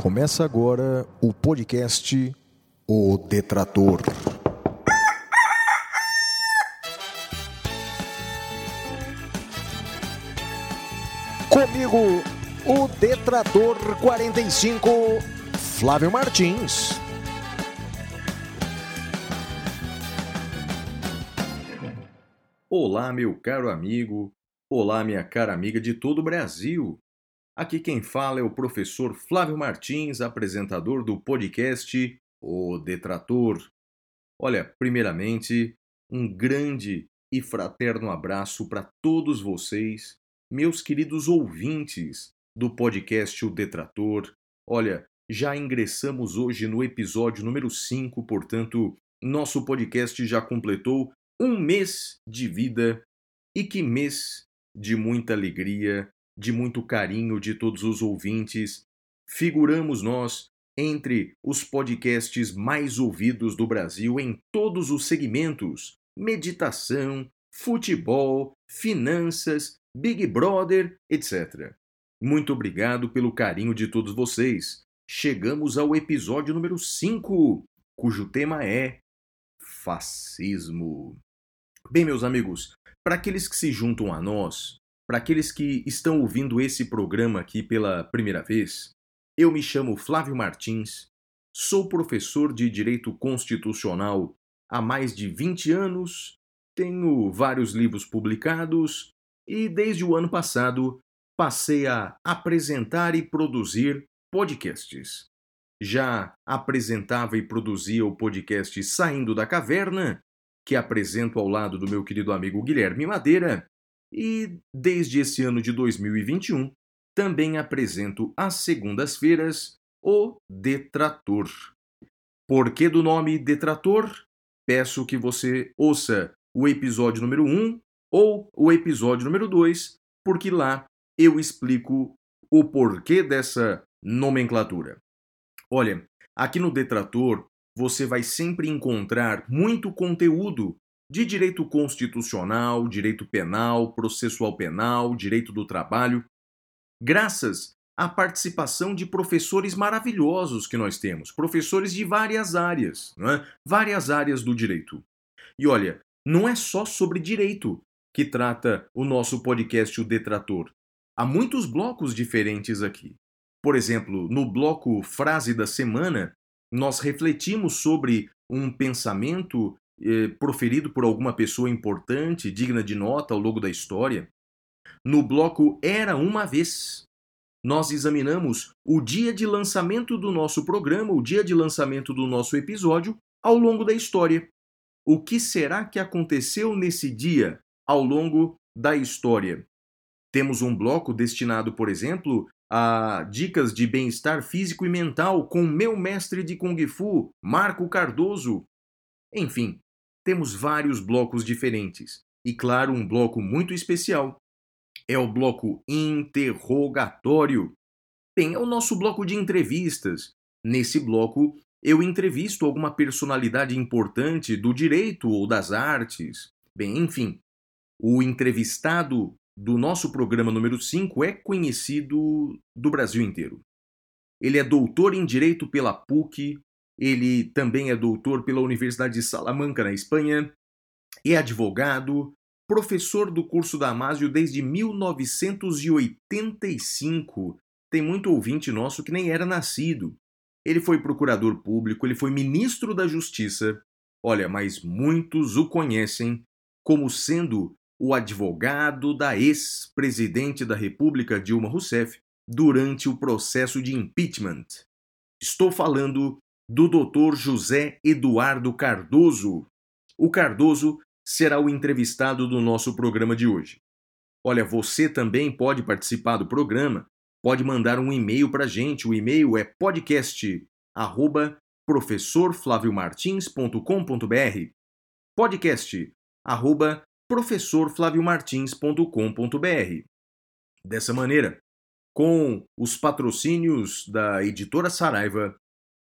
Começa agora o podcast O Detrator. Comigo, o Detrator 45, Flávio Martins. Olá, meu caro amigo. Olá, minha cara amiga de todo o Brasil. Aqui quem fala é o professor Flávio Martins, apresentador do podcast O Detrator. Olha, primeiramente, um grande e fraterno abraço para todos vocês, meus queridos ouvintes do podcast O Detrator. Olha, já ingressamos hoje no episódio número 5, portanto, nosso podcast já completou um mês de vida. E que mês de muita alegria, de muito carinho de todos os ouvintes. Figuramos nós entre os podcasts mais ouvidos do Brasil em todos os segmentos: meditação, futebol, finanças, Big Brother, etc. Muito obrigado pelo carinho de todos vocês. Chegamos ao episódio número 5, cujo tema é fascismo. Bem, meus amigos, para aqueles que se juntam a nós, para aqueles que estão ouvindo esse programa aqui pela primeira vez, eu me chamo Flávio Martins, sou professor de Direito Constitucional há mais de 20 anos, tenho vários livros publicados e desde o ano passado passei a apresentar e produzir podcasts. Já apresentava e produzia o podcast Saindo da Caverna, que apresento ao lado do meu querido amigo Guilherme Madeira, e desde esse ano de 2021 também apresento às segundas-feiras o Detrator. Por que do nome Detrator? Peço que você ouça o episódio número 1 ou o episódio número 2, porque lá eu explico o porquê dessa nomenclatura. Olha, aqui no Detrator você vai sempre encontrar muito conteúdo de direito constitucional, direito penal, processual penal, direito do trabalho, graças à participação de professores maravilhosos que nós temos, professores de várias áreas, é? várias áreas do direito. E olha, não é só sobre direito que trata o nosso podcast O Detrator. Há muitos blocos diferentes aqui. Por exemplo, no bloco Frase da Semana, nós refletimos sobre um pensamento eh, proferido por alguma pessoa importante, digna de nota ao longo da história. No bloco Era uma Vez, nós examinamos o dia de lançamento do nosso programa, o dia de lançamento do nosso episódio, ao longo da história. O que será que aconteceu nesse dia, ao longo da história? Temos um bloco destinado, por exemplo, a dicas de bem-estar físico e mental com meu mestre de Kung Fu, Marco Cardoso. Enfim, temos vários blocos diferentes. E claro, um bloco muito especial é o bloco interrogatório. Bem, é o nosso bloco de entrevistas. Nesse bloco, eu entrevisto alguma personalidade importante do direito ou das artes. Bem, enfim, o entrevistado do nosso programa número 5 é conhecido do Brasil inteiro. Ele é doutor em Direito pela PUC, ele também é doutor pela Universidade de Salamanca, na Espanha, é advogado, professor do curso da Amásio desde 1985. Tem muito ouvinte nosso que nem era nascido. Ele foi procurador público, ele foi ministro da Justiça. Olha, mas muitos o conhecem como sendo o advogado da ex-presidente da República Dilma Rousseff durante o processo de impeachment. Estou falando do Dr. José Eduardo Cardoso. O Cardoso será o entrevistado do nosso programa de hoje. Olha, você também pode participar do programa, pode mandar um e-mail para a gente. O e-mail é podcast arroba professorflaviomartins.com.br podcast arroba professorflaviomartins.com.br. Dessa maneira, com os patrocínios da editora Saraiva,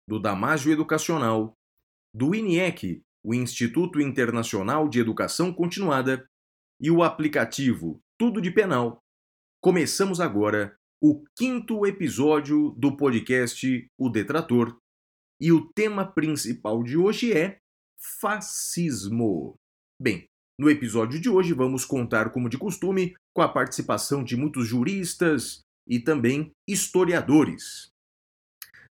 do Damásio Educacional, do INIEC, o Instituto Internacional de Educação Continuada, e o aplicativo Tudo de Penal, começamos agora o quinto episódio do podcast O Detrator. E o tema principal de hoje é fascismo. Bem, no episódio de hoje vamos contar, como de costume, com a participação de muitos juristas e também historiadores.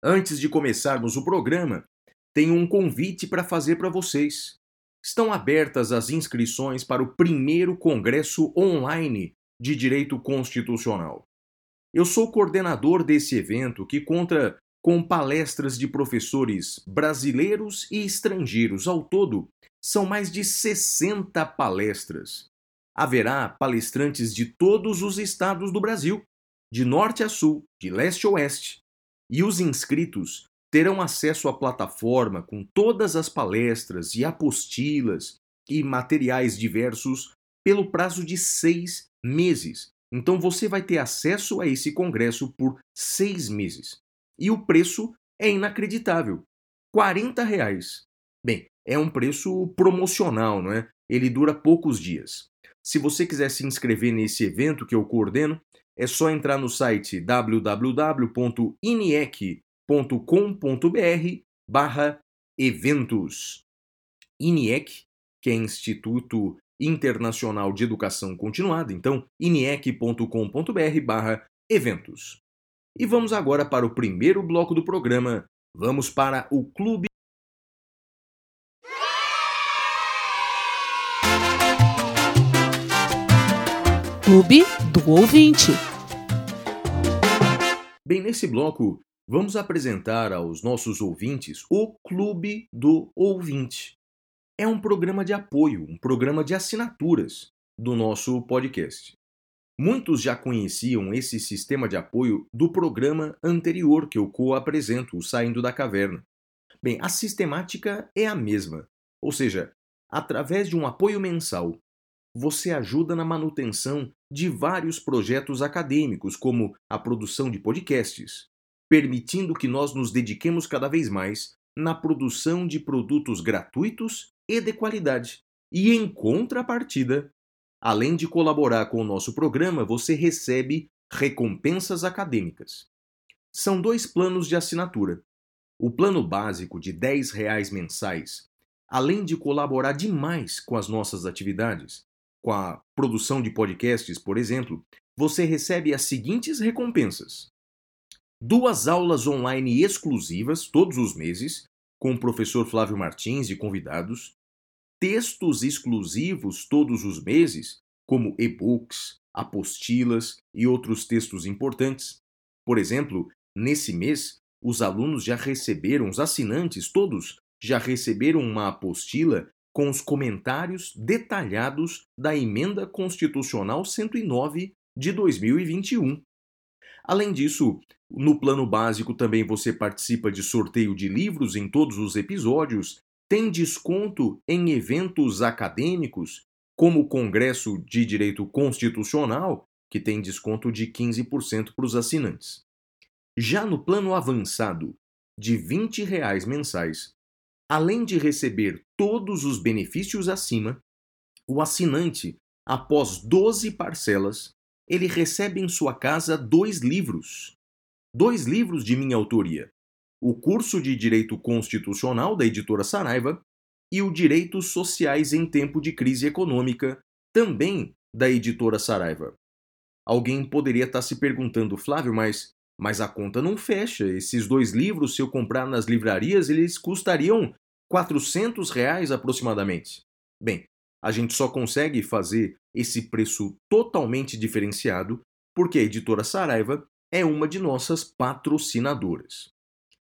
Antes de começarmos o programa, tenho um convite para fazer para vocês. Estão abertas as inscrições para o primeiro congresso online de direito constitucional. Eu sou coordenador desse evento que conta com palestras de professores brasileiros e estrangeiros. Ao todo, são mais de 60 palestras. Haverá palestrantes de todos os estados do Brasil, de norte a sul, de leste a oeste, e os inscritos terão acesso à plataforma com todas as palestras e apostilas e materiais diversos pelo prazo de seis meses. Então você vai ter acesso a esse congresso por seis meses. E o preço é inacreditável: 40 reais. Bem, é um preço promocional, não é? Ele dura poucos dias. Se você quiser se inscrever nesse evento que eu coordeno, é só entrar no site www.iniec.com.br barra eventos. INIEC, que é Instituto Internacional de Educação Continuada, então iniec.com.br barra eventos. E vamos agora para o primeiro bloco do programa. Vamos para o Clube Clube do Ouvinte. Bem, nesse bloco, vamos apresentar aos nossos ouvintes o Clube do Ouvinte. É um programa de apoio, um programa de assinaturas do nosso podcast. Muitos já conheciam esse sistema de apoio do programa anterior que eu co-apresento, o Saindo da Caverna. Bem, a sistemática é a mesma, ou seja, através de um apoio mensal você ajuda na manutenção de vários projetos acadêmicos, como a produção de podcasts, permitindo que nós nos dediquemos cada vez mais na produção de produtos gratuitos e de qualidade. E em contrapartida, além de colaborar com o nosso programa, você recebe recompensas acadêmicas. São dois planos de assinatura. O plano básico de R$ 10 mensais, além de colaborar demais com as nossas atividades, com a produção de podcasts, por exemplo, você recebe as seguintes recompensas: duas aulas online exclusivas todos os meses, com o professor Flávio Martins e convidados, textos exclusivos todos os meses, como e-books, apostilas e outros textos importantes. Por exemplo, nesse mês, os alunos já receberam, os assinantes todos já receberam uma apostila com os comentários detalhados da Emenda Constitucional 109 de 2021. Além disso, no plano básico também você participa de sorteio de livros em todos os episódios, tem desconto em eventos acadêmicos, como o Congresso de Direito Constitucional, que tem desconto de 15% para os assinantes. Já no plano avançado, de 20 reais mensais, Além de receber todos os benefícios acima, o assinante, após 12 parcelas, ele recebe em sua casa dois livros. Dois livros de minha autoria: o curso de Direito Constitucional da editora Saraiva e o Direitos Sociais em Tempo de Crise Econômica, também da editora Saraiva. Alguém poderia estar se perguntando, Flávio, mas mas a conta não fecha. Esses dois livros, se eu comprar nas livrarias, eles custariam 400 reais aproximadamente. Bem, a gente só consegue fazer esse preço totalmente diferenciado porque a editora Saraiva é uma de nossas patrocinadoras.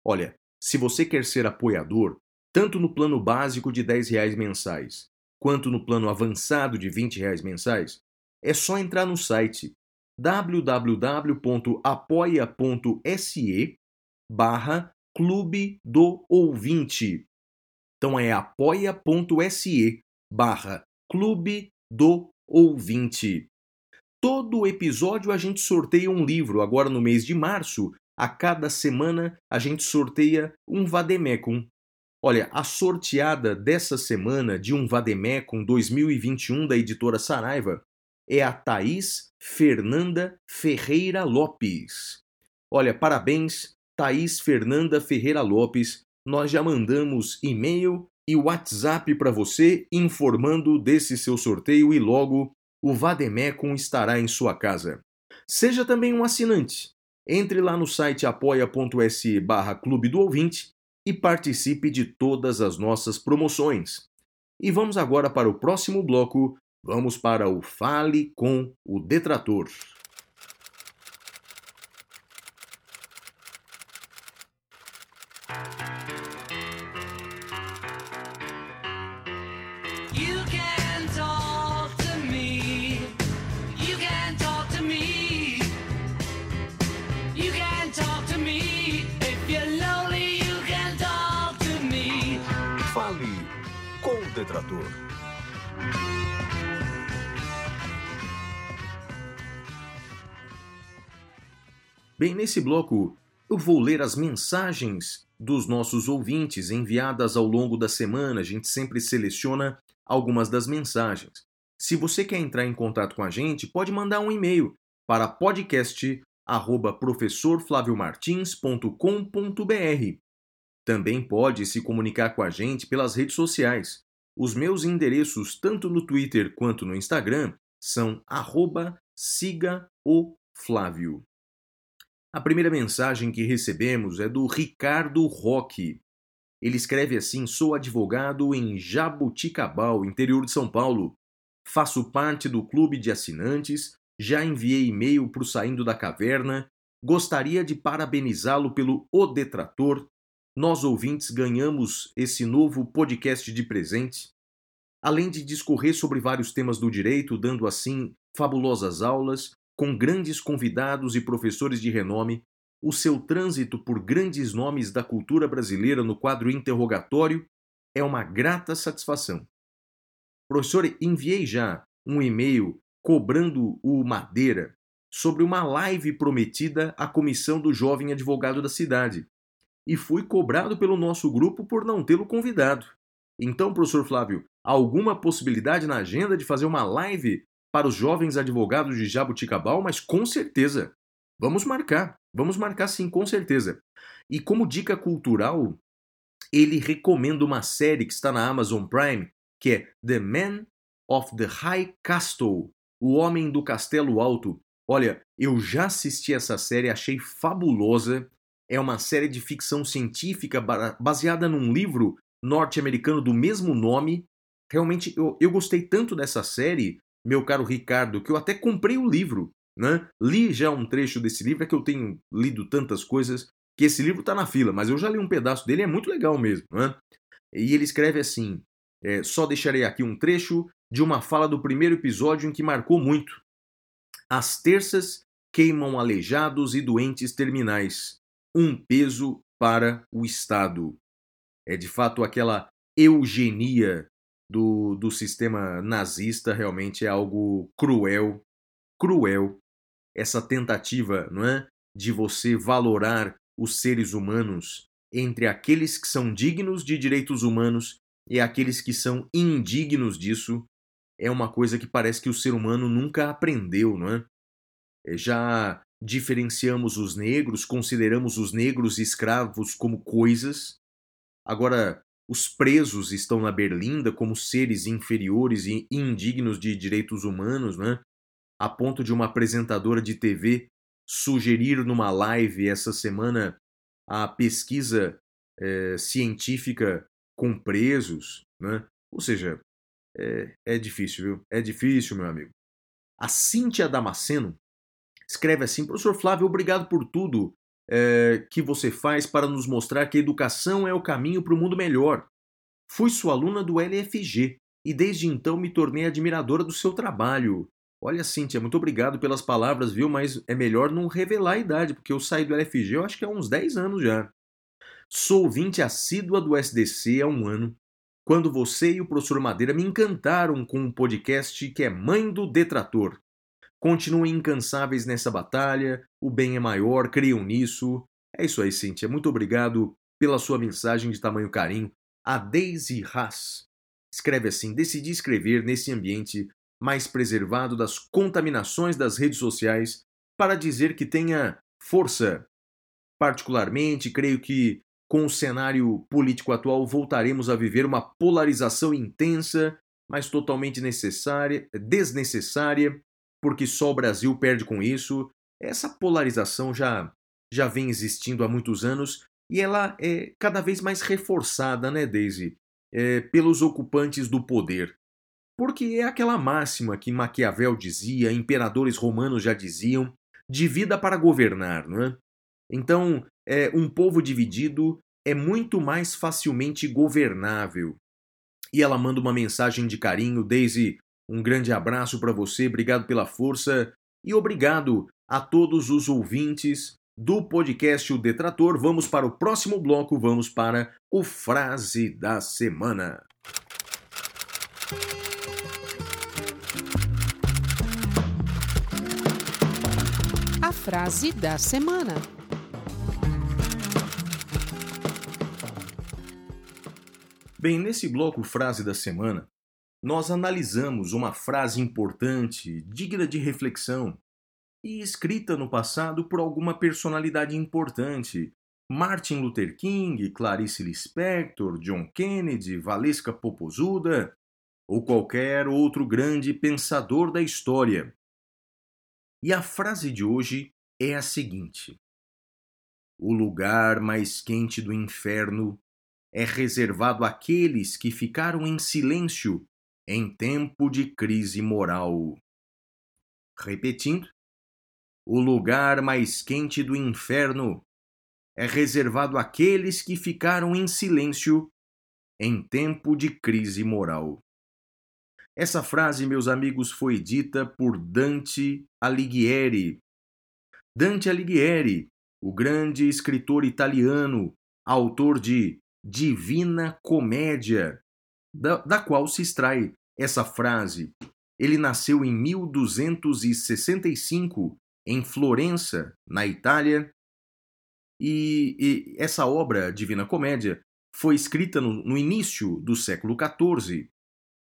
Olha, se você quer ser apoiador, tanto no plano básico de 10 reais mensais, quanto no plano avançado de 20 reais mensais, é só entrar no site www.apoia.se barra Clube do Ouvinte. Então é apoia.se barra Clube do Ouvinte. Todo episódio a gente sorteia um livro. Agora no mês de março, a cada semana a gente sorteia um Vademecum. Olha, a sorteada dessa semana de um Vademecum 2021 da editora Saraiva é a Thaís Fernanda Ferreira Lopes. Olha, parabéns, Thaís Fernanda Ferreira Lopes. Nós já mandamos e-mail e WhatsApp para você informando desse seu sorteio e logo o Vademecum estará em sua casa. Seja também um assinante. Entre lá no site apoia.se barra Clube do Ouvinte e participe de todas as nossas promoções. E vamos agora para o próximo bloco. Vamos para o Fale com o Detrator. You can talk to Bem, nesse bloco eu vou ler as mensagens dos nossos ouvintes enviadas ao longo da semana. A gente sempre seleciona algumas das mensagens. Se você quer entrar em contato com a gente, pode mandar um e-mail para podcast@professorflaviomartins.com.br. Também pode se comunicar com a gente pelas redes sociais. Os meus endereços, tanto no Twitter quanto no Instagram, são arroba siga o Flávio. A primeira mensagem que recebemos é do Ricardo Roque. Ele escreve assim: Sou advogado em Jabuticabal, interior de São Paulo. Faço parte do clube de assinantes. Já enviei e-mail para o Saindo da Caverna. Gostaria de parabenizá-lo pelo O Detrator. Nós ouvintes ganhamos esse novo podcast de presente. Além de discorrer sobre vários temas do direito, dando assim fabulosas aulas, com grandes convidados e professores de renome, o seu trânsito por grandes nomes da cultura brasileira no quadro interrogatório é uma grata satisfação. Professor, enviei já um e-mail cobrando o Madeira sobre uma live prometida à comissão do jovem advogado da cidade e fui cobrado pelo nosso grupo por não tê-lo convidado. Então, professor Flávio, alguma possibilidade na agenda de fazer uma live para os jovens advogados de Jabuticabal? Mas com certeza. Vamos marcar. Vamos marcar sim, com certeza. E como dica cultural, ele recomenda uma série que está na Amazon Prime, que é The Man of the High Castle, O Homem do Castelo Alto. Olha, eu já assisti essa série, achei fabulosa. É uma série de ficção científica baseada num livro norte-americano do mesmo nome. Realmente, eu, eu gostei tanto dessa série, meu caro Ricardo, que eu até comprei o livro. Né? Li já um trecho desse livro, é que eu tenho lido tantas coisas que esse livro está na fila, mas eu já li um pedaço dele, é muito legal mesmo. Né? E ele escreve assim: é, só deixarei aqui um trecho de uma fala do primeiro episódio em que marcou muito. As terças queimam aleijados e doentes terminais. Um peso para o Estado. É de fato aquela eugenia do, do sistema nazista, realmente é algo cruel, cruel. Essa tentativa, não é? De você valorar os seres humanos entre aqueles que são dignos de direitos humanos e aqueles que são indignos disso, é uma coisa que parece que o ser humano nunca aprendeu, não é? é já diferenciamos os negros, consideramos os negros escravos como coisas. Agora, os presos estão na berlinda como seres inferiores e indignos de direitos humanos, né? A ponto de uma apresentadora de TV sugerir numa live essa semana a pesquisa é, científica com presos, né? Ou seja, é, é difícil, viu? É difícil, meu amigo. A Cíntia Damasceno escreve assim: Professor Flávio, obrigado por tudo é, que você faz para nos mostrar que a educação é o caminho para o mundo melhor. Fui sua aluna do LFG e desde então me tornei admiradora do seu trabalho. Olha, Cíntia, muito obrigado pelas palavras, viu? Mas é melhor não revelar a idade, porque eu saí do LFG eu acho que há uns 10 anos já. Sou ouvinte assídua do SDC há um ano, quando você e o professor Madeira me encantaram com um podcast que é Mãe do Detrator. Continuem incansáveis nessa batalha, o bem é maior, creiam nisso. É isso aí, Cíntia. Muito obrigado pela sua mensagem de tamanho carinho. A Daisy Haas escreve assim: Decidi escrever nesse ambiente mais preservado das contaminações das redes sociais para dizer que tenha força. Particularmente, creio que com o cenário político atual voltaremos a viver uma polarização intensa, mas totalmente necessária, desnecessária, porque só o Brasil perde com isso. Essa polarização já já vem existindo há muitos anos e ela é cada vez mais reforçada, né, Daisy, é, pelos ocupantes do poder. Porque é aquela máxima que Maquiavel dizia, imperadores romanos já diziam, divida para governar, não é? Então, é, um povo dividido é muito mais facilmente governável. E ela manda uma mensagem de carinho, Daisy, um grande abraço para você, obrigado pela força e obrigado a todos os ouvintes do podcast O Detrator. Vamos para o próximo bloco, vamos para o Frase da Semana. A frase da semana. Bem, nesse bloco Frase da Semana, nós analisamos uma frase importante, digna de reflexão, e escrita no passado por alguma personalidade importante. Martin Luther King, Clarice Lispector, John Kennedy, Valesca Popozuda ou qualquer outro grande pensador da história. E a frase de hoje é a seguinte: O lugar mais quente do inferno é reservado àqueles que ficaram em silêncio em tempo de crise moral. Repetindo, o lugar mais quente do inferno é reservado àqueles que ficaram em silêncio em tempo de crise moral. Essa frase, meus amigos, foi dita por Dante Alighieri. Dante Alighieri, o grande escritor italiano, autor de Divina Comédia, da, da qual se extrai essa frase. Ele nasceu em 1265 em Florença, na Itália, e, e essa obra, Divina Comédia, foi escrita no, no início do século XIV,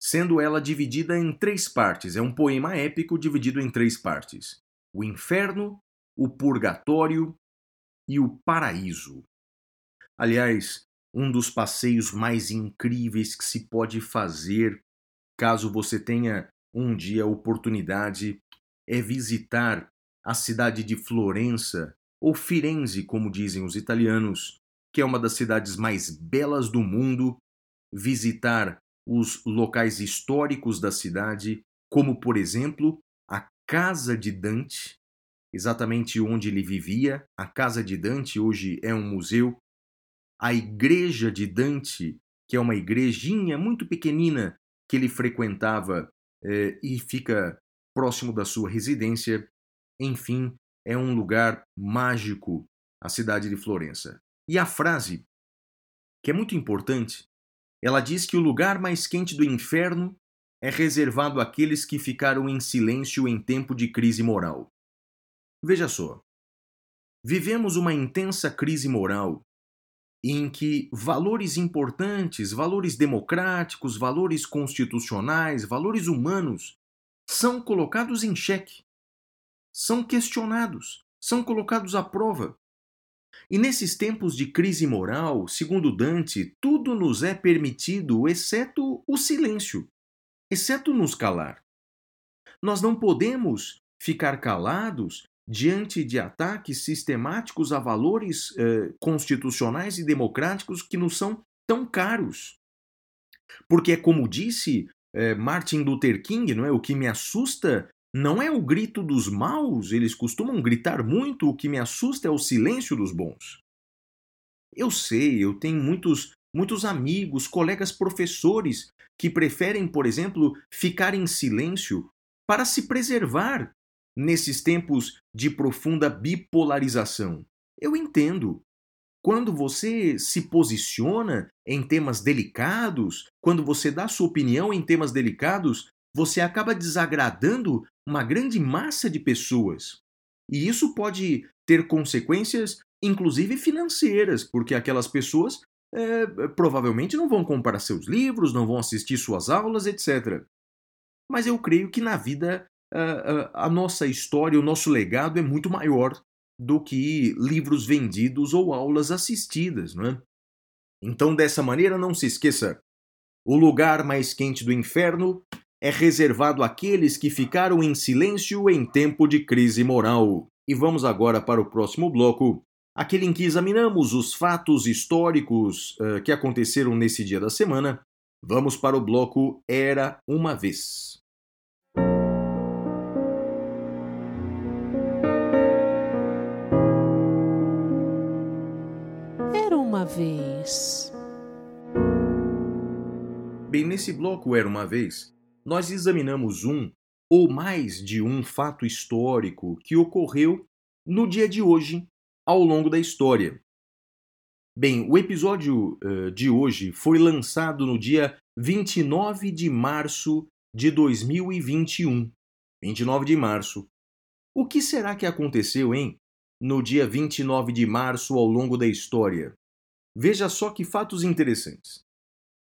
sendo ela dividida em três partes. É um poema épico dividido em três partes: o inferno, o purgatório e o paraíso. Aliás, um dos passeios mais incríveis que se pode fazer, caso você tenha um dia a oportunidade, é visitar a cidade de Florença, ou Firenze, como dizem os italianos, que é uma das cidades mais belas do mundo, visitar os locais históricos da cidade, como por exemplo a Casa de Dante, exatamente onde ele vivia. A Casa de Dante hoje é um museu. A Igreja de Dante, que é uma igrejinha muito pequenina que ele frequentava eh, e fica próximo da sua residência. Enfim, é um lugar mágico, a cidade de Florença. E a frase, que é muito importante, ela diz que o lugar mais quente do inferno é reservado àqueles que ficaram em silêncio em tempo de crise moral. Veja só. Vivemos uma intensa crise moral em que valores importantes, valores democráticos, valores constitucionais, valores humanos são colocados em xeque são questionados, são colocados à prova. E nesses tempos de crise moral, segundo Dante, tudo nos é permitido, exceto o silêncio, exceto nos calar. Nós não podemos ficar calados diante de ataques sistemáticos a valores eh, constitucionais e democráticos que nos são tão caros. Porque, como disse eh, Martin Luther King, não é? o que me assusta não é o grito dos maus, eles costumam gritar muito, o que me assusta é o silêncio dos bons. Eu sei, eu tenho muitos, muitos amigos, colegas professores que preferem, por exemplo, ficar em silêncio para se preservar nesses tempos de profunda bipolarização. Eu entendo. Quando você se posiciona em temas delicados, quando você dá sua opinião em temas delicados, você acaba desagradando uma grande massa de pessoas. E isso pode ter consequências, inclusive financeiras, porque aquelas pessoas é, provavelmente não vão comprar seus livros, não vão assistir suas aulas, etc. mas eu creio que na vida a nossa história, o nosso legado é muito maior do que livros vendidos ou aulas assistidas, não é? Então, dessa maneira, não se esqueça: o lugar mais quente do inferno é reservado àqueles que ficaram em silêncio em tempo de crise moral. E vamos agora para o próximo bloco, aquele em que examinamos os fatos históricos uh, que aconteceram nesse dia da semana. Vamos para o bloco Era uma Vez. Vez. Bem, nesse bloco Era uma Vez, nós examinamos um ou mais de um fato histórico que ocorreu no dia de hoje ao longo da história. Bem, o episódio uh, de hoje foi lançado no dia 29 de março de 2021. 29 de março. O que será que aconteceu, hein? No dia 29 de março ao longo da história. Veja só que fatos interessantes.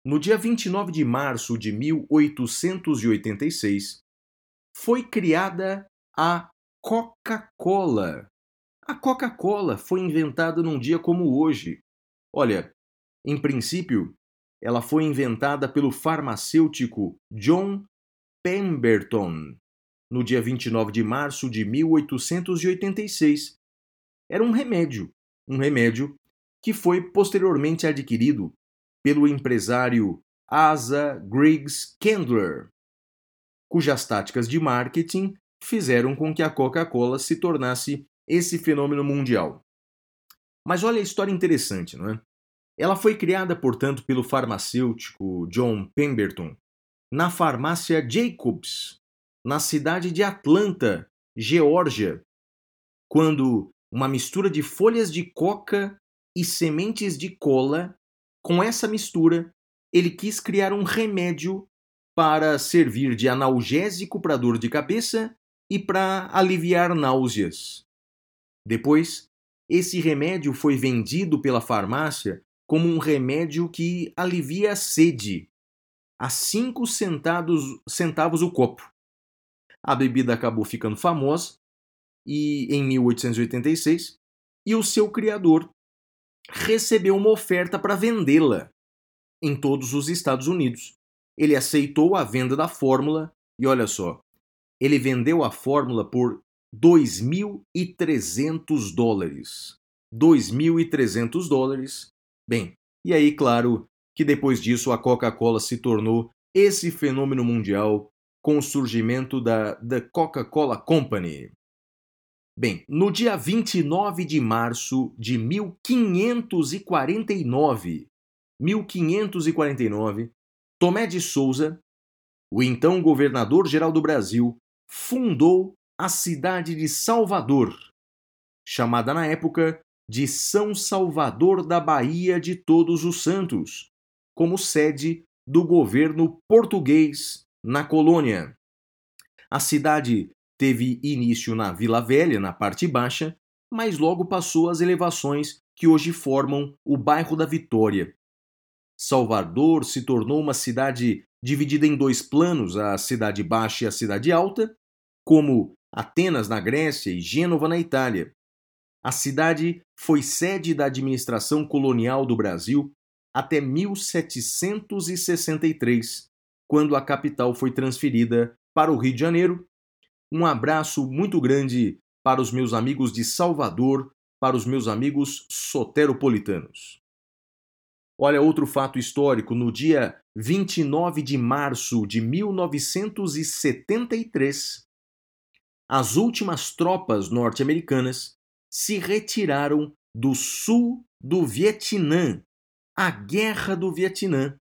No dia 29 de março de 1886, foi criada a Coca-Cola. A Coca-Cola foi inventada num dia como hoje. Olha, em princípio, ela foi inventada pelo farmacêutico John Pemberton no dia 29 de março de 1886. Era um remédio, um remédio que foi posteriormente adquirido pelo empresário Asa Griggs Candler, cujas táticas de marketing fizeram com que a Coca-Cola se tornasse esse fenômeno mundial. Mas olha a história interessante, não é? Ela foi criada, portanto, pelo farmacêutico John Pemberton na farmácia Jacobs, na cidade de Atlanta, Geórgia, quando uma mistura de folhas de coca e sementes de cola com essa mistura, ele quis criar um remédio para servir de analgésico para dor de cabeça e para aliviar náuseas. Depois, esse remédio foi vendido pela farmácia como um remédio que alivia a sede, a 5 centavos, o copo. A bebida acabou ficando famosa e em 1886 e o seu criador recebeu uma oferta para vendê-la em todos os Estados Unidos. Ele aceitou a venda da fórmula e olha só, ele vendeu a fórmula por 2.300 dólares. 2.300 dólares. Bem, e aí, claro, que depois disso a Coca-Cola se tornou esse fenômeno mundial com o surgimento da The Coca-Cola Company. Bem, no dia 29 de março de 1549, 1549, Tomé de Souza, o então governador-geral do Brasil, fundou a cidade de Salvador, chamada na época de São Salvador da Bahia de Todos os Santos, como sede do governo português na colônia. A cidade Teve início na Vila Velha, na parte baixa, mas logo passou às elevações que hoje formam o bairro da Vitória. Salvador se tornou uma cidade dividida em dois planos, a cidade baixa e a cidade alta, como Atenas na Grécia e Gênova na Itália. A cidade foi sede da administração colonial do Brasil até 1763, quando a capital foi transferida para o Rio de Janeiro um abraço muito grande para os meus amigos de Salvador, para os meus amigos soteropolitanos. Olha outro fato histórico: no dia 29 de março de 1973, as últimas tropas norte-americanas se retiraram do sul do Vietnã. A Guerra do Vietnã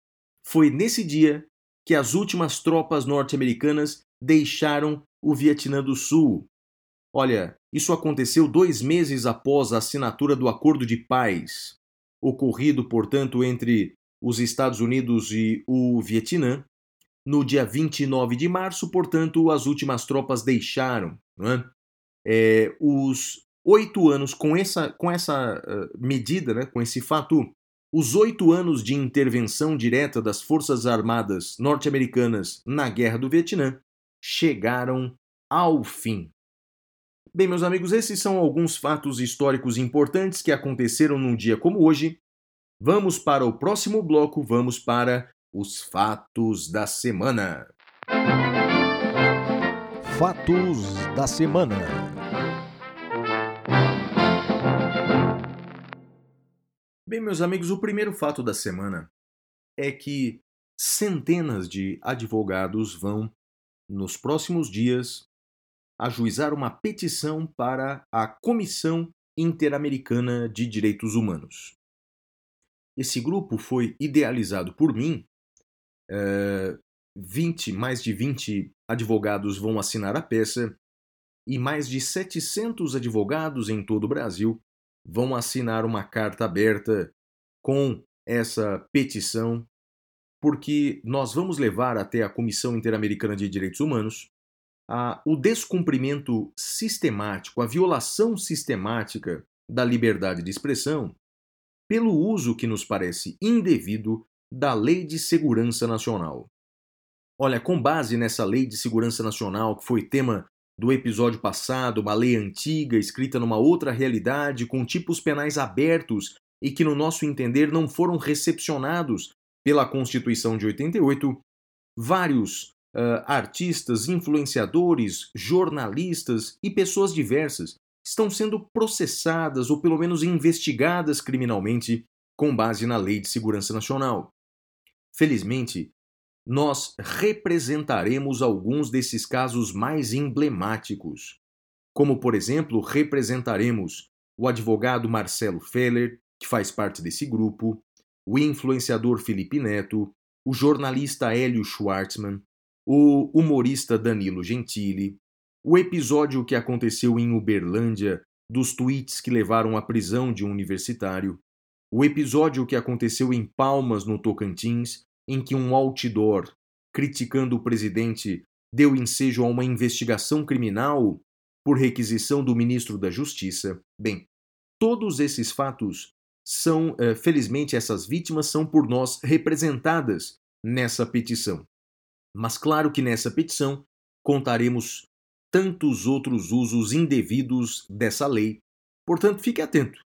foi nesse dia que as últimas tropas norte-americanas deixaram o Vietnã do Sul. Olha, isso aconteceu dois meses após a assinatura do Acordo de Paz, ocorrido, portanto, entre os Estados Unidos e o Vietnã. No dia 29 de março, portanto, as últimas tropas deixaram. É? É, os oito anos, com essa, com essa uh, medida, né, com esse fato, os oito anos de intervenção direta das Forças Armadas norte-americanas na Guerra do Vietnã chegaram ao fim. Bem, meus amigos, esses são alguns fatos históricos importantes que aconteceram num dia como hoje. Vamos para o próximo bloco, vamos para os fatos da semana. Fatos da semana. Bem, meus amigos, o primeiro fato da semana é que centenas de advogados vão, nos próximos dias, ajuizar uma petição para a Comissão Interamericana de Direitos Humanos. Esse grupo foi idealizado por mim. É, 20, mais de 20 advogados vão assinar a peça e mais de 700 advogados em todo o Brasil vão assinar uma carta aberta com essa petição, porque nós vamos levar até a Comissão Interamericana de Direitos Humanos a, o descumprimento sistemático, a violação sistemática da liberdade de expressão pelo uso que nos parece indevido da Lei de Segurança Nacional. Olha, com base nessa Lei de Segurança Nacional, que foi tema do episódio passado, uma lei antiga, escrita numa outra realidade, com tipos penais abertos e que, no nosso entender, não foram recepcionados pela Constituição de 88, vários uh, artistas, influenciadores, jornalistas e pessoas diversas estão sendo processadas ou pelo menos investigadas criminalmente com base na Lei de Segurança Nacional. Felizmente, nós representaremos alguns desses casos mais emblemáticos, como, por exemplo, representaremos o advogado Marcelo Feller, que faz parte desse grupo, o influenciador Felipe Neto, o jornalista Hélio Schwartzman, o humorista Danilo Gentili, o episódio que aconteceu em Uberlândia dos tweets que levaram à prisão de um universitário, o episódio que aconteceu em Palmas, no Tocantins, em que um outdoor criticando o presidente deu ensejo a uma investigação criminal por requisição do ministro da Justiça. Bem, todos esses fatos são, eh, felizmente, essas vítimas são por nós representadas nessa petição. Mas claro que nessa petição contaremos tantos outros usos indevidos dessa lei. Portanto, fique atento.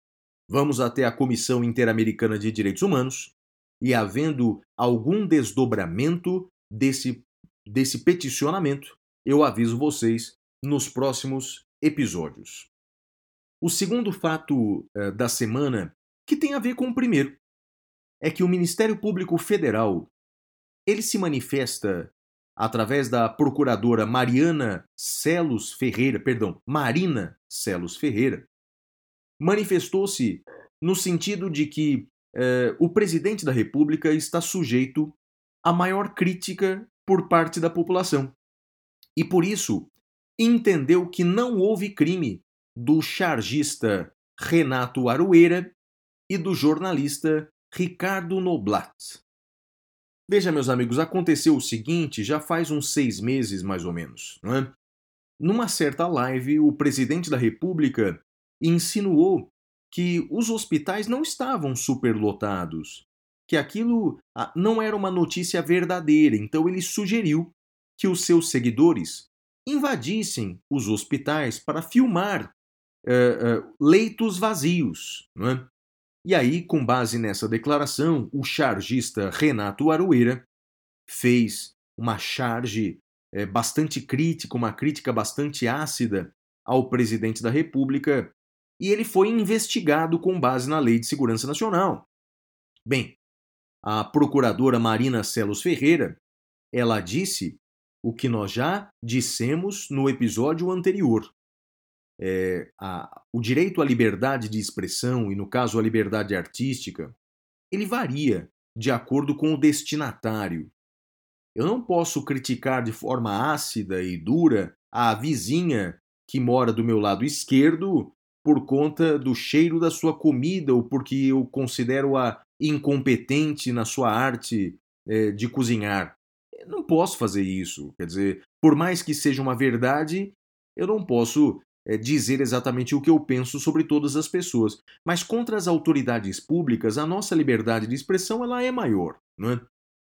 Vamos até a Comissão Interamericana de Direitos Humanos e, havendo algum desdobramento desse, desse peticionamento, eu aviso vocês nos próximos episódios. O segundo fato uh, da semana, que tem a ver com o primeiro, é que o Ministério Público Federal ele se manifesta através da procuradora Mariana Celos Ferreira, perdão, Marina Celos Ferreira, manifestou-se no sentido de que eh, o presidente da República está sujeito à maior crítica por parte da população. E por isso entendeu que não houve crime do chargista Renato Aroeira e do jornalista Ricardo Noblat. Veja, meus amigos, aconteceu o seguinte já faz uns seis meses mais ou menos. Não é? Numa certa live, o presidente da República insinuou que os hospitais não estavam superlotados, que aquilo ah, não era uma notícia verdadeira, então ele sugeriu que os seus seguidores invadissem os hospitais para filmar uh, uh, leitos vazios. Não é? E aí, com base nessa declaração, o chargista Renato Aroeira fez uma charge é, bastante crítica, uma crítica bastante ácida ao presidente da República, e ele foi investigado com base na Lei de Segurança Nacional. Bem, a procuradora Marina Celos Ferreira, ela disse o que nós já dissemos no episódio anterior. É, a, o direito à liberdade de expressão, e no caso a liberdade artística, ele varia de acordo com o destinatário. Eu não posso criticar de forma ácida e dura a vizinha que mora do meu lado esquerdo por conta do cheiro da sua comida ou porque eu considero-a incompetente na sua arte é, de cozinhar. Eu não posso fazer isso. Quer dizer, por mais que seja uma verdade, eu não posso é, dizer exatamente o que eu penso sobre todas as pessoas. Mas contra as autoridades públicas, a nossa liberdade de expressão ela é maior. Não é?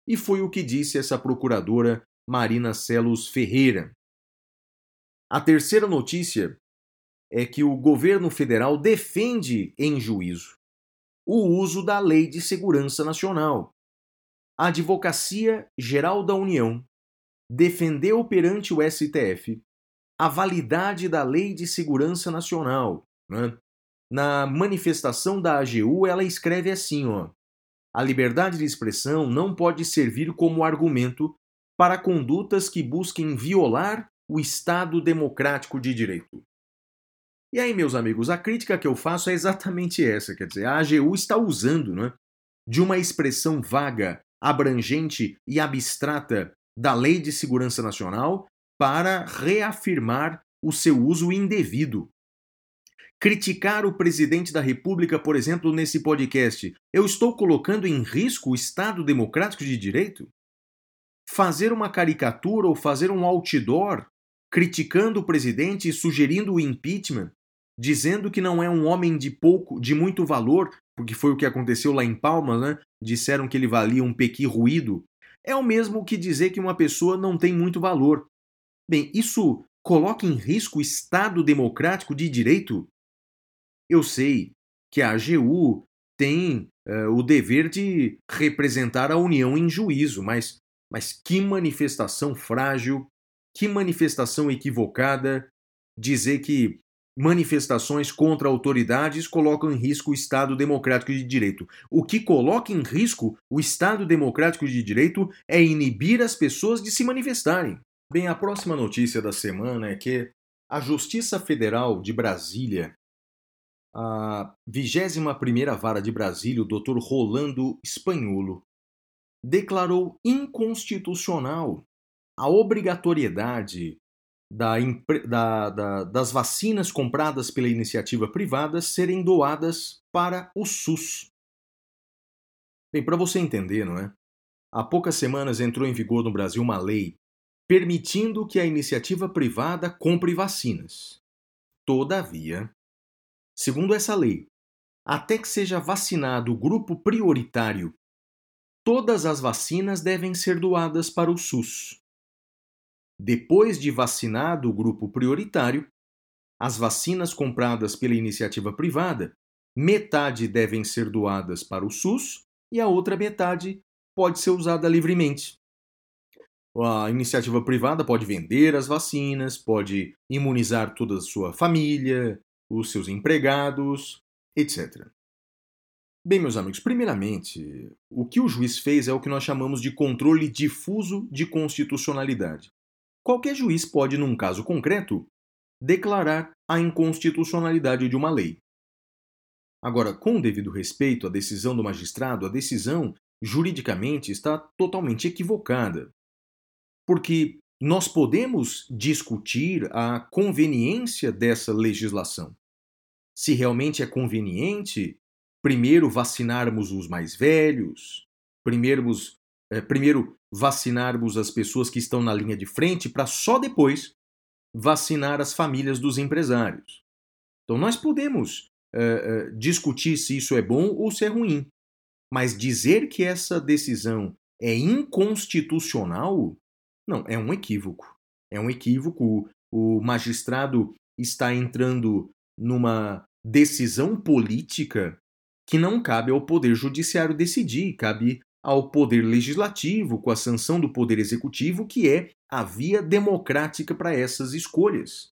E foi o que disse essa procuradora Marina Celos Ferreira. A terceira notícia é que o governo federal defende em juízo o uso da Lei de Segurança Nacional. A Advocacia Geral da União defendeu perante o STF a validade da Lei de Segurança Nacional. Né? Na manifestação da AGU, ela escreve assim: ó, a liberdade de expressão não pode servir como argumento para condutas que busquem violar o Estado democrático de direito. E aí, meus amigos, a crítica que eu faço é exatamente essa, quer dizer, a AGU está usando né, de uma expressão vaga, abrangente e abstrata da Lei de Segurança Nacional para reafirmar o seu uso indevido. Criticar o presidente da República, por exemplo, nesse podcast, eu estou colocando em risco o Estado democrático de direito? Fazer uma caricatura ou fazer um outdoor criticando o presidente e sugerindo o impeachment, dizendo que não é um homem de pouco, de muito valor, porque foi o que aconteceu lá em Palmas, né? Disseram que ele valia um pequi ruído. É o mesmo que dizer que uma pessoa não tem muito valor. Bem, isso coloca em risco o Estado democrático de direito? Eu sei que a AGU tem uh, o dever de representar a União em juízo, mas, mas que manifestação frágil, que manifestação equivocada dizer que manifestações contra autoridades colocam em risco o Estado democrático de direito. O que coloca em risco o Estado democrático de direito é inibir as pessoas de se manifestarem. Bem, a próxima notícia da semana é que a Justiça Federal de Brasília, a 21ª Vara de Brasília, o Dr. Rolando Espanholo, declarou inconstitucional a obrigatoriedade da, da, da, das vacinas compradas pela iniciativa privada serem doadas para o SUS. Bem, para você entender, não é? Há poucas semanas entrou em vigor no Brasil uma lei permitindo que a iniciativa privada compre vacinas. Todavia, segundo essa lei, até que seja vacinado o grupo prioritário, todas as vacinas devem ser doadas para o SUS. Depois de vacinado o grupo prioritário, as vacinas compradas pela iniciativa privada, metade devem ser doadas para o SUS e a outra metade pode ser usada livremente. A iniciativa privada pode vender as vacinas, pode imunizar toda a sua família, os seus empregados, etc. Bem, meus amigos, primeiramente, o que o juiz fez é o que nós chamamos de controle difuso de constitucionalidade. Qualquer juiz pode, num caso concreto, declarar a inconstitucionalidade de uma lei. Agora, com o devido respeito à decisão do magistrado, a decisão juridicamente está totalmente equivocada. Porque nós podemos discutir a conveniência dessa legislação. Se realmente é conveniente, primeiro vacinarmos os mais velhos, primeiro, é, primeiro vacinarmos as pessoas que estão na linha de frente para só depois vacinar as famílias dos empresários. Então nós podemos uh, uh, discutir se isso é bom ou se é ruim, mas dizer que essa decisão é inconstitucional, não, é um equívoco. É um equívoco. O magistrado está entrando numa decisão política que não cabe ao Poder Judiciário decidir, cabe ao poder legislativo, com a sanção do poder executivo, que é a via democrática para essas escolhas.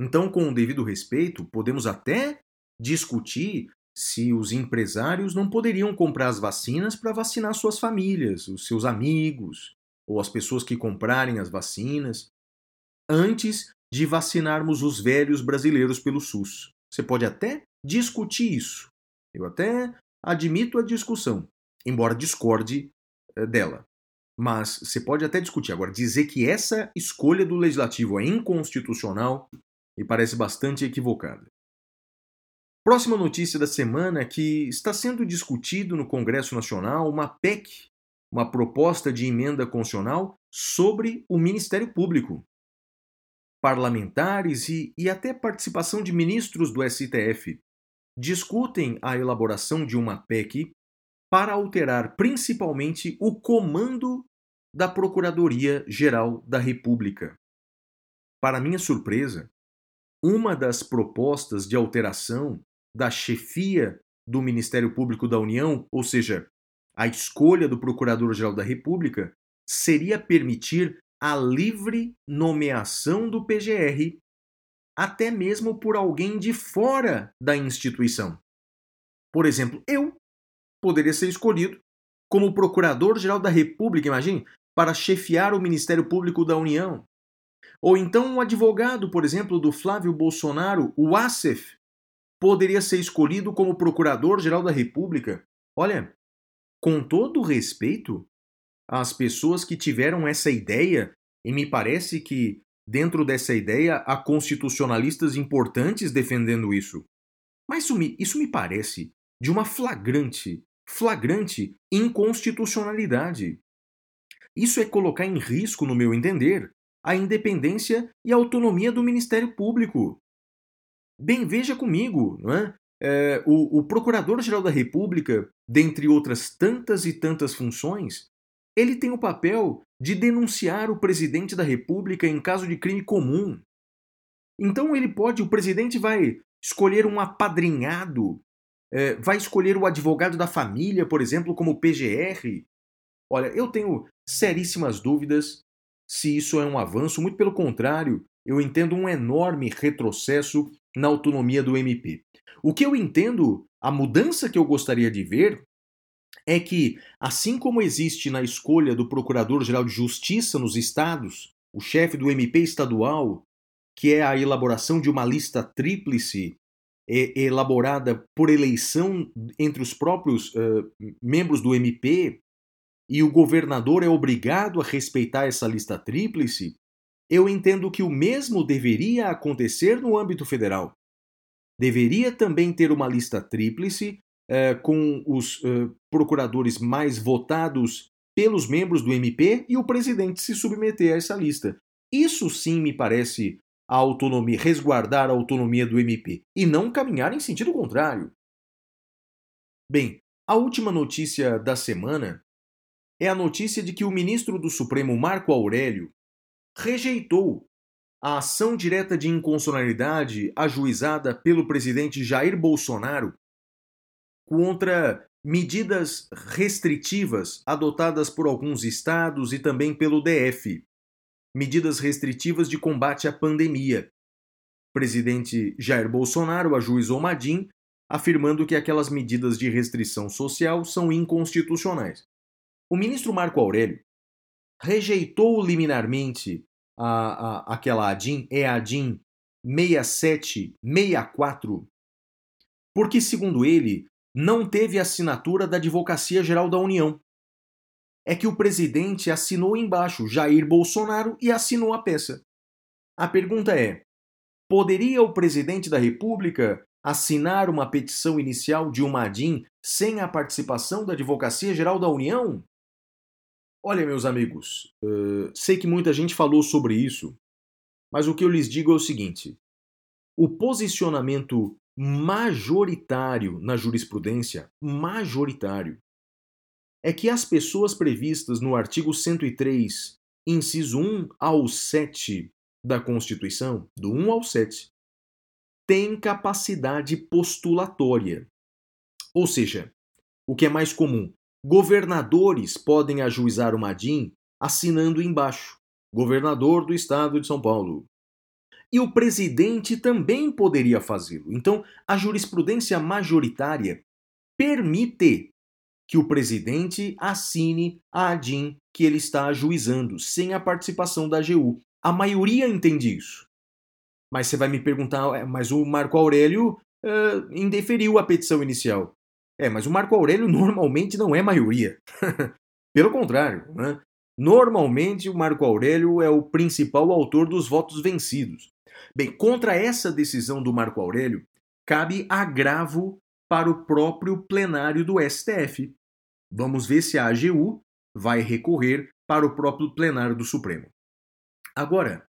Então, com o devido respeito, podemos até discutir se os empresários não poderiam comprar as vacinas para vacinar suas famílias, os seus amigos, ou as pessoas que comprarem as vacinas, antes de vacinarmos os velhos brasileiros pelo SUS. Você pode até discutir isso. Eu até admito a discussão embora discorde eh, dela. Mas você pode até discutir. Agora, dizer que essa escolha do legislativo é inconstitucional me parece bastante equivocada. Próxima notícia da semana é que está sendo discutido no Congresso Nacional uma PEC, uma proposta de emenda constitucional sobre o Ministério Público. Parlamentares e, e até participação de ministros do STF discutem a elaboração de uma PEC para alterar principalmente o comando da Procuradoria-Geral da República. para minha surpresa, uma das propostas de alteração da chefia do Ministério Público da União, ou seja, a escolha do Procurador-Geral da República, seria permitir a livre nomeação do PGR, até mesmo por alguém de fora da instituição. Por exemplo, eu poderia ser escolhido como Procurador-Geral da República, imagine, para chefiar o Ministério Público da União. Ou então um advogado, por exemplo, do Flávio Bolsonaro, o Assef, poderia ser escolhido como Procurador-Geral da República. Olha, com todo respeito às pessoas que tiveram essa ideia, e me parece que dentro dessa ideia há constitucionalistas importantes defendendo isso. Mas isso me, isso me parece de uma flagrante, flagrante inconstitucionalidade. Isso é colocar em risco, no meu entender, a independência e a autonomia do Ministério Público. Bem, veja comigo, não é? É, o, o Procurador-Geral da República, dentre outras tantas e tantas funções, ele tem o papel de denunciar o presidente da República em caso de crime comum. Então ele pode, o presidente vai escolher um apadrinhado, é, vai escolher o advogado da família, por exemplo, como PGR. Olha, eu tenho seríssimas dúvidas se isso é um avanço, muito pelo contrário, eu entendo um enorme retrocesso na autonomia do MP. O que eu entendo, a mudança que eu gostaria de ver é que, assim como existe na escolha do Procurador-Geral de Justiça nos estados, o chefe do MP estadual, que é a elaboração de uma lista tríplice é, elaborada por eleição entre os próprios uh, membros do MP, e o governador é obrigado a respeitar essa lista tríplice, eu entendo que o mesmo deveria acontecer no âmbito federal. Deveria também ter uma lista tríplice eh, com os eh, procuradores mais votados pelos membros do MP e o presidente se submeter a essa lista. Isso sim me parece a autonomia, resguardar a autonomia do MP e não caminhar em sentido contrário. Bem, a última notícia da semana é a notícia de que o ministro do Supremo Marco Aurélio rejeitou a ação direta de inconstitucionalidade ajuizada pelo presidente Jair Bolsonaro contra medidas restritivas adotadas por alguns estados e também pelo DF. Medidas restritivas de combate à pandemia. O presidente Jair Bolsonaro ajuizou Madim, afirmando que aquelas medidas de restrição social são inconstitucionais. O ministro Marco Aurélio rejeitou liminarmente a, a, aquela ADIM, é a ADIM 6764, porque, segundo ele, não teve assinatura da Advocacia Geral da União. É que o presidente assinou embaixo Jair Bolsonaro e assinou a peça. A pergunta é: poderia o presidente da República assinar uma petição inicial de uma ADIM sem a participação da Advocacia Geral da União? Olha, meus amigos, uh, sei que muita gente falou sobre isso, mas o que eu lhes digo é o seguinte: o posicionamento majoritário na jurisprudência, majoritário, é que as pessoas previstas no artigo 103, inciso 1 ao 7 da Constituição, do 1 ao 7, têm capacidade postulatória. Ou seja, o que é mais comum, Governadores podem ajuizar o Madim assinando embaixo: Governador do Estado de São Paulo. E o presidente também poderia fazê-lo. Então, a jurisprudência majoritária permite que o presidente assine a ADIM que ele está ajuizando, sem a participação da AGU. A maioria entende isso. Mas você vai me perguntar, mas o Marco Aurélio uh, indeferiu a petição inicial. É, mas o Marco Aurélio normalmente não é maioria. Pelo contrário, né? normalmente o Marco Aurélio é o principal autor dos votos vencidos. Bem, contra essa decisão do Marco Aurélio, cabe agravo para o próprio plenário do STF. Vamos ver se a AGU vai recorrer para o próprio plenário do Supremo. Agora,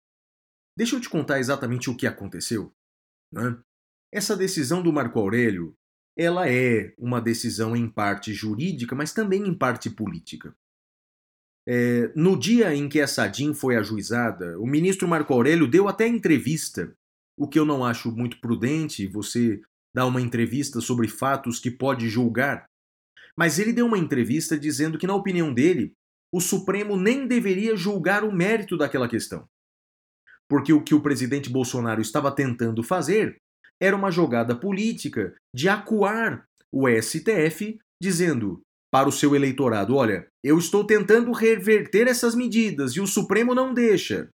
deixa eu te contar exatamente o que aconteceu. Né? Essa decisão do Marco Aurélio ela é uma decisão em parte jurídica, mas também em parte política. É, no dia em que essa DIN foi ajuizada, o ministro Marco Aurélio deu até entrevista, o que eu não acho muito prudente, você dar uma entrevista sobre fatos que pode julgar. Mas ele deu uma entrevista dizendo que, na opinião dele, o Supremo nem deveria julgar o mérito daquela questão. Porque o que o presidente Bolsonaro estava tentando fazer era uma jogada política de acuar o STF, dizendo para o seu eleitorado: olha, eu estou tentando reverter essas medidas e o Supremo não deixa.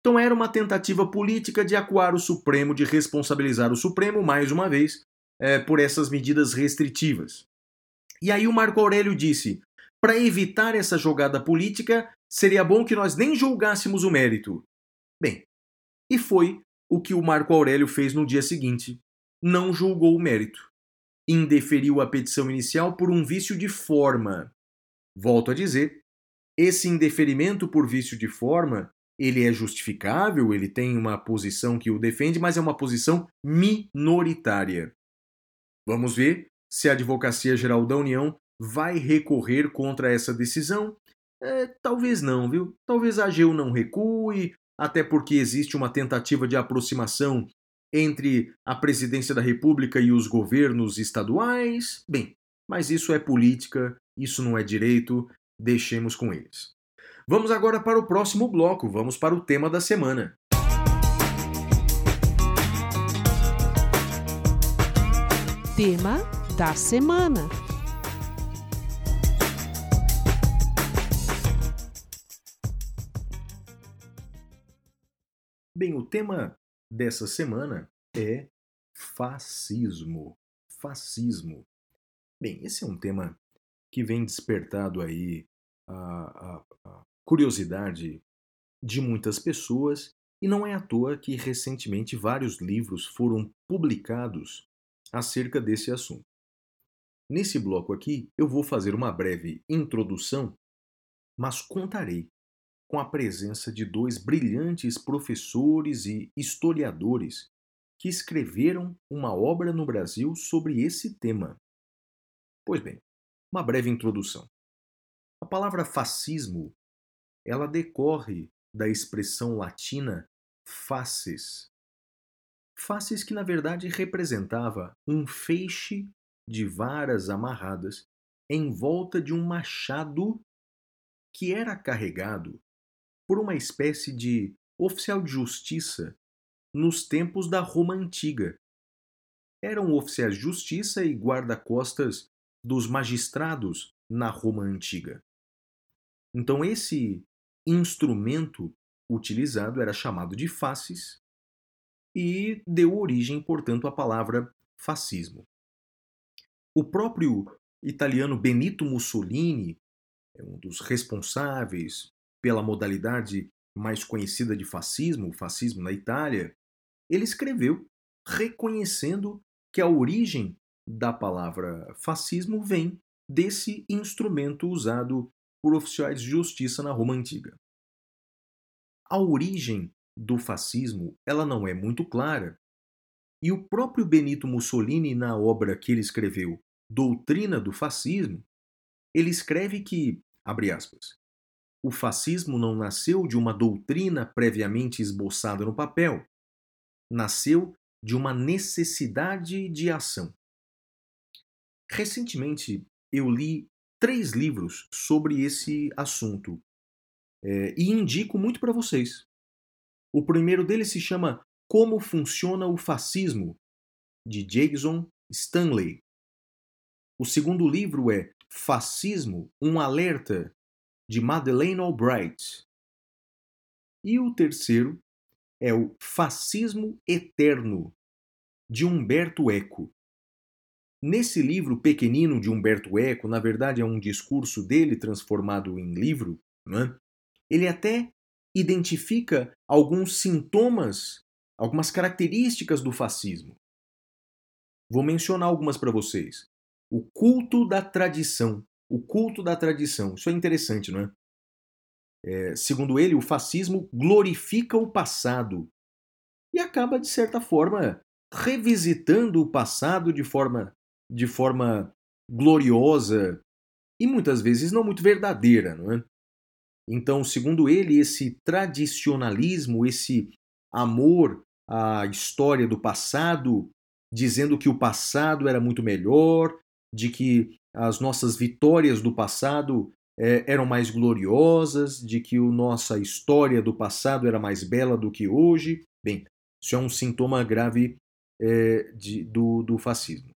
Então era uma tentativa política de acuar o Supremo, de responsabilizar o Supremo, mais uma vez, é, por essas medidas restritivas. E aí o Marco Aurélio disse: para evitar essa jogada política, seria bom que nós nem julgássemos o mérito. Bem, e foi o que o Marco Aurélio fez no dia seguinte. Não julgou o mérito. Indeferiu a petição inicial por um vício de forma. Volto a dizer, esse indeferimento por vício de forma, ele é justificável, ele tem uma posição que o defende, mas é uma posição minoritária. Vamos ver se a Advocacia Geral da União vai recorrer contra essa decisão. É, talvez não, viu? Talvez a AGU não recue, até porque existe uma tentativa de aproximação entre a presidência da República e os governos estaduais. Bem, mas isso é política, isso não é direito, deixemos com eles. Vamos agora para o próximo bloco, vamos para o tema da semana. Tema da semana. Bem, o tema dessa semana é fascismo. Fascismo. Bem, esse é um tema que vem despertado aí a, a, a curiosidade de muitas pessoas e não é à toa que recentemente vários livros foram publicados acerca desse assunto. Nesse bloco aqui, eu vou fazer uma breve introdução, mas contarei com a presença de dois brilhantes professores e historiadores que escreveram uma obra no Brasil sobre esse tema. Pois bem, uma breve introdução. A palavra fascismo, ela decorre da expressão latina faces. Faces que na verdade representava um feixe de varas amarradas em volta de um machado que era carregado por uma espécie de oficial de justiça nos tempos da Roma antiga. Eram oficiais de justiça e guarda-costas dos magistrados na Roma antiga. Então, esse instrumento utilizado era chamado de fasces e deu origem, portanto, à palavra fascismo. O próprio italiano Benito Mussolini, é um dos responsáveis pela modalidade mais conhecida de fascismo, o fascismo na Itália, ele escreveu reconhecendo que a origem da palavra fascismo vem desse instrumento usado por oficiais de justiça na Roma antiga. A origem do fascismo, ela não é muito clara, e o próprio Benito Mussolini na obra que ele escreveu, Doutrina do Fascismo, ele escreve que, abre aspas, o fascismo não nasceu de uma doutrina previamente esboçada no papel. Nasceu de uma necessidade de ação. Recentemente, eu li três livros sobre esse assunto é, e indico muito para vocês. O primeiro deles se chama Como Funciona o Fascismo, de Jason Stanley. O segundo livro é Fascismo, um alerta, de Madeleine Albright. E o terceiro é o Fascismo Eterno, de Humberto Eco. Nesse livro pequenino de Humberto Eco, na verdade é um discurso dele transformado em livro, né? ele até identifica alguns sintomas, algumas características do fascismo. Vou mencionar algumas para vocês. O culto da tradição. O culto da tradição. Isso é interessante, não é? é? Segundo ele, o fascismo glorifica o passado e acaba, de certa forma, revisitando o passado de forma, de forma gloriosa e muitas vezes não muito verdadeira, não é? Então, segundo ele, esse tradicionalismo, esse amor à história do passado, dizendo que o passado era muito melhor, de que as nossas vitórias do passado eh, eram mais gloriosas, de que a nossa história do passado era mais bela do que hoje. Bem, isso é um sintoma grave eh, de, do, do fascismo.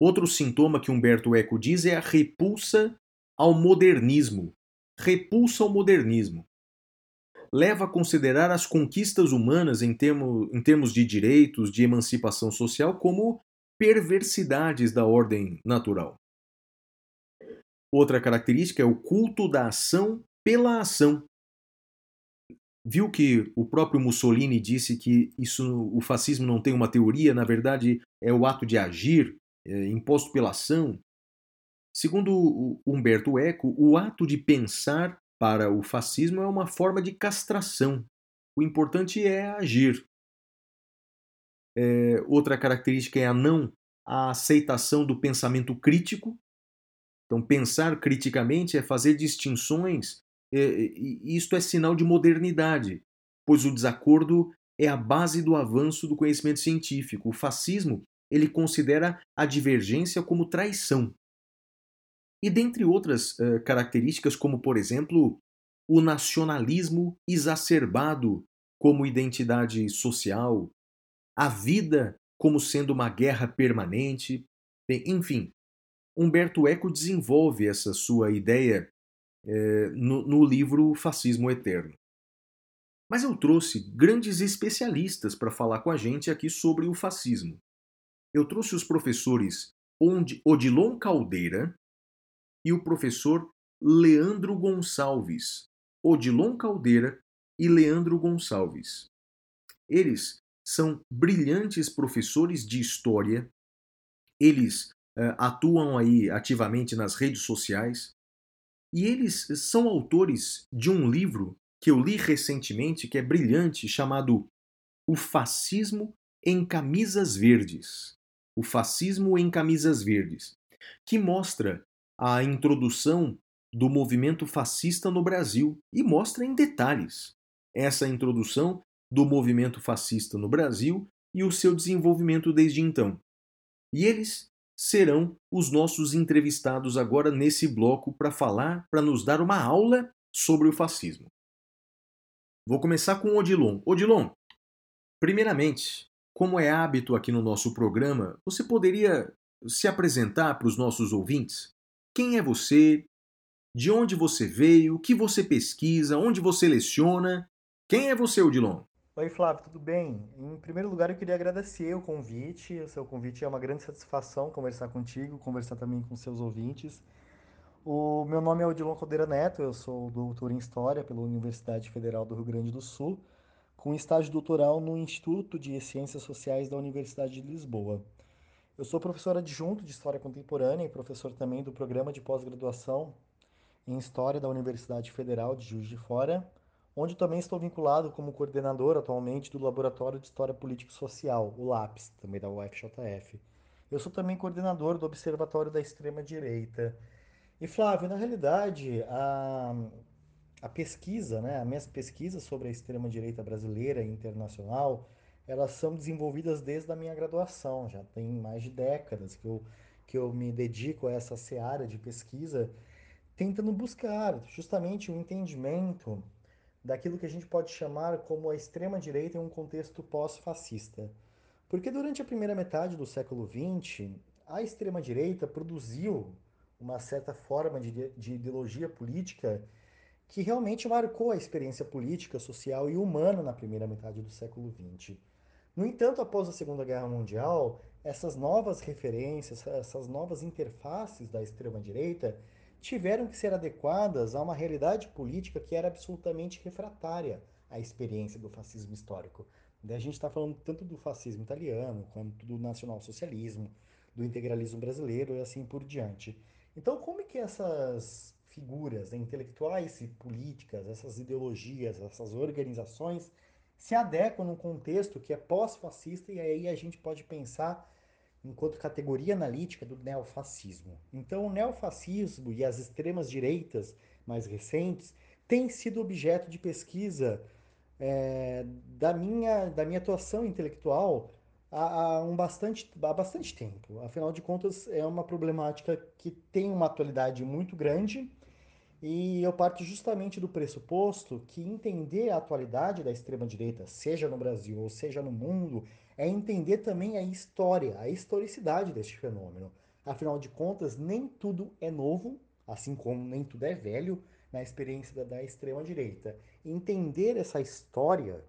Outro sintoma que Humberto Eco diz é a repulsa ao modernismo. Repulsa ao modernismo. Leva a considerar as conquistas humanas em, termo, em termos de direitos, de emancipação social, como perversidades da ordem natural. Outra característica é o culto da ação pela ação. Viu que o próprio Mussolini disse que isso, o fascismo não tem uma teoria, na verdade é o ato de agir, é, imposto pela ação. Segundo Humberto Eco, o ato de pensar para o fascismo é uma forma de castração. O importante é agir. É, outra característica é a não a aceitação do pensamento crítico. Então, pensar criticamente é fazer distinções, é, e isto é sinal de modernidade, pois o desacordo é a base do avanço do conhecimento científico. O fascismo ele considera a divergência como traição. E dentre outras uh, características, como por exemplo o nacionalismo exacerbado como identidade social, a vida como sendo uma guerra permanente, enfim, Humberto Eco desenvolve essa sua ideia eh, no, no livro Fascismo Eterno. Mas eu trouxe grandes especialistas para falar com a gente aqui sobre o fascismo. Eu trouxe os professores Odilon Caldeira e o professor Leandro Gonçalves. Odilon Caldeira e Leandro Gonçalves. Eles são brilhantes professores de história, eles uh, atuam aí ativamente nas redes sociais. E eles são autores de um livro que eu li recentemente que é brilhante, chamado O Fascismo em Camisas Verdes. O Fascismo em Camisas Verdes, que mostra a introdução do movimento fascista no Brasil. E mostra em detalhes essa introdução do movimento fascista no Brasil e o seu desenvolvimento desde então. E eles serão os nossos entrevistados agora nesse bloco para falar, para nos dar uma aula sobre o fascismo. Vou começar com o Odilon. Odilon, primeiramente, como é hábito aqui no nosso programa, você poderia se apresentar para os nossos ouvintes? Quem é você? De onde você veio? O que você pesquisa? Onde você leciona? Quem é você, Odilon? Oi, Flávio, tudo bem? Em primeiro lugar, eu queria agradecer o convite. O seu convite é uma grande satisfação conversar contigo, conversar também com seus ouvintes. O meu nome é Odilon Caldeira Neto, eu sou doutor em História pela Universidade Federal do Rio Grande do Sul, com estágio doutoral no Instituto de Ciências Sociais da Universidade de Lisboa. Eu sou professor adjunto de História Contemporânea e professor também do programa de pós-graduação em História da Universidade Federal de Juiz de Fora, onde também estou vinculado como coordenador atualmente do Laboratório de História Político Social, o LAPS, também da UFJF. Eu sou também coordenador do Observatório da Extrema Direita. E Flávio, na realidade, a, a pesquisa, né, as minhas pesquisas sobre a extrema direita brasileira e internacional, elas são desenvolvidas desde a minha graduação, já tem mais de décadas que eu, que eu me dedico a essa seara de pesquisa, tentando buscar justamente o um entendimento daquilo que a gente pode chamar como a extrema-direita em um contexto pós-fascista. Porque durante a primeira metade do século XX, a extrema-direita produziu uma certa forma de, de ideologia política que realmente marcou a experiência política, social e humana na primeira metade do século XX. No entanto, após a Segunda Guerra Mundial, essas novas referências, essas novas interfaces da extrema-direita tiveram que ser adequadas a uma realidade política que era absolutamente refratária à experiência do fascismo histórico. A gente está falando tanto do fascismo italiano, quanto do nacionalsocialismo, do integralismo brasileiro e assim por diante. Então, como é que essas figuras né, intelectuais e políticas, essas ideologias, essas organizações se adequam num contexto que é pós-fascista e aí a gente pode pensar enquanto categoria analítica do neofascismo. Então, o neofascismo e as extremas direitas mais recentes tem sido objeto de pesquisa é, da, minha, da minha atuação intelectual há, há, um bastante, há bastante tempo. Afinal de contas, é uma problemática que tem uma atualidade muito grande e eu parto justamente do pressuposto que entender a atualidade da extrema-direita, seja no Brasil ou seja no mundo, é entender também a história, a historicidade deste fenômeno. Afinal de contas, nem tudo é novo, assim como nem tudo é velho na experiência da, da extrema-direita. Entender essa história,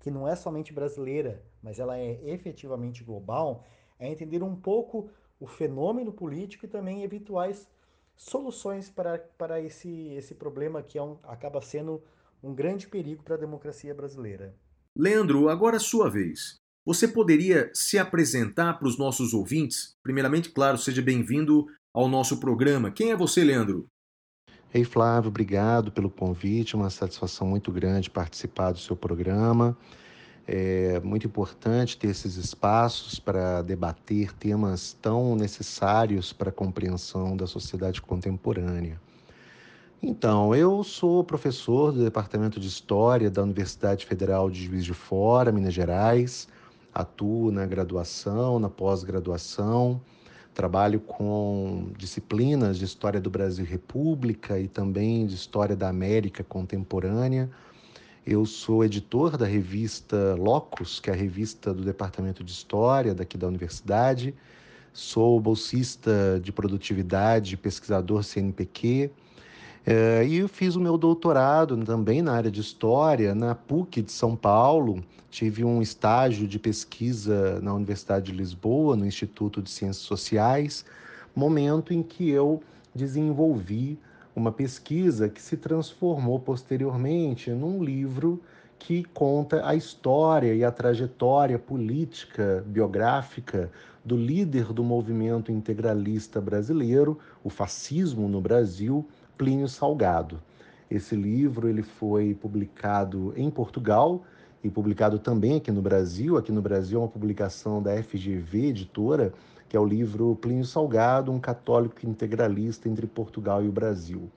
que não é somente brasileira, mas ela é efetivamente global, é entender um pouco o fenômeno político e também eventuais soluções para, para esse, esse problema que é um, acaba sendo um grande perigo para a democracia brasileira. Leandro, agora é sua vez. Você poderia se apresentar para os nossos ouvintes? Primeiramente, claro, seja bem-vindo ao nosso programa. Quem é você, Leandro? Ei, Flávio, obrigado pelo convite. Uma satisfação muito grande participar do seu programa. É muito importante ter esses espaços para debater temas tão necessários para a compreensão da sociedade contemporânea. Então, eu sou professor do Departamento de História da Universidade Federal de Juiz de Fora, Minas Gerais atuo na graduação, na pós-graduação, trabalho com disciplinas de História do Brasil República e também de História da América Contemporânea. Eu sou editor da revista Locus, que é a revista do Departamento de História daqui da universidade. Sou bolsista de produtividade, pesquisador CNPq. É, e eu fiz o meu doutorado também na área de História, na PUC de São Paulo, Tive um estágio de pesquisa na Universidade de Lisboa, no Instituto de Ciências Sociais, momento em que eu desenvolvi uma pesquisa que se transformou posteriormente num livro que conta a história e a trajetória política, biográfica do líder do movimento integralista brasileiro, o fascismo no Brasil, Plínio Salgado. Esse livro ele foi publicado em Portugal e publicado também aqui no Brasil. Aqui no Brasil é uma publicação da FGV Editora, que é o livro Plínio Salgado, um católico integralista entre Portugal e o Brasil.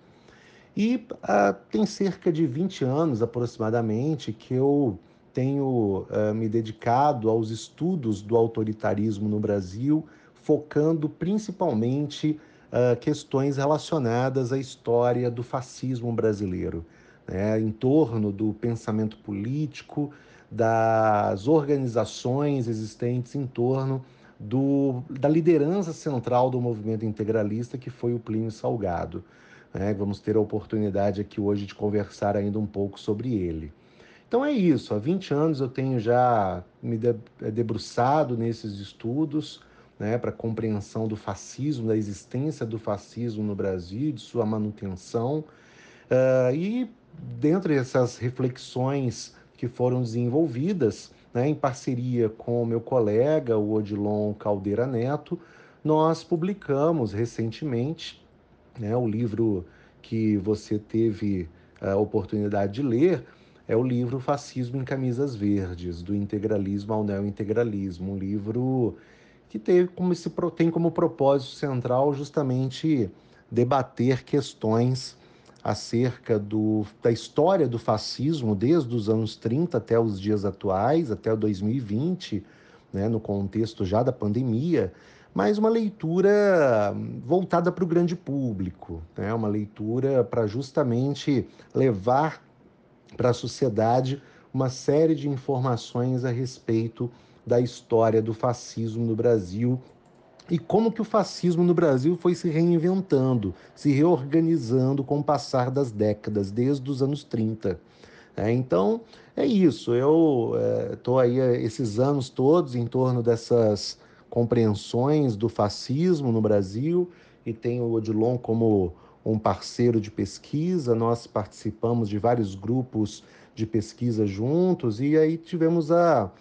E ah, tem cerca de 20 anos aproximadamente que eu tenho ah, me dedicado aos estudos do autoritarismo no Brasil, focando principalmente ah, questões relacionadas à história do fascismo brasileiro né, em torno do pensamento político, das organizações existentes em torno do, da liderança central do movimento integralista, que foi o Plínio Salgado. Né? Vamos ter a oportunidade aqui hoje de conversar ainda um pouco sobre ele. Então é isso, há 20 anos eu tenho já me debruçado nesses estudos né, para compreensão do fascismo, da existência do fascismo no Brasil, de sua manutenção. Uh, e dentre essas reflexões que foram desenvolvidas, né, em parceria com o meu colega, o Odilon Caldeira Neto, nós publicamos recentemente né, o livro que você teve a oportunidade de ler, é o livro Fascismo em Camisas Verdes, do integralismo ao neointegralismo, um livro que teve como esse, tem como propósito central justamente debater questões acerca do, da história do fascismo desde os anos 30 até os dias atuais, até 2020, né, no contexto já da pandemia, mas uma leitura voltada para o grande público, né, uma leitura para justamente levar para a sociedade uma série de informações a respeito da história do fascismo no Brasil e como que o fascismo no Brasil foi se reinventando, se reorganizando com o passar das décadas, desde os anos 30. É, então, é isso. Eu estou é, aí esses anos todos em torno dessas compreensões do fascismo no Brasil e tenho o Odilon como um parceiro de pesquisa. Nós participamos de vários grupos de pesquisa juntos e aí tivemos a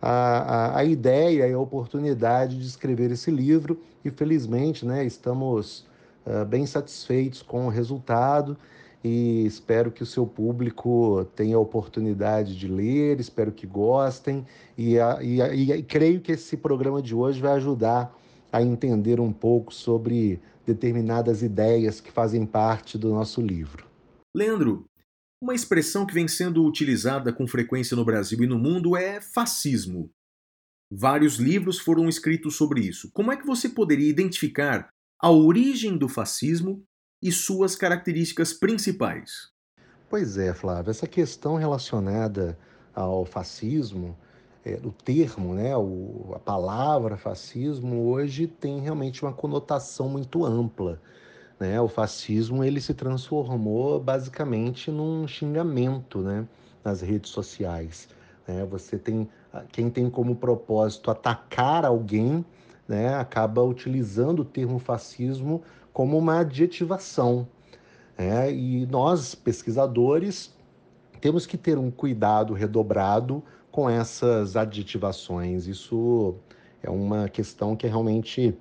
a, a, a ideia e a oportunidade de escrever esse livro. E felizmente né, estamos uh, bem satisfeitos com o resultado. E espero que o seu público tenha a oportunidade de ler, espero que gostem. E, a, e, e, e creio que esse programa de hoje vai ajudar a entender um pouco sobre determinadas ideias que fazem parte do nosso livro. Leandro, Uma expressão que vem sendo utilizada com frequência no Brasil e no mundo é fascismo. Vários livros foram escritos sobre isso. Como é que você poderia identificar a origem do fascismo e suas características principais? Pois é, Flávio, essa questão relacionada ao fascismo, é, o termo, né, o, a palavra fascismo hoje tem realmente uma conotação muito ampla. Né? O fascismo ele se transformou basicamente num xingamento né, nas redes sociais. Né? Você tem quem tem como propósito atacar alguém, né, acaba utilizando o termo fascismo como uma adjetivação. Né? E nós, pesquisadores, temos que ter um cuidado redobrado com essas adjetivações. Isso é uma questão que realmente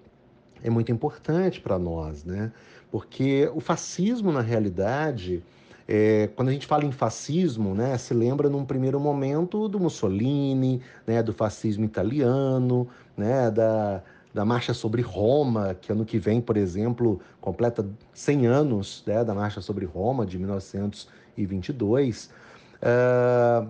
é muito importante para nós, né? Porque o fascismo, na realidade, é, quando a gente fala em fascismo, né, se lembra num primeiro momento do Mussolini, né, do fascismo italiano, né, da, da Marcha sobre Roma, que ano que vem, por exemplo, completa 100 anos né, da Marcha sobre Roma, de 1922. Uh,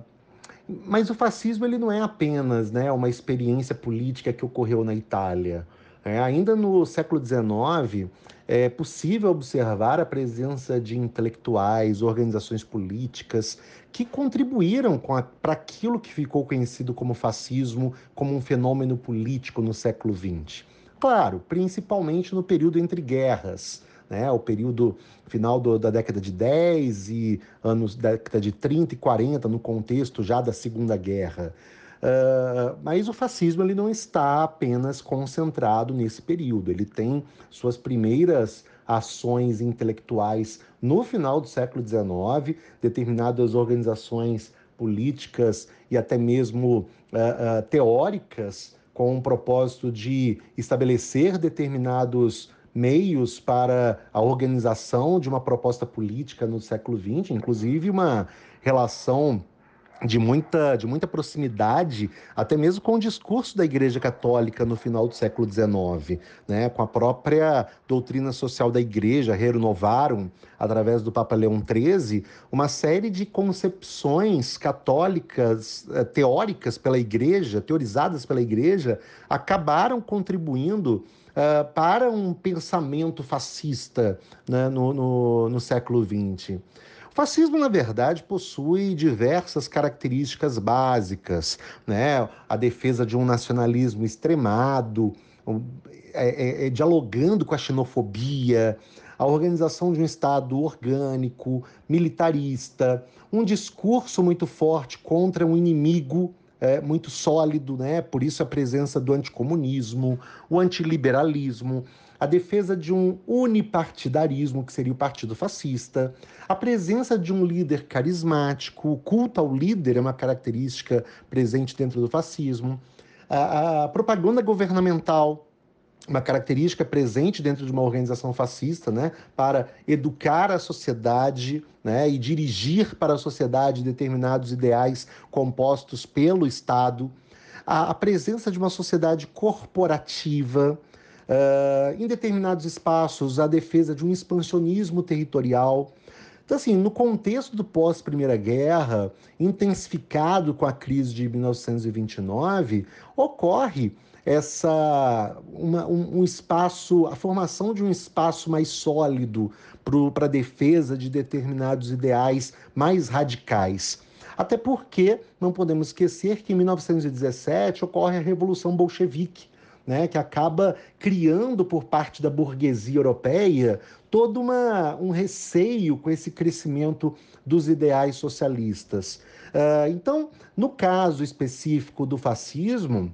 mas o fascismo ele não é apenas né, uma experiência política que ocorreu na Itália. É, ainda no século XIX, é possível observar a presença de intelectuais, organizações políticas que contribuíram para aquilo que ficou conhecido como fascismo, como um fenômeno político no século XX. Claro, principalmente no período entre guerras, né, o período final do, da década de 10 e anos da década de 30 e 40, no contexto já da Segunda Guerra. Uh, mas o fascismo ele não está apenas concentrado nesse período. Ele tem suas primeiras ações intelectuais no final do século XIX, determinadas organizações políticas e até mesmo uh, uh, teóricas com o propósito de estabelecer determinados meios para a organização de uma proposta política no século XX, inclusive uma relação de muita, de muita proximidade, até mesmo com o discurso da Igreja Católica no final do século XIX, né? com a própria doutrina social da Igreja, renovaram, através do Papa Leão XIII, uma série de concepções católicas eh, teóricas pela Igreja, teorizadas pela Igreja, acabaram contribuindo uh, para um pensamento fascista né? no, no, no século XX. Fascismo, na verdade, possui diversas características básicas, né? A defesa de um nacionalismo extremado, é, é, é, dialogando com a xenofobia, a organização de um Estado orgânico, militarista, um discurso muito forte contra um inimigo é, muito sólido, né? por isso a presença do anticomunismo, o antiliberalismo, a defesa de um unipartidarismo, que seria o Partido Fascista, a presença de um líder carismático, o culto ao líder é uma característica presente dentro do fascismo, a, a propaganda governamental, uma característica presente dentro de uma organização fascista, né, para educar a sociedade, né, e dirigir para a sociedade determinados ideais compostos pelo Estado, a, a presença de uma sociedade corporativa, Uh, em determinados espaços, a defesa de um expansionismo territorial. Então, assim, no contexto do pós-Primeira Guerra, intensificado com a crise de 1929, ocorre essa uma, um, um, espaço, a formação de um espaço mais sólido para a defesa de determinados ideais mais radicais. Até porque não podemos esquecer que em 1917 ocorre a Revolução Bolchevique, né, que acaba criando por parte da burguesia europeia todo uma, um receio com esse crescimento dos ideais socialistas. Uh, então, no caso específico do fascismo,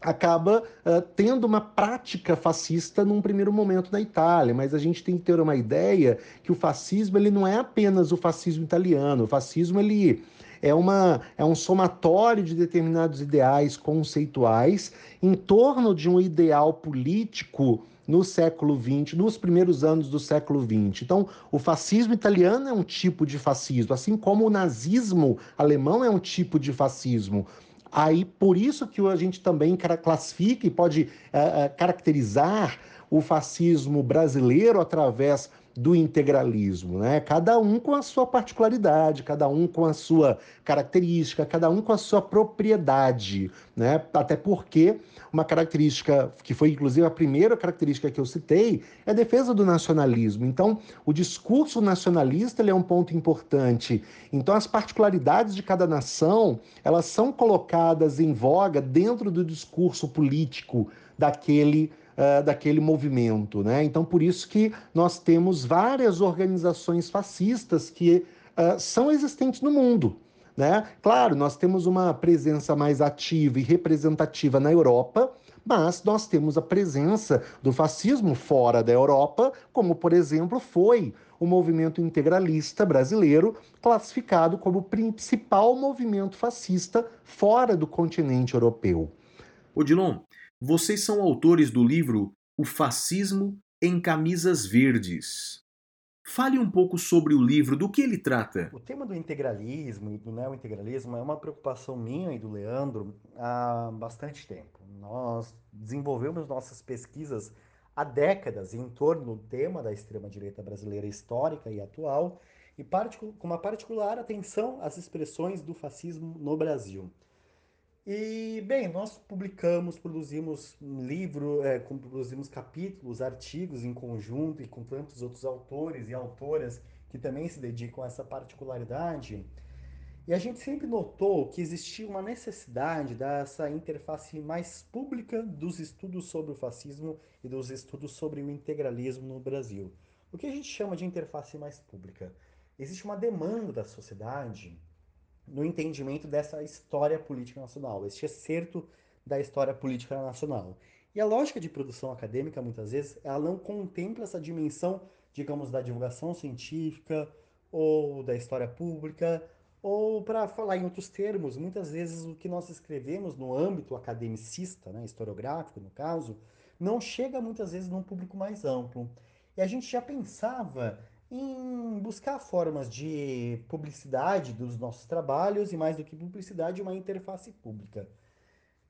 acaba uh, tendo uma prática fascista num primeiro momento na Itália, mas a gente tem que ter uma ideia que o fascismo ele não é apenas o fascismo italiano, o fascismo ele é, uma, é um somatório de determinados ideais conceituais em torno de um ideal político no século XX, nos primeiros anos do século XX. Então, o fascismo italiano é um tipo de fascismo, assim como o nazismo alemão é um tipo de fascismo. Aí, por isso que a gente também classifica e pode uh, caracterizar o fascismo brasileiro através do integralismo, né? Cada um com a sua particularidade, cada um com a sua característica, cada um com a sua propriedade, né? Até porque uma característica que foi inclusive a primeira característica que eu citei é a defesa do nacionalismo. Então, o discurso nacionalista é um ponto importante. Então, as particularidades de cada nação, elas são colocadas em voga dentro do discurso político daquele uh, daquele movimento. Né? Então, por isso que nós temos várias organizações fascistas que uh, são existentes no mundo. Né? Claro, nós temos uma presença mais ativa e representativa na Europa, mas nós temos a presença do fascismo fora da Europa, como, por exemplo, foi o movimento integralista brasileiro, classificado como o principal movimento fascista fora do continente europeu. Odilon, vocês são autores do livro O Fascismo em Camisas Verdes. Fale um pouco sobre o livro, do que ele trata. O tema do integralismo e do neo-integralismo é uma preocupação minha e do Leandro há bastante tempo. Nós desenvolvemos nossas pesquisas há décadas em torno do tema da extrema-direita brasileira histórica e atual, e com uma particular atenção às expressões do fascismo no Brasil. E, bem, nós publicamos, produzimos livro, é, produzimos capítulos, artigos em conjunto e com tantos outros autores e autoras que também se dedicam a essa particularidade. E a gente sempre notou que existia uma necessidade dessa interface mais pública dos estudos sobre o fascismo e dos estudos sobre o integralismo no Brasil. O que a gente chama de interface mais pública? Existe uma demanda da sociedade no entendimento dessa história política nacional, este excerto da história política nacional. E a lógica de produção acadêmica, muitas vezes, ela não contempla essa dimensão, digamos, da divulgação científica ou da história pública, ou para falar em outros termos, muitas vezes o que nós escrevemos no âmbito academicista, né, historiográfico no caso, não chega muitas vezes num público mais amplo. E a gente já pensava em buscar formas de publicidade dos nossos trabalhos e, mais do que publicidade, uma interface pública.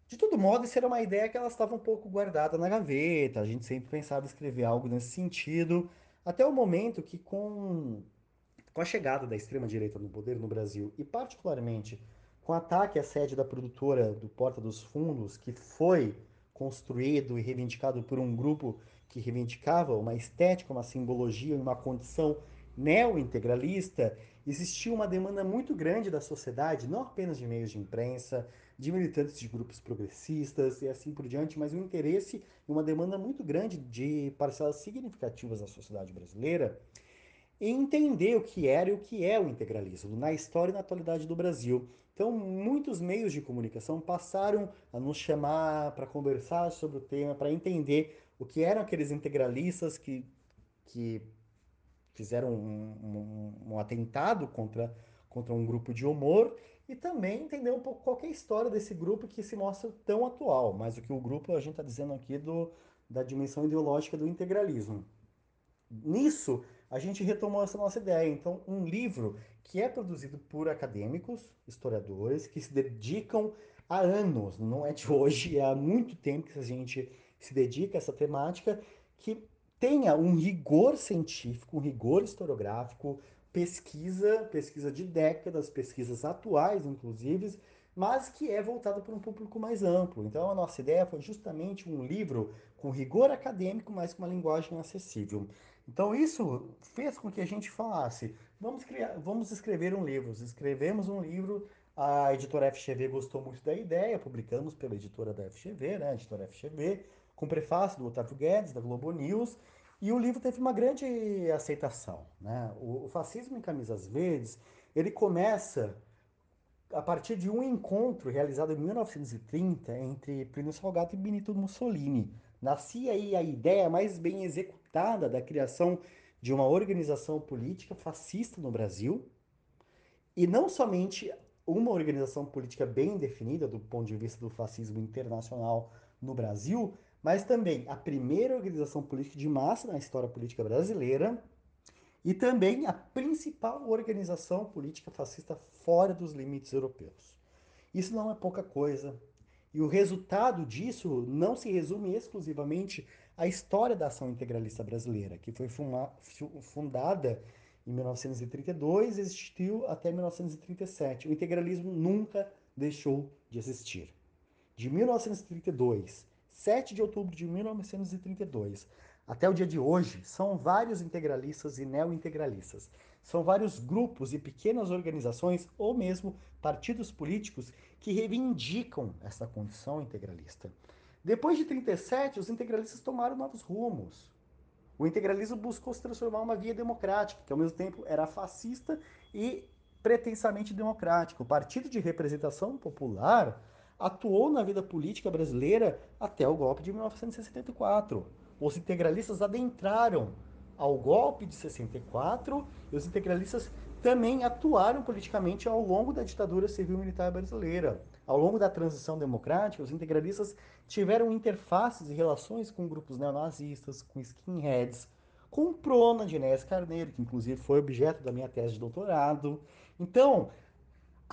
De todo modo, isso era uma ideia que ela estava um pouco guardada na gaveta, a gente sempre pensava escrever algo nesse sentido, até o momento que, com, com a chegada da extrema-direita no poder no Brasil, e particularmente com o ataque à sede da produtora do Porta dos Fundos, que foi construído e reivindicado por um grupo que reivindicava uma estética, uma simbologia e uma condição neo-integralista, existia uma demanda muito grande da sociedade, não apenas de meios de imprensa, de militantes de grupos progressistas e assim por diante, mas um interesse e uma demanda muito grande de parcelas significativas da sociedade brasileira em entender o que era e o que é o integralismo na história e na atualidade do Brasil. Então, muitos meios de comunicação passaram a nos chamar para conversar sobre o tema, para entender o que eram aqueles integralistas que, que fizeram um, um, um, atentado contra, contra um grupo de humor e também entender um pouco qual é a história desse grupo que se mostra tão atual, mas o que o grupo a gente está dizendo aqui do, da dimensão ideológica do integralismo. Nisso, a gente retomou essa nossa ideia. Então, um livro que é produzido por acadêmicos, historiadores, que se dedicam há anos, não é de hoje, é há muito tempo que a gente se dedica a essa temática, que tenha um rigor científico, um rigor historiográfico, pesquisa, pesquisa de décadas, pesquisas atuais, inclusive, mas que é voltado para um público mais amplo. Então, a nossa ideia foi justamente um livro com rigor acadêmico, mas com uma linguagem acessível. Então, isso fez com que a gente falasse: vamos, criar, vamos escrever um livro. Escrevemos um livro, a editora FGV gostou muito da ideia, publicamos pela editora da FGV, né, a editora FGV com prefácio do Otávio Guedes, da Globo News, e o livro teve uma grande aceitação. Né? O, Fascismo em Camisas Verdes, ele começa a partir de um encontro realizado em 1930 entre Plínio Salgado e Benito Mussolini. Nascia aí a ideia mais bem executada da criação de uma organização política fascista no Brasil, e não somente uma organização política bem definida do ponto de vista do fascismo internacional no Brasil, mas também a primeira organização política de massa na história política brasileira e também a principal organização política fascista fora dos limites europeus. Isso não é pouca coisa. E o resultado disso não se resume exclusivamente a história da ação integralista brasileira, que foi fundada em 1932 e existiu até 1937. O integralismo nunca deixou de existir. De 1932, 7 de outubro de 1932, até o dia de hoje, são vários integralistas e neo-integralistas. São vários grupos e pequenas organizações, ou mesmo partidos políticos, que reivindicam essa condição integralista. Depois de 37, os integralistas tomaram novos rumos. O integralismo buscou se transformar uma via democrática, que ao mesmo tempo era fascista e pretensamente democrática. O Partido de Representação Popular atuou na vida política brasileira até o golpe de 1964. Os integralistas adentraram ao golpe de 64 e os integralistas também atuaram politicamente ao longo da ditadura civil-militar brasileira. Ao longo da transição democrática, os integralistas tiveram interfaces e relações com grupos neonazistas, com skinheads, com Prona de Inés Carneiro, que inclusive foi objeto da minha tese de doutorado. Então,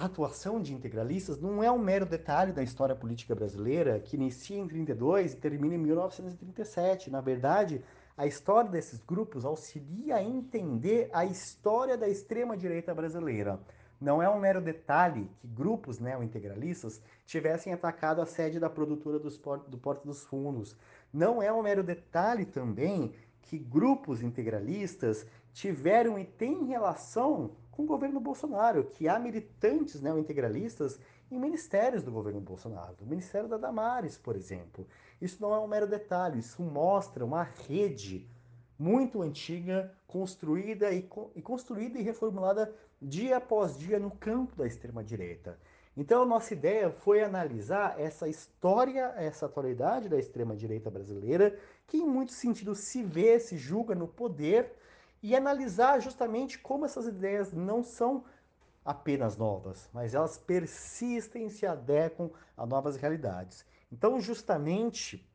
a atuação de integralistas não é um mero detalhe da história política brasileira que inicia em 32 e termina em 1937. Na verdade, a história desses grupos auxilia a entender a história da extrema-direita brasileira. Não é um mero detalhe que grupos neo-integralistas tivessem atacado a sede da produtora do Porto dos Fundos. Não é um mero detalhe também que grupos integralistas tiveram e têm relação com o governo Bolsonaro, que há militantes neo-integralistas em ministérios do governo Bolsonaro, o Ministério da Damares, por exemplo. Isso não é um mero detalhe, isso mostra uma rede muito antiga, construída e, e construída e reformulada dia após dia no campo da extrema-direita. Então, a nossa ideia foi analisar essa história, essa atualidade da extrema-direita brasileira, que em muitos sentidos se vê, se julga no poder, e analisar justamente como essas ideias não são apenas novas, mas elas persistem e se adequam a novas realidades. Então, justamente,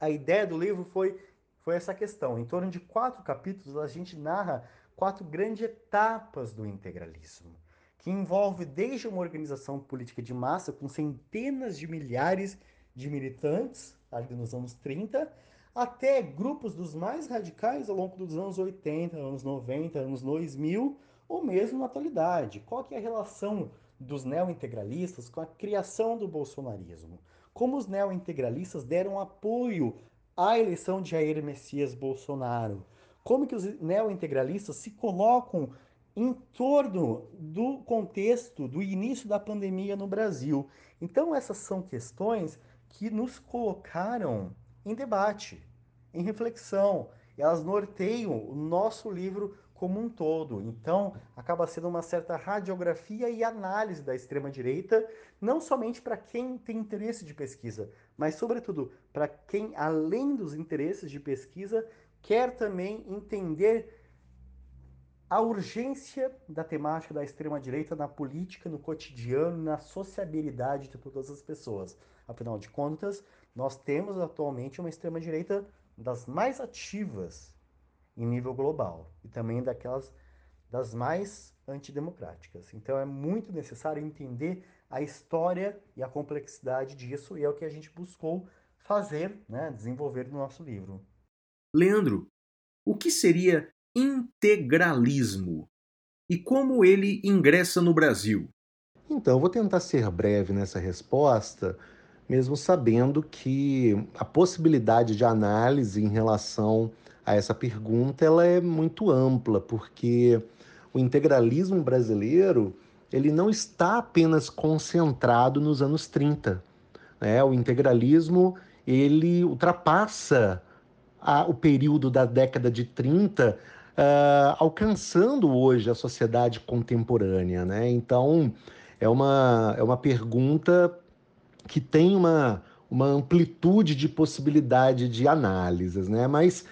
a ideia do livro foi, foi essa questão. Em torno de quatro capítulos, a gente narra quatro grandes etapas do integralismo, que envolve desde uma organização política de massa com centenas de milhares de militantes, ali nos anos 30, até grupos dos mais radicais ao longo dos anos 80, anos 90, anos 2000, ou mesmo na atualidade. Qual que é a relação dos neointegralistas com a criação do bolsonarismo? Como os neointegralistas deram apoio à eleição de Jair Messias Bolsonaro? Como que os neointegralistas se colocam em torno do contexto do início da pandemia no Brasil? Então essas são questões que nos colocaram em debate, em reflexão. E elas norteiam o nosso livro como um todo. Então, acaba sendo uma certa radiografia e análise da extrema-direita, não somente para quem tem interesse de pesquisa, mas, sobretudo, para quem, além dos interesses de pesquisa, quer também entender a urgência da temática da extrema-direita na política, no cotidiano, na sociabilidade de todas as pessoas. Afinal de contas, nós temos atualmente uma extrema-direita das mais ativas em nível global e também daquelas das mais antidemocráticas. Então é muito necessário entender a história e a complexidade disso e é o que a gente buscou fazer, né, desenvolver no nosso livro. Leandro, o que seria integralismo e como ele ingressa no Brasil? Então, vou tentar ser breve nessa resposta, mesmo sabendo que a possibilidade de análise em relação a essa pergunta ela é muito ampla, porque o integralismo brasileiro ele não está apenas concentrado nos anos 30. Né? O integralismo ele ultrapassa a, o período da década de 30, uh, ah, alcançando hoje a sociedade contemporânea. Né? Então, é uma, é uma pergunta que tem uma, uma amplitude de possibilidade de análises, né? mas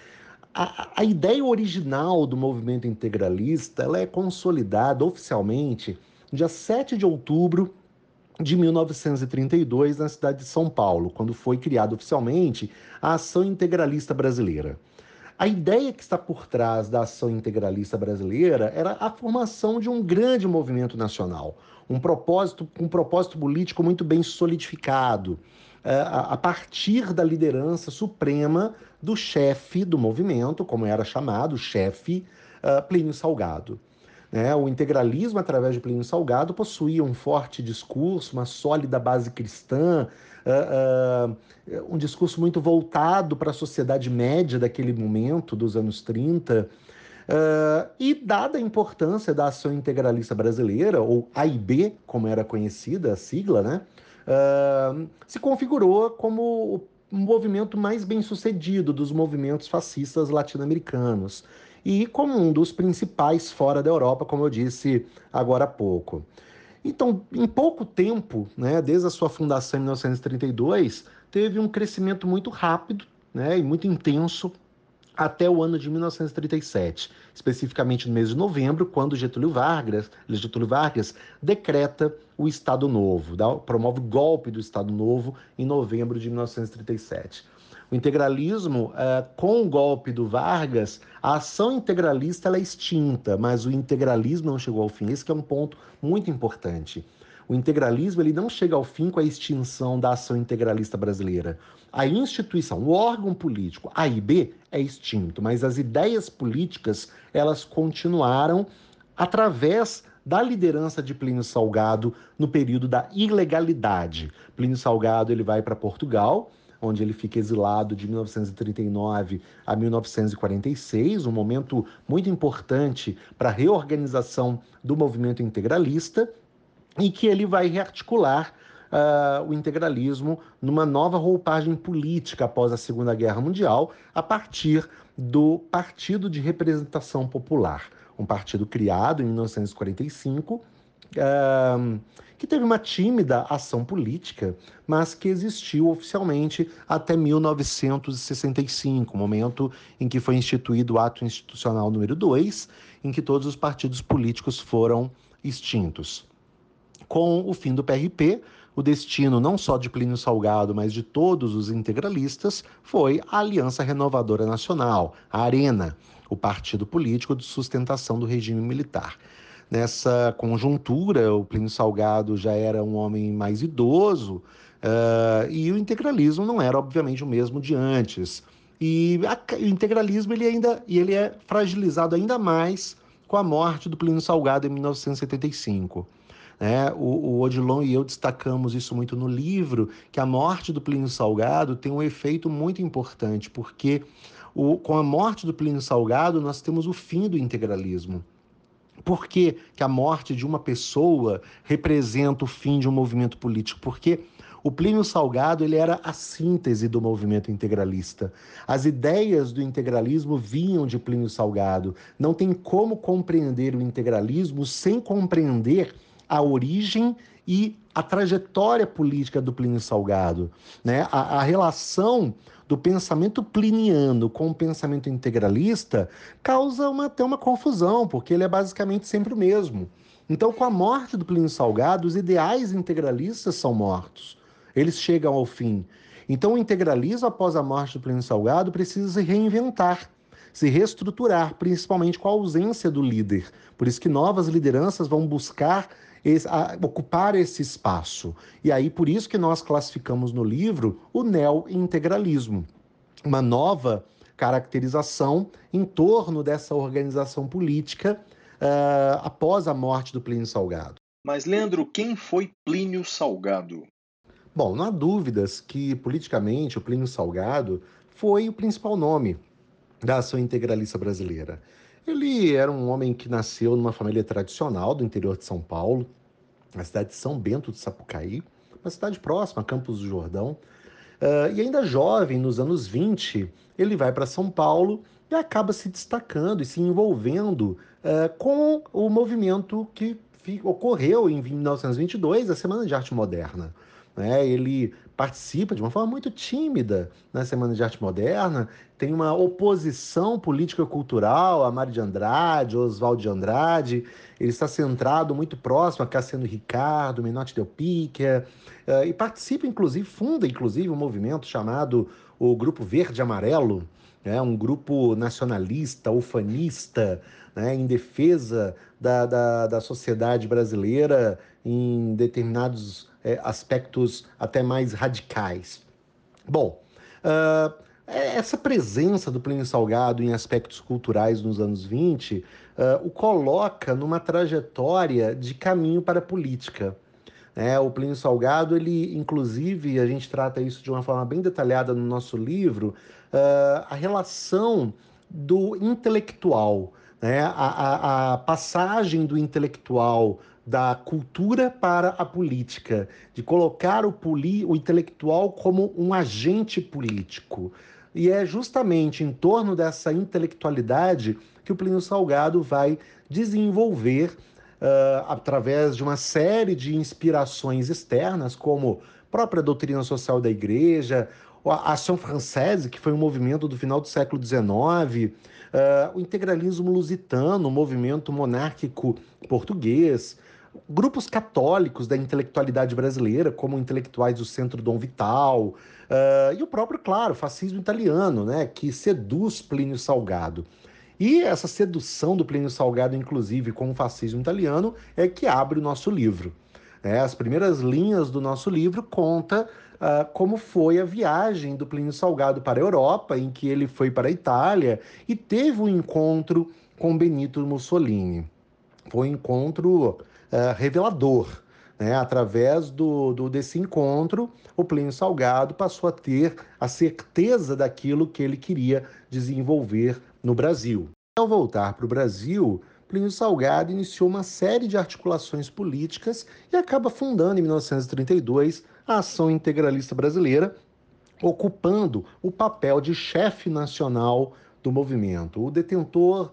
a, a, ideia original do movimento integralista ela é consolidada oficialmente dia 7 de outubro de 1932 na cidade de São Paulo, quando foi criada oficialmente a Ação Integralista Brasileira. A ideia que está por trás da Ação Integralista Brasileira era a formação de um grande movimento nacional, um propósito, um propósito político muito bem solidificado, eh, a partir da liderança suprema do chefe do movimento, como era chamado, chefe uh, Plínio Salgado. Né? O integralismo, através de Plínio Salgado, possuía um forte discurso, uma sólida base cristã, uh, uh, um discurso muito voltado para a sociedade média daquele momento, dos anos 30. Uh, e dada a importância da ação integralista brasileira, ou AIB, como era conhecida a sigla, né, uh, se configurou como o movimento mais bem sucedido dos movimentos fascistas latino-americanos e como um dos principais fora da Europa, como eu disse agora há pouco. Então, em pouco tempo, né, desde a sua fundação em 1932, teve um crescimento muito rápido né, e muito intenso até o ano de 1937, especificamente no mês de novembro, quando Getúlio Vargas, Getúlio Vargas decreta o Estado Novo, dá, promove o golpe do Estado Novo em novembro de 1937. O integralismo, uh, com o golpe do Vargas, a ação integralista é extinta, mas o integralismo não chegou ao fim. Esse é um ponto muito importante. O integralismo ele não chega ao fim com a extinção da ação integralista brasileira. A instituição, o órgão político, A e B, é extinto, mas as ideias políticas elas continuaram através da liderança de Plínio Salgado no período da ilegalidade. Plínio Salgado ele vai para Portugal, onde ele fica exilado de 1939 a 1946, um momento muito importante para a reorganização do movimento integralista e que ele vai rearticular uh, o integralismo numa nova roupagem política após a Segunda Guerra Mundial, a partir do Partido de Representação Popular, um partido criado em 1945. Que teve uma tímida ação política, mas que existiu oficialmente até 1965, momento em que foi instituído o ato institucional número 2, em que todos os partidos políticos foram extintos. Com o fim do PRP, o destino não só de Plínio Salgado, mas de todos os integralistas foi a Aliança Renovadora Nacional, a ARENA, o partido político de sustentação do regime militar. Nessa conjuntura, o Plínio Salgado já era um homem mais idoso uh, e o integralismo não era, obviamente, o mesmo de antes. E a, o integralismo ele ainda ele é fragilizado ainda mais com a morte do Plínio Salgado em 1975. Né? O, o Odilon e eu destacamos isso muito no livro, que a morte do Plínio Salgado tem um efeito muito importante, porque o, com a morte do Plínio Salgado nós temos o fim do integralismo. Por que, que a morte de uma pessoa representa o fim de um movimento político? Porque o Plínio Salgado ele era a síntese do movimento integralista. As ideias do integralismo vinham de Plínio Salgado. Não tem como compreender o integralismo sem compreender a origem e a trajetória política do Plínio Salgado, né? a, a relação do pensamento pliniano com o pensamento integralista causa uma, até uma confusão, porque ele é basicamente sempre o mesmo. Então, com a morte do Plínio Salgado, os ideais integralistas são mortos. Eles chegam ao fim. Então, o integralismo, após a morte do Plínio Salgado, precisa se reinventar se reestruturar, principalmente com a ausência do líder. Por isso que novas lideranças vão buscar esse, a, ocupar esse espaço. E aí, por isso que nós classificamos no livro o neo-integralismo, uma nova caracterização em torno dessa organização política uh, após a morte do Plínio Salgado. Mas, Leandro, quem foi Plínio Salgado? Bom, não há dúvidas que, politicamente, o Plínio Salgado foi o principal nome da ação integralista brasileira. Ele era um homem que nasceu numa família tradicional do interior de São Paulo, na cidade de São Bento de Sapucaí, uma cidade próxima a Campos do Jordão. Uh, e ainda jovem, nos anos 20, ele vai para São Paulo e acaba se destacando e se envolvendo uh, com o movimento que ocorreu em 1922, a Semana de Arte Moderna. Né? Ele participa de uma forma muito tímida na Semana de Arte Moderna, tem uma oposição política-cultural a Mário de Andrade, Oswaldo de Andrade, ele está centrado muito próximo a Cassiano Ricardo, Menotti Del Picchia, uh, e participa, inclusive, funda, inclusive, um movimento chamado o Grupo Verde Amarelo, né, um grupo nacionalista, ufanista, né, em defesa da, da, da sociedade brasileira em determinados é, aspectos até mais radicais. Bom, uh, essa presença do Plínio Salgado em aspectos culturais nos anos 20 uh, o coloca numa trajetória de caminho para a política. É, o Plínio Salgado, ele, inclusive, a gente trata isso de uma forma bem detalhada no nosso livro, uh, a relação do intelectual, né? a, a, a passagem do intelectual da cultura para a política, de colocar o, poli, o intelectual como um agente político. E é justamente em torno dessa intelectualidade que o Plínio Salgado vai desenvolver uh, através de uma série de inspirações externas, como própria doutrina social da igreja, a Ação Française, que foi um movimento do final do século XIX, uh, o integralismo lusitano, o movimento monárquico português, grupos católicos da intelectualidade brasileira, como intelectuais do Centro Dom Vital, uh, e o próprio, claro, fascismo italiano, né, que seduz Plínio Salgado. E essa sedução do Plínio Salgado, inclusive, com o fascismo italiano, é que abre o nosso livro. É, as primeiras linhas do nosso livro conta uh, como foi a viagem do Plínio Salgado para a Europa, em que ele foi para a Itália e teve um encontro com Benito Mussolini. Foi um encontro uh, revelador. Né? Através do, do, desse encontro, o Plínio Salgado passou a ter a certeza daquilo que ele queria desenvolver no Brasil. Ao voltar para o Brasil, Plínio Salgado iniciou uma série de articulações políticas e acaba fundando, em 1932, a Ação Integralista Brasileira, ocupando o papel de chefe nacional do movimento. O detentor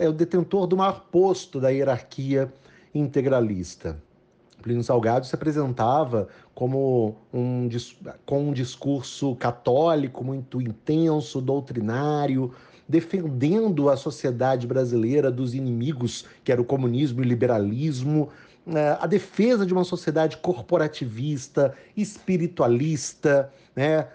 é o detentor do maior posto da hierarquia integralista. Plínio Salgado se apresentava como um, com um discurso católico muito intenso, doutrinário, defendendo a sociedade brasileira dos inimigos, que era o comunismo e o liberalismo, né, a defesa de uma sociedade corporativista, espiritualista, né,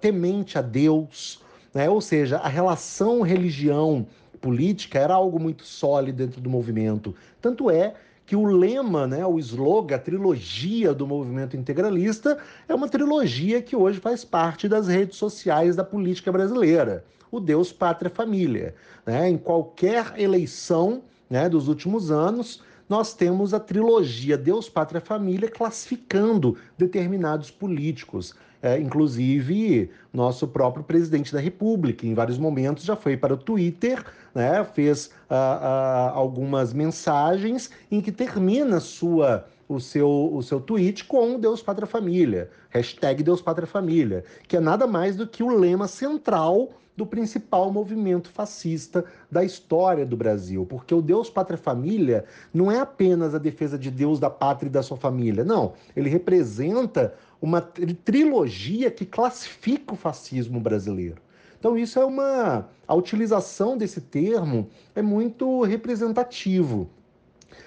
temente a Deus, né, ou seja, a relação religião política era algo muito sólido dentro do movimento. Tanto é que o lema, né, o slogan, a trilogia do movimento integralista é uma trilogia que hoje faz parte das redes sociais da política brasileira o Deus, Pátria, Família. Né? Em qualquer eleição né, dos últimos anos, nós temos a trilogia Deus, Pátria, Família classificando determinados políticos. É, inclusive, nosso próprio presidente da República, em vários momentos, já foi para o Twitter, né, fez uh, uh, algumas mensagens em que termina sua o seu, o seu tweet com Deus Pátria Família, hashtag Deus Pátria Família, que é nada mais do que o lema central do principal movimento fascista da história do Brasil, porque o Deus Pátria Família não é apenas a defesa de Deus, da pátria e da sua família, não. Ele representa uma trilogia que classifica o fascismo brasileiro. Então isso é uma a utilização desse termo é muito representativo.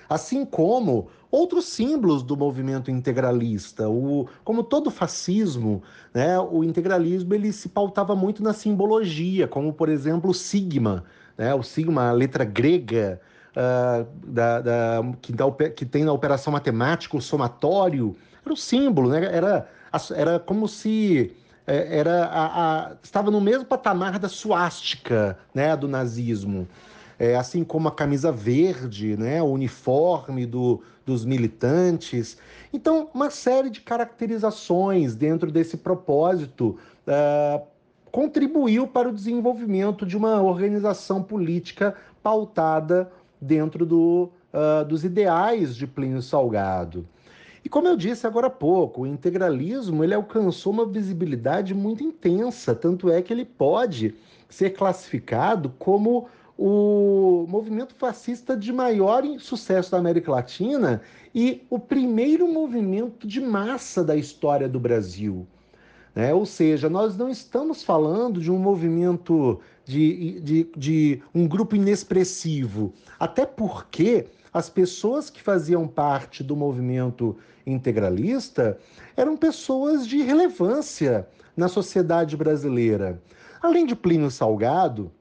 Assim como outros símbolos do movimento integralista. O, como todo fascismo, né, o integralismo ele se pautava muito na simbologia, como por exemplo o sigma, né, o sigma, a letra grega uh, da, da, que, da, que tem na operação matemática o somatório, era o símbolo, né, era, era como se é, era a, a, estava no mesmo patamar da suástica né, do nazismo é, assim como a camisa verde, né, o uniforme do, dos militantes. Então, uma série de caracterizações dentro desse propósito uh, contribuiu para o desenvolvimento de uma organização política pautada dentro do, uh, dos ideais de Plínio Salgado. E como eu disse agora há pouco, o integralismo ele alcançou uma visibilidade muito intensa, tanto é que ele pode ser classificado como o movimento fascista de maior sucesso da América Latina e o primeiro movimento de massa da história do Brasil. Né? Ou seja, nós não estamos falando de um movimento de, de, de um grupo inexpressivo, até porque as pessoas que faziam parte do movimento integralista eram pessoas de relevância na sociedade brasileira. Além de Plínio Salgado,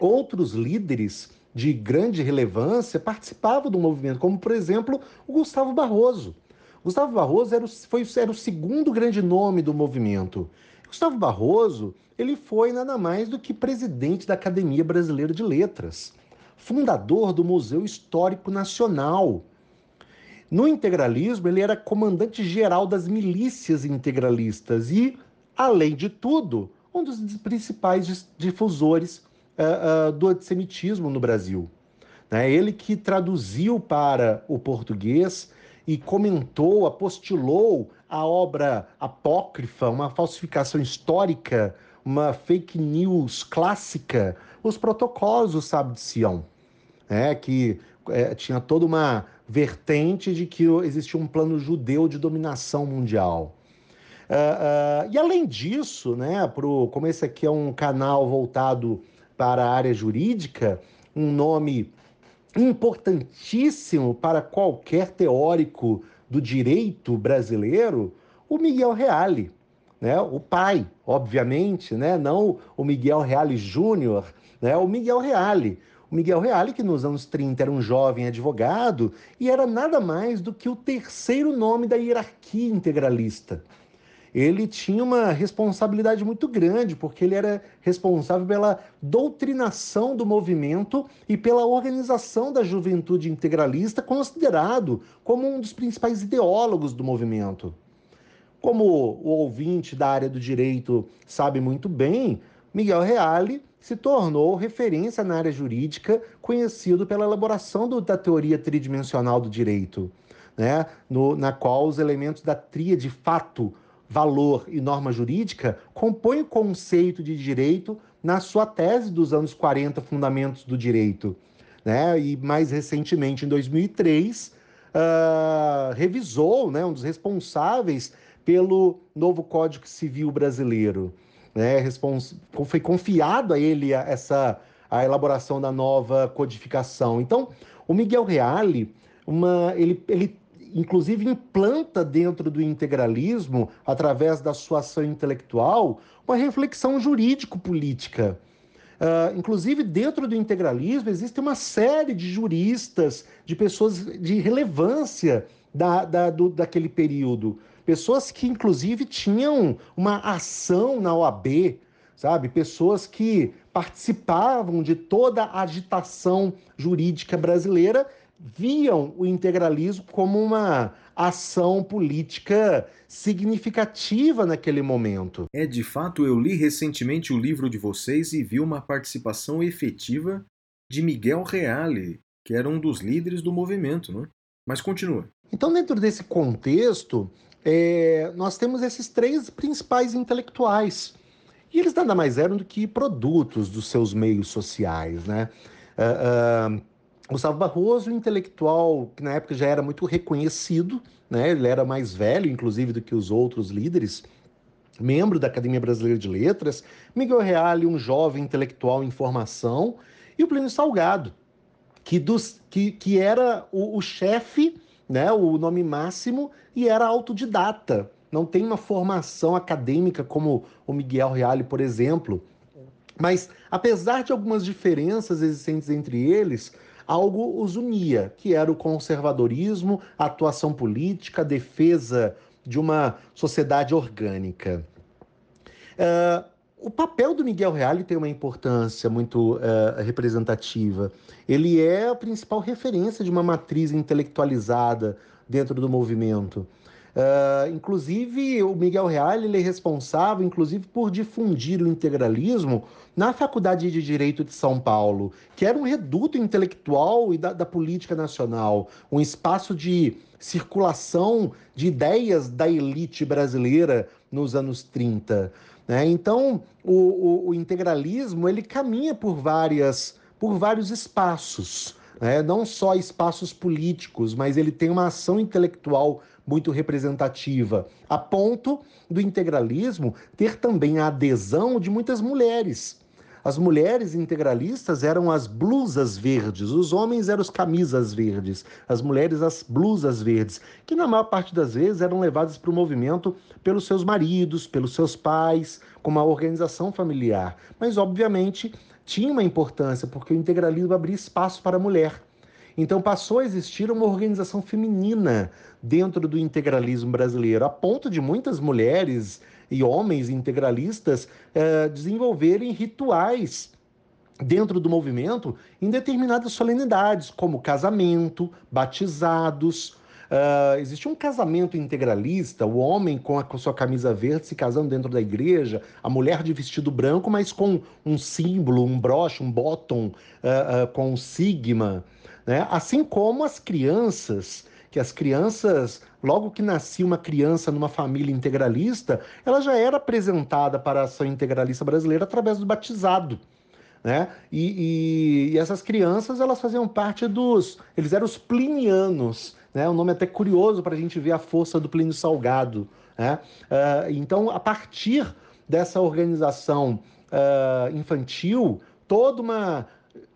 outros líderes de grande relevância participavam do movimento, como, por exemplo, o Gustavo Barroso. Gustavo Barroso era o, foi, era o segundo grande nome do movimento. Gustavo Barroso, ele foi nada mais do que presidente da Academia Brasileira de Letras, fundador do Museu Histórico Nacional. No integralismo, ele era comandante-geral das milícias integralistas e, além de tudo, um dos principais difusores uh, uh, do antissemitismo no Brasil. Né? Ele que traduziu para o português e comentou, apostilou a obra apócrifa, uma falsificação histórica, uma fake news clássica, os protocolos do Sábio de Sião, né? que é, tinha toda uma vertente de que existia um plano judeu de dominação mundial. Uh, uh, e além disso, né, pro, como esse aqui é um canal voltado para a área jurídica, um nome importantíssimo para qualquer teórico do direito brasileiro, o Miguel Reale, né, o pai, obviamente, né, não o Miguel Reale Júnior, né, o Miguel Reale, o Miguel Reale, que nos anos 30 era um jovem advogado e era nada mais do que o terceiro nome da hierarquia integralista. Ele tinha uma responsabilidade muito grande, porque ele era responsável pela doutrinação do movimento e pela organização da juventude integralista, considerado como um dos principais ideólogos do movimento. Como o ouvinte da área do direito sabe muito bem, Miguel Reale se tornou referência na área jurídica, conhecido pela elaboração do, da teoria tridimensional do direito, né? No, na qual os elementos da tríade fato, valor e norma jurídica compõem o conceito de direito na sua tese dos anos 40, Fundamentos do Direito. Né? E mais recentemente, em 2003, uh, ah, revisou, né, um dos responsáveis pelo novo Código Civil Brasileiro né, foi confiado a ele a, essa a elaboração da nova codificação. Então, o Miguel Reale, uma, ele, ele inclusive implanta dentro do integralismo, através da sua ação intelectual, uma reflexão jurídico-política. Uh, inclusive, dentro do integralismo, existe uma série de juristas, de pessoas de relevância da, da, do, daquele período. Pessoas que, inclusive, tinham uma ação na OAB, sabe? Pessoas que participavam de toda a agitação jurídica brasileira viam o integralismo como uma ação política significativa naquele momento. É, de fato, eu li recentemente o livro de vocês e vi uma participação efetiva de Miguel Reale, que era um dos líderes do movimento, né? Mas continua. Então, dentro desse contexto, é, nós temos esses três principais intelectuais. E eles nada mais eram do que produtos dos seus meios sociais, né? Uh, uh, Gustavo Barroso, intelectual que na época já era muito reconhecido, né? Ele era mais velho, inclusive, do que os outros líderes, membro da Academia Brasileira de Letras. Miguel Reale, um jovem intelectual em formação, e o Plínio Salgado, que, dos, que, que era o, o chefe né, o nome máximo, e era autodidata. Não tem uma formação acadêmica como o Miguel Reale, por exemplo. Mas, apesar de algumas diferenças existentes entre eles, algo os unia, que era o conservadorismo, a atuação política, a defesa de uma sociedade orgânica. Uh, o papel do Miguel Reale tem uma importância muito uh, representativa. Ele é a principal referência de uma matriz intelectualizada dentro do movimento. Uh, inclusive, o Miguel Reale é responsável, inclusive, por difundir o integralismo na Faculdade de Direito de São Paulo, que era um reduto intelectual e da, da política nacional, um espaço de circulação de ideias da elite brasileira nos anos 30. Né? Então, o, o, o, integralismo ele caminha por, várias, por vários espaços, né? não só espaços políticos, mas ele tem uma ação intelectual muito representativa, a ponto do integralismo ter também a adesão de muitas mulheres. As mulheres integralistas eram as blusas verdes, os homens eram os camisas verdes, as mulheres as blusas verdes, que na maior parte das vezes eram levadas para o movimento pelos seus maridos, pelos seus pais, como uma organização familiar. Mas, obviamente, tinha uma importância, porque o integralismo abria espaço para a mulher. Então passou a existir uma organização feminina dentro do integralismo brasileiro, a ponto de muitas mulheres e homens integralistas eh, desenvolverem rituais dentro do movimento em determinadas solenidades, como casamento, batizados. Uh, existe um casamento integralista, o homem com a com sua camisa verde se casando dentro da igreja, a mulher de vestido branco, mas com um símbolo, um broche, um bottom uh, uh, com um sigma. Né? Assim como as crianças, que as crianças, logo que nascia uma criança numa família integralista, ela já era apresentada para a ação integralista brasileira através do batizado né? E, e, e, essas crianças elas faziam parte dos, eles eram os plinianos, né? Um nome até curioso para a gente ver a força do Plínio Salgado, né? Uh, então, a partir dessa organização uh, infantil, toda uma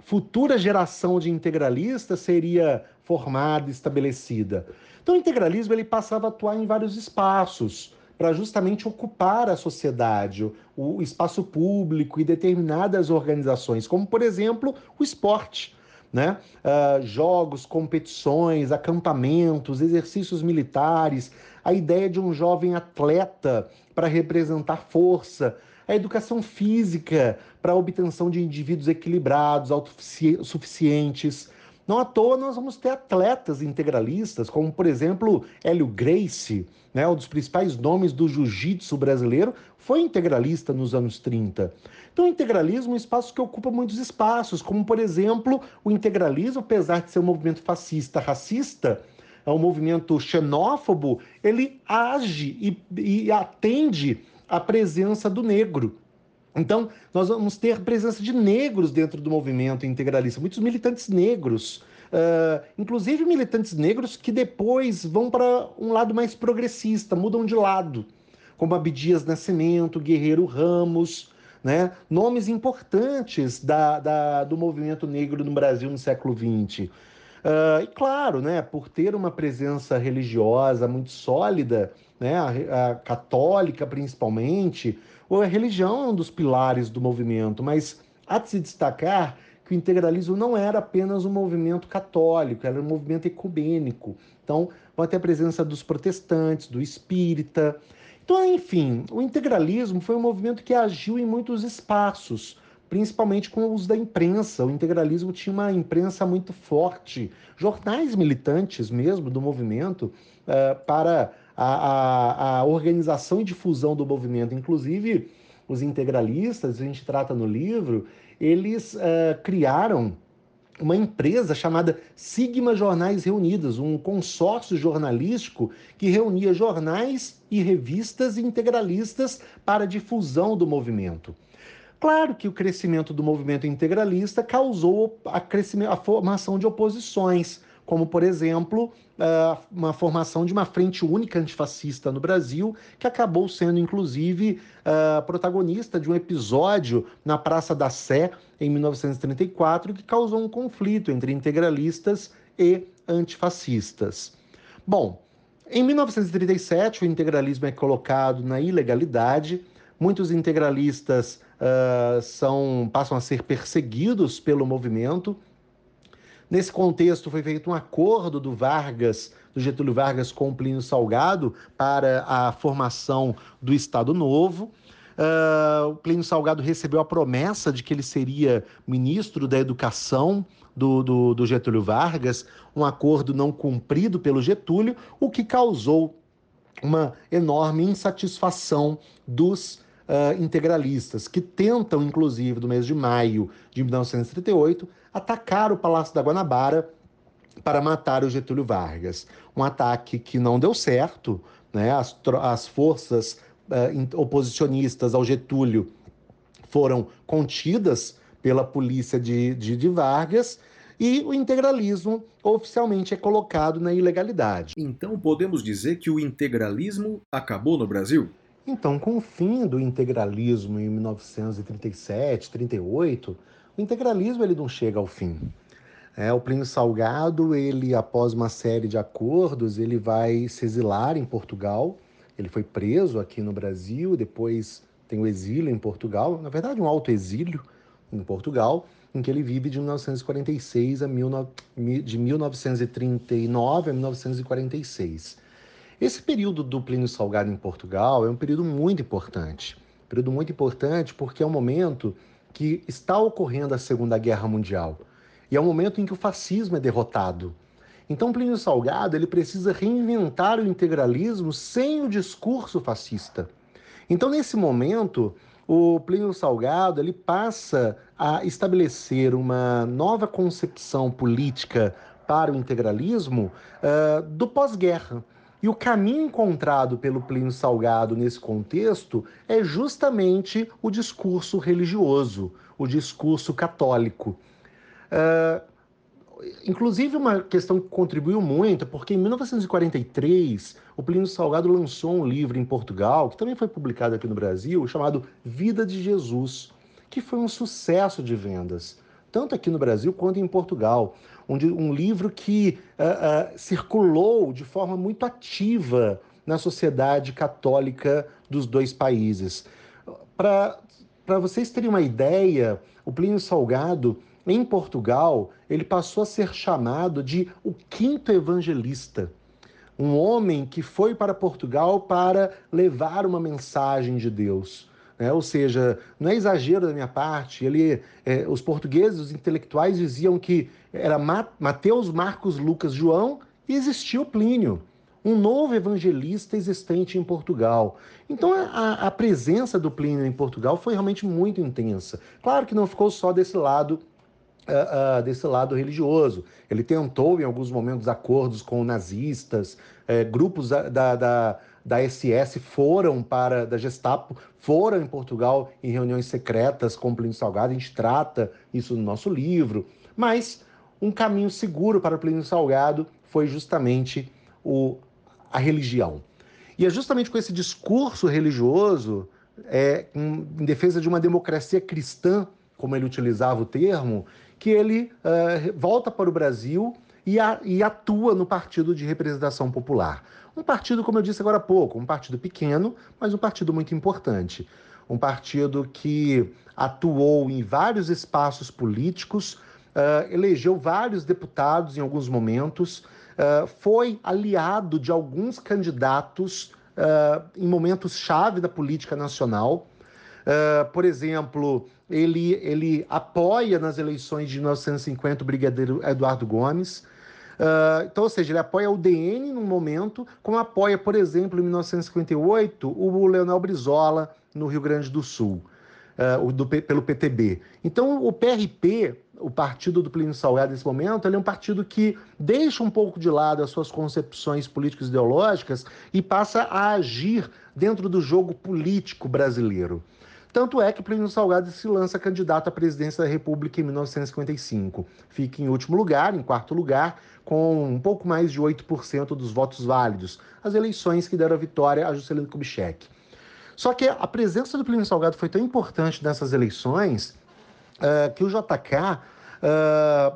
futura geração de integralistas seria formada, estabelecida. Então, o integralismo ele passava a atuar em vários espaços para justamente ocupar a sociedade, o espaço público e determinadas organizações, como por exemplo o esporte. Né? Uh, jogos, competições, acampamentos, exercícios militares, a ideia de um jovem atleta para representar força, a educação física para a obtenção de indivíduos equilibrados, autossuficientes. Não à toa nós vamos ter atletas integralistas, como por exemplo Hélio Gracie, né, um dos principais nomes do jiu-jitsu brasileiro, foi integralista nos anos 30. Então, o integralismo é um espaço que ocupa muitos espaços, como, por exemplo, o integralismo, apesar de ser um movimento fascista, racista, é um movimento xenófobo, ele age e, e atende à presença do negro. Então, nós vamos ter presença de negros dentro do movimento integralista, muitos militantes negros, Uh, inclusive militantes negros que depois vão para um lado mais progressista, mudam de lado, como Abdias Nascimento, Guerreiro Ramos, né? nomes importantes da, da, do movimento negro no Brasil no século XX. Uh, ah, e claro, né, por ter uma presença religiosa muito sólida, né, a, a católica principalmente, a religião é um dos pilares do movimento, mas há de se destacar que o integralismo não era apenas um movimento católico, era um movimento ecumênico. Então, vai ter a presença dos protestantes, do espírita. Então, enfim, o integralismo foi um movimento que agiu em muitos espaços, principalmente com o uso da imprensa. O integralismo tinha uma imprensa muito forte, jornais militantes mesmo do movimento, uh, para a, a, a organização e difusão do movimento. Inclusive, os integralistas, a gente trata no livro, eles uh, criaram uma empresa chamada Sigma Jornais Reunidos, um consórcio jornalístico que reunia jornais e revistas integralistas para difusão do movimento. Claro que o crescimento do movimento integralista causou a, a formação de oposições, como, por exemplo, uma formação de uma frente única antifascista no Brasil, que acabou sendo, inclusive, protagonista de um episódio na Praça da Sé, em 1934, que causou um conflito entre integralistas e antifascistas. Bom, em 1937, o integralismo é colocado na ilegalidade. Muitos integralistas uh, são, passam a ser perseguidos pelo movimento. Nesse contexto, foi feito um acordo do Vargas, do Getúlio Vargas com o Plínio Salgado para a formação do Estado Novo. Uh, o Plínio Salgado recebeu a promessa de que ele seria ministro da Educação do, do, do Getúlio Vargas, um acordo não cumprido pelo Getúlio, o que causou uma enorme insatisfação dos uh, integralistas, que tentam, inclusive, no mês de maio de 1938, atacar o Palácio da Guanabara para matar o Getúlio Vargas. Um ataque que não deu certo, né? as, as forças uh, oposicionistas ao Getúlio foram contidas pela polícia de, de, de Vargas e o integralismo oficialmente é colocado na ilegalidade. Então podemos dizer que o integralismo acabou no Brasil? Então, com o fim do integralismo em 1937, 38, o integralismo ele não chega ao fim. É, o Plínio Salgado, ele após uma série de acordos, ele vai se exilar em Portugal. Ele foi preso aqui no Brasil, depois tem o exílio em Portugal, na verdade um autoexílio em Portugal, em que ele vive de 1946 a 19, de 1939 a 1946. Esse período do Plínio Salgado em Portugal é um período muito importante. Período muito importante porque é um momento que está ocorrendo a Segunda Guerra Mundial. E é um momento em que o fascismo é derrotado. Então Plínio Salgado ele precisa reinventar o integralismo sem o discurso fascista. Então nesse momento o Plínio Salgado ele passa a estabelecer uma nova concepção política para o integralismo uh, do pós-guerra. E o caminho encontrado pelo Plínio Salgado nesse contexto é justamente o discurso religioso, o discurso católico. Uh, inclusive, uma questão que contribuiu muito, porque em 1943 o Plínio Salgado lançou um livro em Portugal, que também foi publicado aqui no Brasil, chamado Vida de Jesus, que foi um sucesso de vendas, tanto aqui no Brasil quanto em Portugal. Um, um livro que uh, uh, circulou de forma muito ativa na sociedade católica dos dois países. Para vocês terem uma ideia, o Plínio Salgado em Portugal, ele passou a ser chamado de o quinto evangelista. Um homem que foi para Portugal para levar uma mensagem de Deus. Né? Ou seja, não é exagero da minha parte, ele, é, os portugueses, os intelectuais diziam que era Mateus, Marcos, Lucas, João e existiu Plínio um novo evangelista existente em Portugal. Então a, a, presença do Plínio em Portugal foi realmente muito intensa. Claro que não ficou só desse lado Uh, uh, desse lado religioso. Ele tentou, em alguns momentos, acordos com nazistas, uh, grupos da, da, da, SS foram para, da Gestapo, foram em Portugal em reuniões secretas com Plínio Salgado, a gente trata isso no nosso livro, mas um caminho seguro para Plínio Salgado foi justamente o, a religião. E é justamente com esse discurso religioso, é, em, em defesa de uma democracia cristã, como ele utilizava o termo, que ele uh, volta para o Brasil e, a, e, atua no Partido de Representação Popular. Um partido, como eu disse agora há pouco, um partido pequeno, mas um partido muito importante. Um partido que atuou em vários espaços políticos, uh, elegeu vários deputados em alguns momentos, uh, foi aliado de alguns candidatos em momentos chave da política nacional. por exemplo, ele, ele apoia nas eleições de 1950 o brigadeiro Eduardo Gomes. Uh, então, ou seja, ele apoia o DN num momento, como apoia, por exemplo, em 1958, o Leonel Brizola no Rio Grande do Sul, uh, do, pelo PTB. Então, o PRP, o partido do Plínio Salgado nesse momento, ele é um partido que deixa um pouco de lado as suas concepções políticas ideológicas e passa a agir dentro do jogo político brasileiro. Tanto é que Plínio Salgado se lança candidato à presidência da República em 1955. Fica em último lugar, em quarto lugar, com um pouco mais de 8% dos votos válidos, as eleições que deram a vitória a Juscelino Kubitschek. Só que a presença do Plínio Salgado foi tão importante nessas eleições uh, que o JK uh, eh,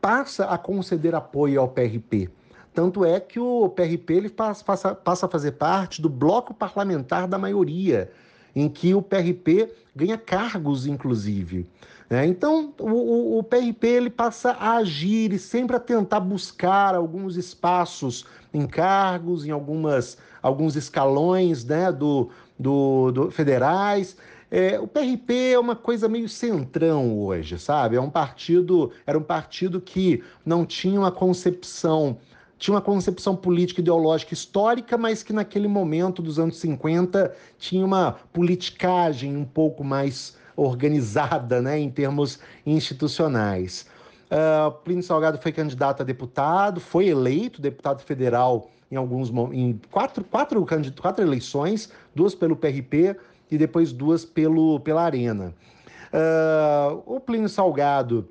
passa a conceder apoio ao PRP. Tanto é que o PRP ele passa, passa a fazer parte do bloco parlamentar da maioria em que o PRP ganha cargos, inclusive. Né? Então, o, o, PRP ele passa a agir e sempre a tentar buscar alguns espaços em cargos, em algumas, alguns escalões né, do, do, do federais. É, o PRP é uma coisa meio centrão hoje, sabe? É um partido, era um partido que não tinha uma concepção tinha uma concepção política ideológica histórica, mas que naquele momento dos anos 50 tinha uma politicagem um pouco mais organizada né, em termos institucionais. Uh, Plínio Salgado foi candidato a deputado, foi eleito deputado federal em alguns em quatro, quatro, quatro eleições, duas pelo PRP e depois duas pelo, pela Arena. Uh, o Plínio Salgado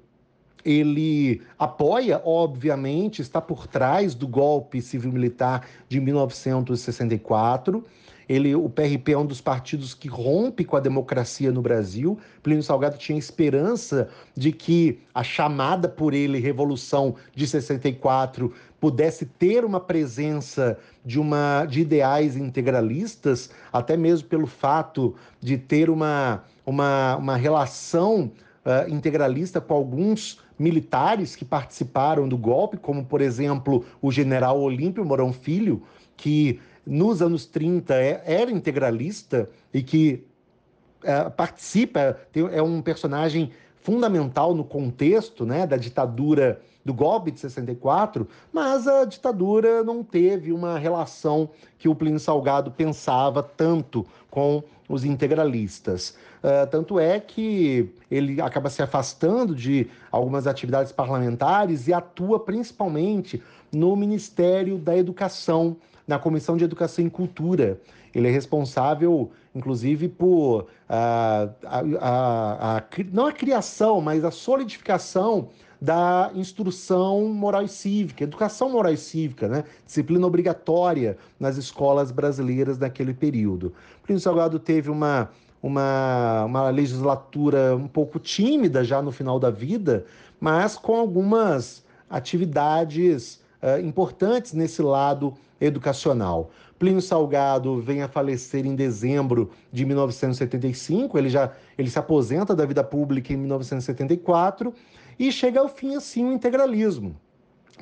ele apoia, obviamente, está por trás do golpe civil-militar de 1964. Ele, o PRP é um dos partidos que rompe com a democracia no Brasil. Plínio Salgado tinha esperança de que a chamada por ele Revolução de 64 pudesse ter uma presença de, uma, de ideais integralistas, até mesmo pelo fato de ter uma, uma, uma relação uh, integralista com alguns militares que participaram do golpe, como, por exemplo, o general Olímpio Mourão Filho, que nos anos 30 é, era integralista e que uh, participa, tem, é um personagem fundamental no contexto né, da ditadura do golpe de 64, mas a ditadura não teve uma relação que o Plínio Salgado pensava tanto com os integralistas. Uh, tanto é que ele acaba se afastando de algumas atividades parlamentares e atua principalmente no Ministério da Educação, na Comissão de Educação e Cultura. Ele é responsável, inclusive, por uh, a, a, a, não a criação, mas a solidificação da instrução moral e cívica, educação moral e cívica, né? disciplina obrigatória nas escolas brasileiras naquele período. O Plínio Salgado teve uma, uma, uma legislatura um pouco tímida já no final da vida, mas com algumas atividades uh, importantes nesse lado educacional. Plínio Salgado vem a falecer em dezembro de 1975, ele já ele se aposenta da vida pública em 1974 e chega ao fim assim o integralismo.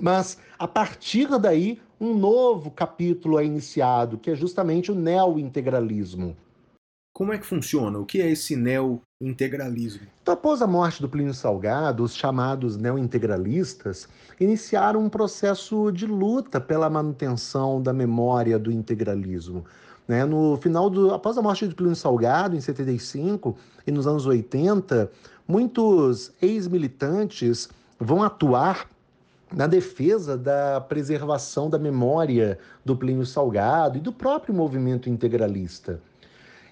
Mas a partir daí, um novo capítulo é iniciado, que é justamente o neo-integralismo. Como é que funciona? O que é esse neo-integralismo? Então, após a morte do Plínio Salgado, os chamados neo-integralistas iniciaram um processo de luta pela manutenção da memória do integralismo. Né? No final do, após a morte do Plínio Salgado, em 75 e nos anos 80, muitos ex-militantes vão atuar na defesa da preservação da memória do Plínio Salgado e do próprio movimento integralista.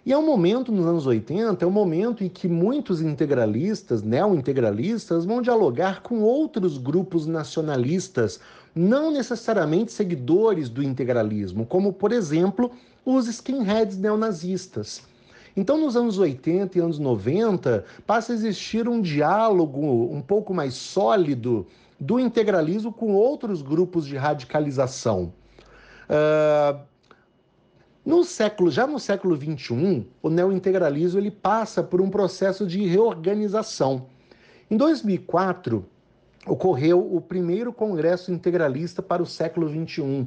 E é um momento, nos anos 80, é um momento em que muitos integralistas, neo-integralistas, vão dialogar com outros grupos nacionalistas, não necessariamente seguidores do integralismo, como, por exemplo, os skinheads neonazistas. Então, nos anos 80 e anos 90, passa a existir um diálogo um pouco mais sólido do integralismo com outros grupos de radicalização. Uh, no século, já no século XXI, o neointegralismo ele passa por um processo de reorganização. Em 2004, ocorreu o primeiro Congresso Integralista para o século XXI,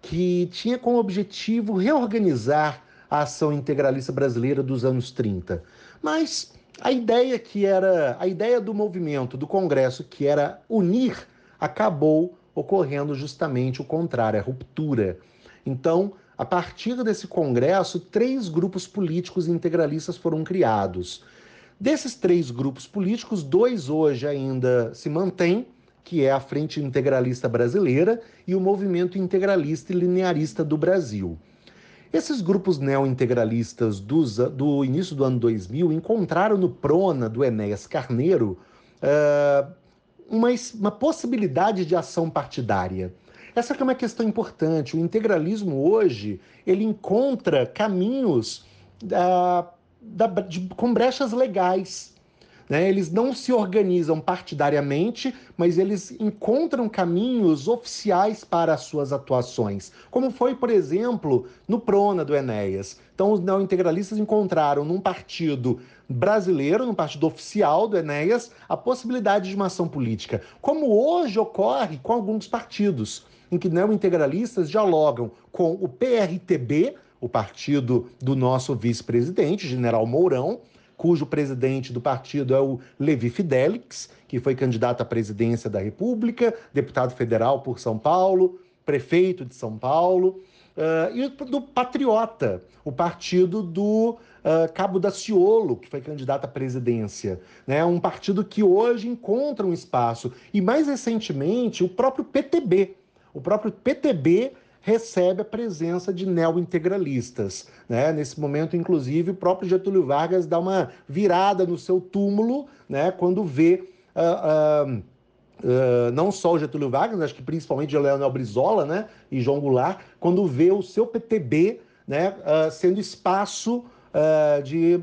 que tinha como objetivo reorganizar a ação integralista brasileira dos anos 30. Mas a ideia que era a ideia do movimento do Congresso que era unir acabou ocorrendo justamente o contrário, a ruptura. Então, a partir desse congresso, três grupos políticos integralistas foram criados. Desses três grupos políticos, dois hoje ainda se mantêm, que é a Frente Integralista Brasileira e o Movimento Integralista e Linearista do Brasil. Esses grupos neo-integralistas do início do ano 2000 encontraram no Prona, do Enéas Carneiro, uh, uma, uma possibilidade de ação partidária. Essa é uma questão importante. O integralismo hoje ele encontra caminhos uh, da, de, com brechas legais. Né? Eles não se organizam partidariamente, mas eles encontram caminhos oficiais para as suas atuações, como foi, por exemplo, no Prona do Enéas. Então, os neointegralistas encontraram num partido brasileiro, num partido oficial do Enéas, a possibilidade de uma ação política, como hoje ocorre com alguns partidos, em que neointegralistas dialogam com o PRTB, o partido do nosso vice-presidente, general Mourão, cujo presidente do partido é o Levi Fidelix, que foi candidato à presidência da República, deputado federal por São Paulo, prefeito de São Paulo, uh, e do Patriota, o partido do uh, Cabo Daciolo, que foi candidato à presidência. Né? Um partido que hoje encontra um espaço. E mais recentemente, o próprio PTB. O próprio PTB recebe a presença de neo-integralistas. Né? Nesse momento, inclusive, o próprio Getúlio Vargas dá uma virada no seu túmulo né? quando vê. Uh, uh, Uh, não só o Getúlio Vargas, acho que principalmente o Leonel Brizola né, e João Goulart, quando vê o seu PTB né, uh, sendo espaço uh, de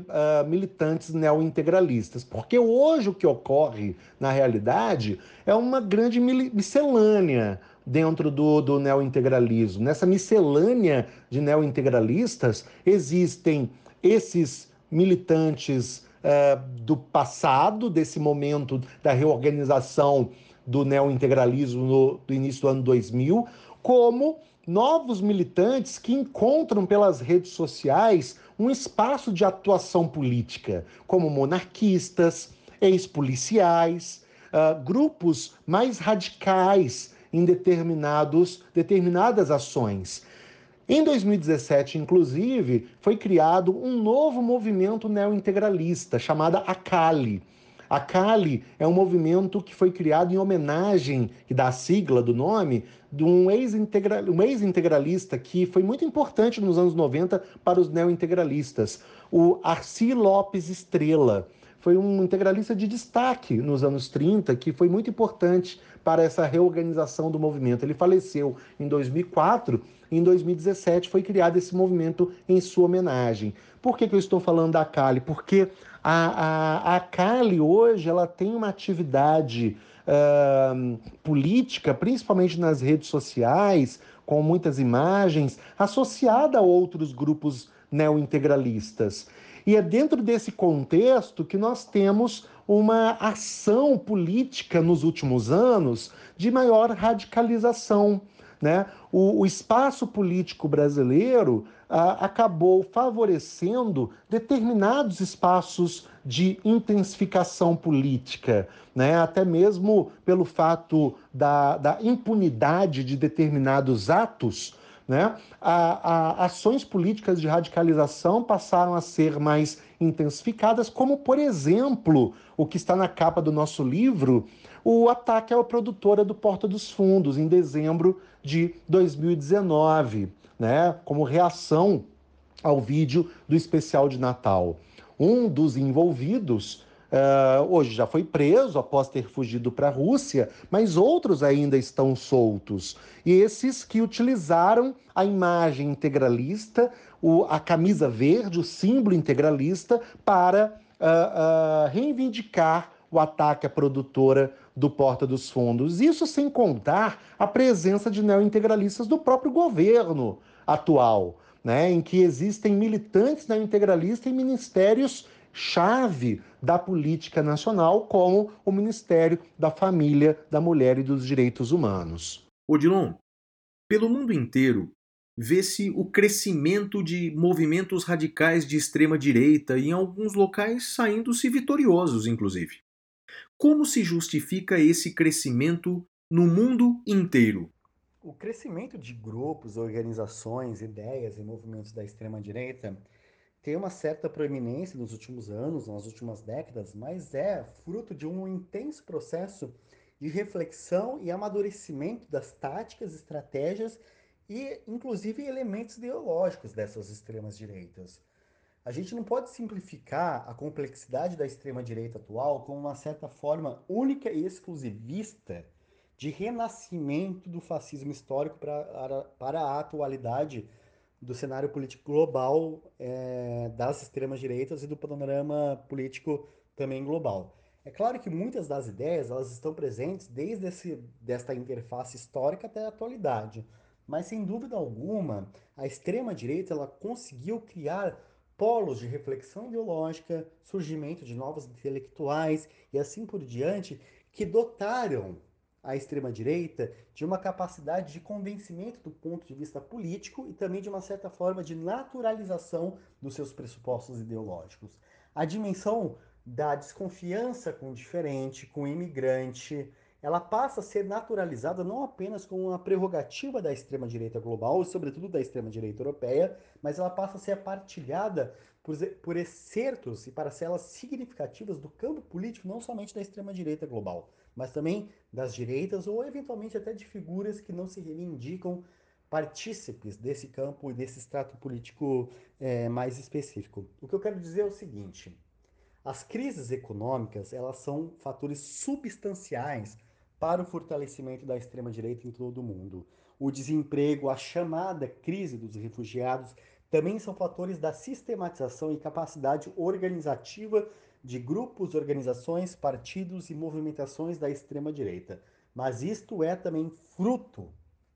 militantes neointegralistas. Porque hoje o que ocorre, na realidade, é uma grande miscelânea dentro do, do neointegralismo. Nessa miscelânea de neointegralistas existem esses militantes uh, do passado, desse momento da reorganização do neointegralismo no, do início do ano 2000, como novos militantes que encontram pelas redes sociais um espaço de atuação política, como monarquistas, ex-policiais, uh, grupos mais radicais em determinados, determinadas ações. Em 2017, inclusive, foi criado um novo movimento neointegralista chamado ACALI. A Cali é um movimento que foi criado em homenagem, da sigla do nome, de um ex-integralista ex que foi muito importante nos anos 90 para os neointegralistas, o Arci Lopes Estrela. Foi um integralista de destaque nos anos 30, que foi muito importante para essa reorganização do movimento. Ele faleceu em 2004 em 2017 foi criado esse movimento em sua homenagem. Por que, que eu estou falando da Cali? Porque a, a, a Cali hoje ela tem uma atividade uh, política, principalmente nas redes sociais, com muitas imagens, associada a outros grupos neointegralistas. E é dentro desse contexto que nós temos uma ação política nos últimos anos de maior radicalização. Né? O, o espaço político brasileiro ah, acabou favorecendo determinados espaços de intensificação política, né? até mesmo pelo fato da, da impunidade de determinados atos. Né? A, a, ações políticas de radicalização passaram a ser mais intensificadas, como, por exemplo, o que está na capa do nosso livro, o ataque à produtora do Porta dos Fundos, em dezembro de 2019, né, como reação ao vídeo do especial de Natal. Um dos envolvidos Uh, hoje já foi preso após ter fugido para a Rússia, mas outros ainda estão soltos. E esses que utilizaram a imagem integralista, o, a camisa verde, o símbolo integralista, para uh, uh, reivindicar o ataque à produtora do Porta dos Fundos. Isso sem contar a presença de neointegralistas do próprio governo atual, né, em que existem militantes neointegralistas em ministérios chave da política nacional, como o Ministério da Família, da Mulher e dos Direitos Humanos. Odilon, pelo mundo inteiro, vê-se o crescimento de movimentos radicais de extrema direita e em alguns locais saindo-se vitoriosos, inclusive. Como se justifica esse crescimento no mundo inteiro? O crescimento de grupos, organizações, ideias e movimentos da extrema-direita tem uma certa proeminência nos últimos anos, nas últimas décadas, mas é fruto de um intenso processo de reflexão e amadurecimento das táticas, estratégias e, inclusive, elementos ideológicos dessas extremas direitas. A gente não pode simplificar a complexidade da extrema-direita atual como uma certa forma única e exclusivista de renascimento do fascismo histórico para, para a atualidade do cenário político global é, das extremas direitas e do panorama político também global. É claro que muitas das ideias elas estão presentes desde esse, desta interface histórica até a atualidade, mas sem dúvida alguma a extrema direita ela conseguiu criar polos de reflexão ideológica, surgimento de novos intelectuais e assim por diante, que dotaram a extrema-direita de uma capacidade de convencimento do ponto de vista político e também de uma certa forma de naturalização dos seus pressupostos ideológicos. A dimensão da desconfiança com o diferente, com o imigrante, ela passa a ser naturalizada não apenas como uma prerrogativa da extrema-direita global, e sobretudo da extrema-direita europeia, mas ela passa a ser partilhada por, por excertos e parcelas significativas do campo político, não somente da extrema-direita global, mas também das direitas ou eventualmente até de figuras que não se reivindicam partícipes desse campo e desse extrato político é, mais específico. O que eu quero dizer é o seguinte: as crises econômicas elas são fatores substanciais para o fortalecimento da extrema-direita em todo o mundo. O desemprego, a chamada crise dos refugiados, também são fatores da sistematização e capacidade organizativa de grupos, organizações, partidos e movimentações da extrema-direita. Mas isto é também fruto,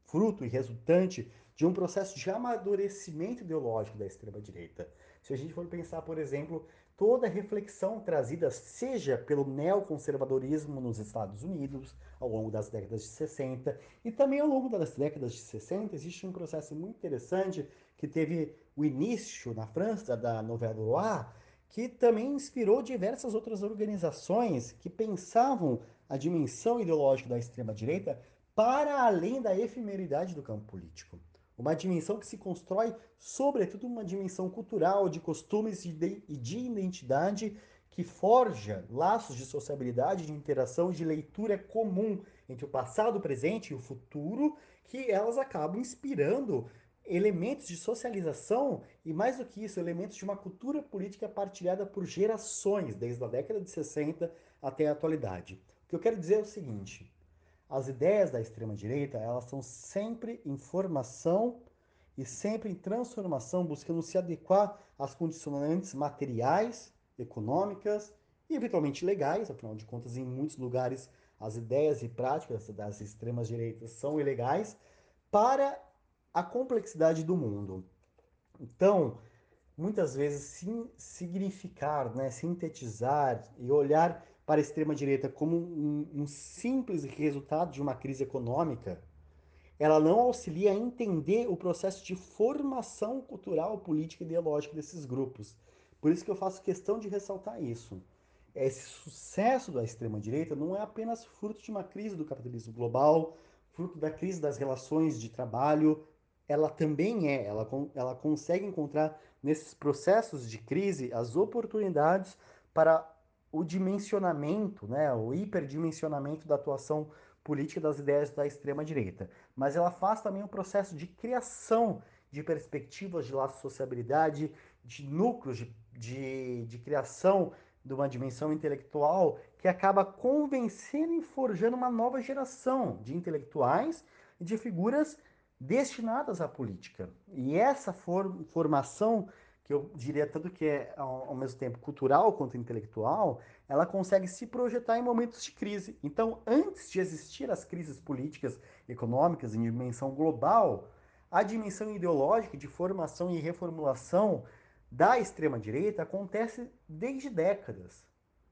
fruto e resultante de um processo de amadurecimento ideológico da extrema-direita. Se a gente for pensar, por exemplo, toda a reflexão trazida, seja pelo neoconservadorismo nos Estados Unidos, ao longo das décadas de 60, e também ao longo das décadas de 60, existe um processo muito interessante que teve o início na França da Nouvelle Loi, que também inspirou diversas outras organizações que pensavam a dimensão ideológica da extrema-direita para além da efemeridade do campo político. Uma dimensão que se constrói, sobretudo, uma dimensão cultural, de costumes e de, de identidade que forja laços de sociabilidade, de interação de leitura comum entre o passado, o presente e o futuro, que elas acabam inspirando elementos de socialização e, mais do que isso, elementos de uma cultura política partilhada por gerações, desde a década de 60 até a atualidade. O que eu quero dizer é o seguinte: as ideias da extrema-direita, elas são sempre em formação e sempre em transformação, buscando se adequar às condicionantes materiais, econômicas e eventualmente legais, afinal de contas, em muitos lugares as ideias e práticas das extremas direitas são ilegais, para a complexidade do mundo. Então, muitas vezes sim, significar, né, sintetizar e olhar para a extrema-direita como um, um, simples resultado de uma crise econômica, ela não auxilia a entender o processo de formação cultural, política e ideológica desses grupos. Por isso que eu faço questão de ressaltar isso. Esse sucesso da extrema-direita não é apenas fruto de uma crise do capitalismo global, fruto da crise das relações de trabalho, ela também é, ela, ela consegue encontrar nesses processos de crise as oportunidades para o dimensionamento, né, o hiperdimensionamento da atuação política das ideias da extrema-direita. Mas ela faz também um processo de criação de perspectivas de laço sociabilidade, de núcleos de, de, de criação de uma dimensão intelectual que acaba convencendo e forjando uma nova geração de intelectuais e de figuras destinadas à política. E essa for, formação que eu diria tanto que é ao, ao, mesmo tempo cultural quanto intelectual, ela consegue se projetar em momentos de crise. Então, antes de existir as crises políticas, econômicas em dimensão global, a dimensão ideológica de formação e reformulação da extrema direita acontece desde décadas.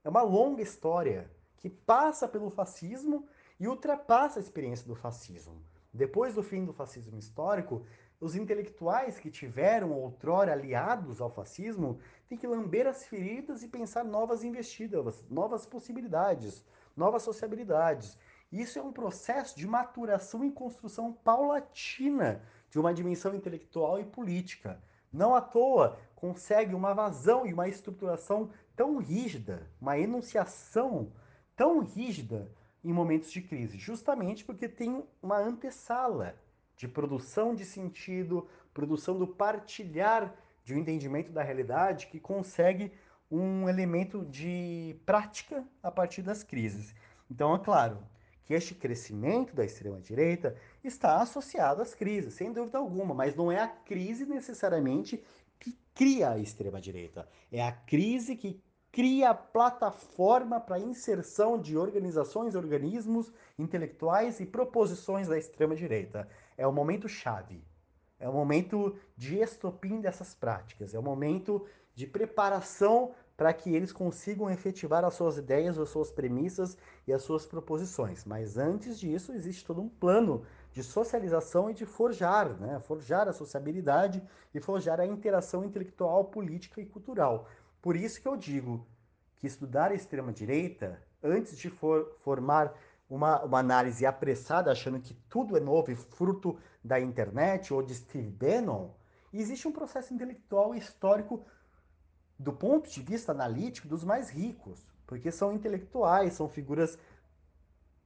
É uma longa história que passa pelo fascismo e ultrapassa a experiência do fascismo. Depois do fim do fascismo histórico, os intelectuais que tiveram outrora aliados ao fascismo têm que lamber as feridas e pensar novas investidas, novas possibilidades, novas sociabilidades. Isso é um processo de maturação e construção paulatina de uma dimensão intelectual e política. Não à toa consegue uma vazão e uma estruturação tão rígida, uma enunciação tão rígida em momentos de crise, justamente porque tem uma antessala de produção de sentido, produção do partilhar de um entendimento da realidade que consegue um elemento de prática a partir das crises. Então, é claro que este crescimento da extrema-direita está associado às crises, sem dúvida alguma, mas não é a crise necessariamente que cria a extrema-direita. É a crise que cria plataforma para inserção de organizações, organismos intelectuais e proposições da extrema-direita. É o momento chave. É o momento de estopim dessas práticas. É o momento de preparação para que eles consigam efetivar as suas ideias, as suas premissas e as suas proposições. Mas antes disso, existe todo um plano de socialização e de forjar, né? forjar a sociabilidade e forjar a interação intelectual, política e cultural. Por isso que eu digo que estudar a extrema-direita, antes de for, formar uma, uma análise apressada, achando que tudo é novo e fruto da internet ou de Steve Bannon, existe um processo intelectual e histórico do ponto de vista analítico dos mais ricos, porque são intelectuais, são figuras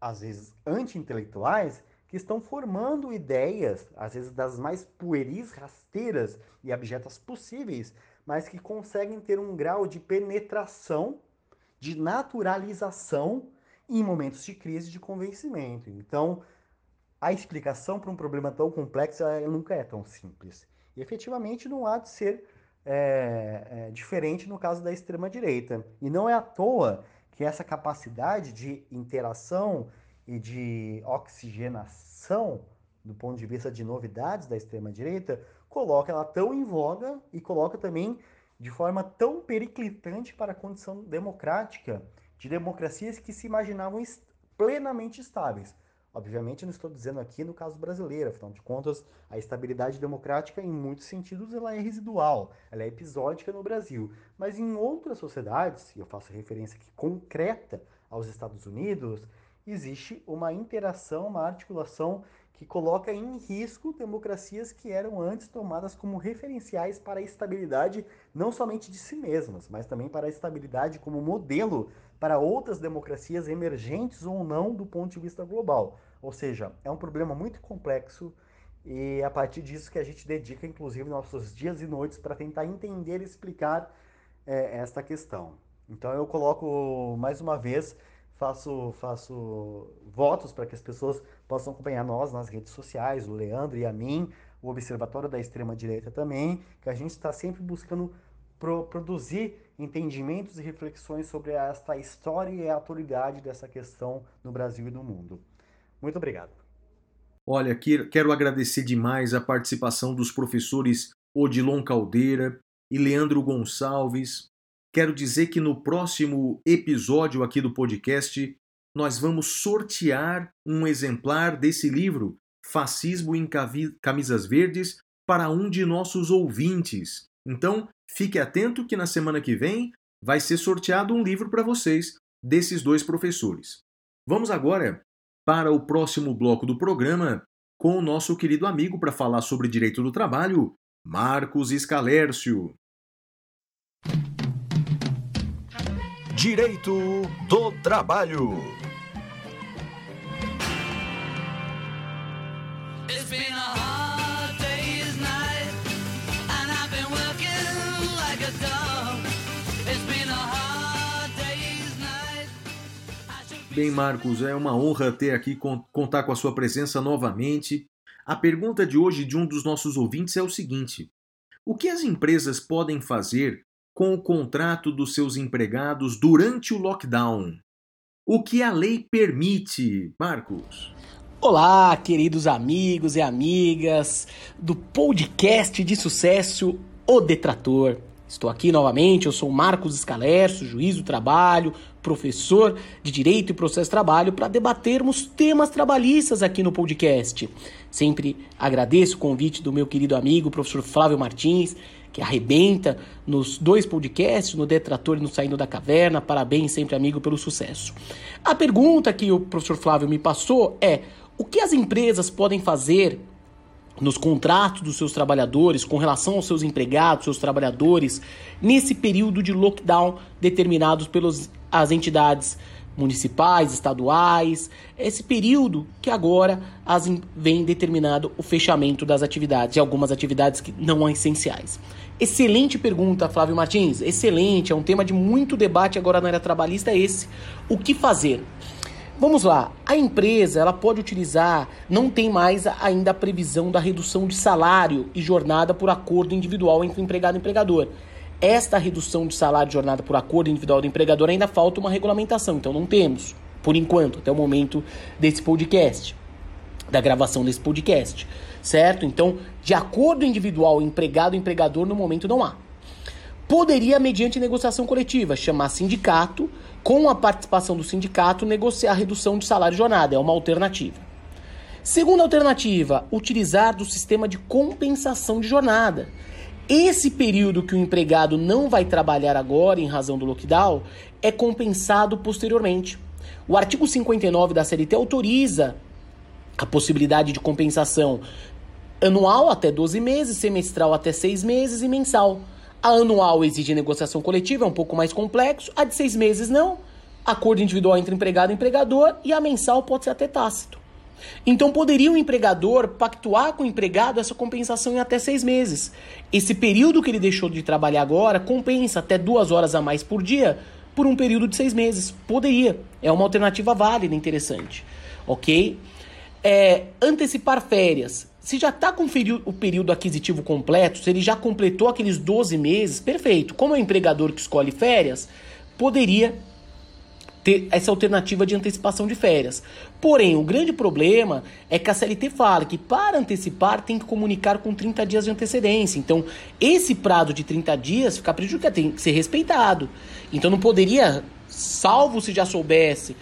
às vezes anti-intelectuais que estão formando ideias, às vezes das mais pueris, rasteiras e abjetas possíveis, mas que conseguem ter um grau de penetração, de naturalização em momentos de crise de convencimento. Então, a explicação para um problema tão complexo nunca é tão simples. E efetivamente não há de ser é, é, diferente no caso da extrema-direita. E não é à toa que essa capacidade de interação e de oxigenação, do ponto de vista de novidades da extrema-direita, coloca ela tão em voga e coloca também de forma tão periclitante para a condição democrática de democracias que se imaginavam est- plenamente estáveis. Obviamente, não estou dizendo aqui no caso brasileiro, afinal de contas, a estabilidade democrática, em muitos sentidos, ela é residual, ela é episódica no Brasil. Mas em outras sociedades, e eu faço referência aqui concreta aos Estados Unidos, existe uma interação, uma articulação que coloca em risco democracias que eram antes tomadas como referenciais para a estabilidade não somente de si mesmas, mas também para a estabilidade como modelo para outras democracias emergentes ou não do ponto de vista global. Ou seja, é um problema muito complexo e é a partir disso que a gente dedica, inclusive, nossos dias e noites para tentar entender e explicar é, esta questão. Então eu coloco mais uma vez, faço, faço votos para que as pessoas possam acompanhar nós nas redes sociais, o Leandro e a mim, o Observatório da Extrema Direita também, que a gente está sempre buscando pro- produzir entendimentos e reflexões sobre esta história e a atualidade dessa questão no Brasil e no mundo. Muito obrigado. Olha, que- quero agradecer demais a participação dos professores Odilon Caldeira e Leandro Gonçalves. Quero dizer que no próximo episódio aqui do podcast, nós vamos sortear um exemplar desse livro, Fascismo em Camisas Verdes, para um de nossos ouvintes. Então, fique atento que na semana que vem vai ser sorteado um livro para vocês desses dois professores. Vamos agora para o próximo bloco do programa com o nosso querido amigo para falar sobre direito do trabalho, Marcos Escalércio. I should be Bem, Marcos, é uma honra ter aqui con- contar com a sua presença novamente. A pergunta de hoje de um dos nossos ouvintes é o seguinte: O que as empresas podem fazer com o contrato dos seus empregados durante o lockdown? O que a lei permite, Marcos? Olá, queridos amigos e amigas do podcast de sucesso O Detrator. Estou aqui novamente, eu sou Marcos Escalercio, juiz do trabalho, professor de Direito e Processo de Trabalho, para debatermos temas trabalhistas aqui no podcast. Sempre agradeço o convite do meu querido amigo, professor Flávio Martins, que arrebenta nos dois podcasts, no Detrator e no Saindo da Caverna. Parabéns, sempre amigo, pelo sucesso. A pergunta que o professor Flávio me passou é: o que as empresas podem fazer nos contratos dos seus trabalhadores, com relação aos seus empregados, seus trabalhadores, nesse período de lockdown determinados pelas as entidades municipais, estaduais, esse período que agora as em- vem determinado o fechamento das atividades, de algumas atividades que não são essenciais. Excelente pergunta, Flávio Martins. Excelente, é um tema de muito debate agora na área trabalhista é esse. O que fazer? Vamos lá, a empresa ela pode utilizar, não tem mais ainda a previsão da redução de salário e jornada por acordo individual entre empregado e empregador. Esta redução de salário e jornada por acordo individual do empregador ainda falta uma regulamentação, então não temos, por enquanto, até o momento desse podcast, da gravação desse podcast, certo? Então, de acordo individual empregado-empregador, no momento não há poderia, mediante negociação coletiva, chamar sindicato, com a participação do sindicato, negociar a redução de salário e jornada. É uma alternativa. Segunda alternativa, utilizar do sistema de compensação de jornada. Esse período que o empregado não vai trabalhar agora em razão do lockdown é compensado posteriormente. O artigo 59 da CLT autoriza a possibilidade de compensação anual até 12 meses, semestral até 6 meses e mensal. A anual exige negociação coletiva, é um pouco mais complexo. A de 6 meses não. Acordo individual entre empregado e empregador e a mensal pode ser até tácito. Então poderia o empregador pactuar com o empregado essa compensação em até seis meses. Esse período que ele deixou de trabalhar agora compensa até duas horas a mais por dia por um período de seis meses. Poderia. É uma alternativa válida, interessante. Ok? É, antecipar férias. Se já está com o período- aquisitivo completo, se ele já completou aqueles 12 meses, perfeito. Como é o empregador que escolhe férias, poderia ter essa alternativa de antecipação de férias. Porém, o grande problema é que a CLT fala que para antecipar tem que comunicar com 30 dias de antecedência. Então, esse prazo de 30 dias fica prejudicado, tem que ser respeitado. Então, não poderia, salvo se já soubesse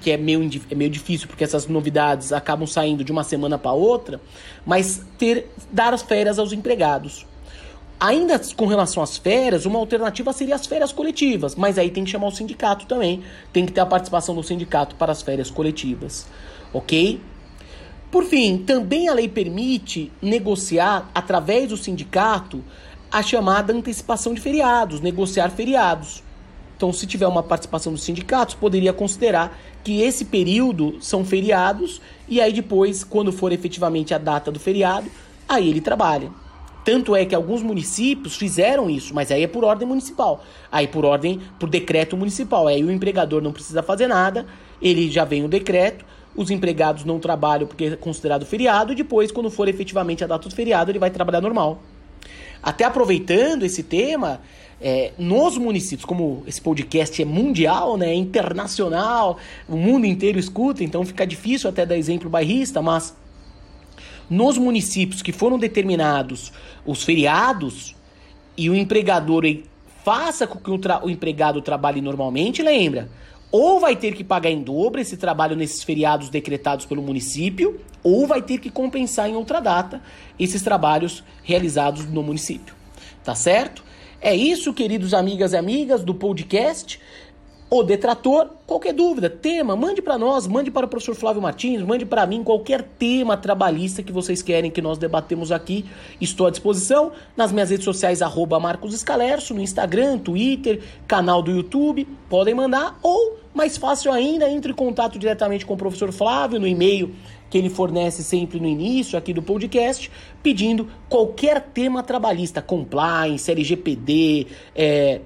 que é meio, é meio difícil porque essas novidades acabam saindo de uma semana para outra, mas ter dar as férias aos empregados. Ainda com relação às férias, uma alternativa seria as férias coletivas, mas aí tem que chamar o sindicato também, tem que ter a participação do sindicato para as férias coletivas, ok? Por fim, também a lei permite negociar através do sindicato a chamada antecipação de feriados, negociar feriados. Então, se tiver uma participação dos sindicatos, poderia considerar que esse período são feriados e aí depois, quando for efetivamente a data do feriado, aí ele trabalha. Tanto é que alguns municípios fizeram isso, mas aí é por ordem municipal. Aí por ordem, por decreto municipal. Aí o empregador não precisa fazer nada, ele já vem o decreto, os empregados não trabalham porque é considerado feriado, e depois, quando for efetivamente a data do feriado, ele vai trabalhar normal. Até aproveitando esse tema, é, nos municípios, como esse podcast é mundial, né, é internacional, o mundo inteiro escuta, então fica difícil até dar exemplo bairrista, mas nos municípios que foram determinados os feriados e o empregador faça com que o, o empregado trabalhe normalmente, lembra? Ou vai ter que pagar em dobro esse trabalho nesses feriados decretados pelo município, ou vai ter que compensar em outra data esses trabalhos realizados no município. Tá certo? É isso, queridos amigas e amigas do podcast. O detrator, qualquer dúvida, tema, mande para nós, mande para o professor Flávio Martins, mande para mim qualquer tema trabalhista que vocês querem que nós debatemos aqui. Estou à disposição nas minhas redes sociais, arroba Marcos Escalerso, no Instagram, Twitter, canal do YouTube, podem mandar, ou, mais fácil ainda, entre em contato diretamente com o professor Flávio no e-mail que ele fornece sempre no início aqui do podcast, pedindo qualquer tema trabalhista, compliance, LGPD, é,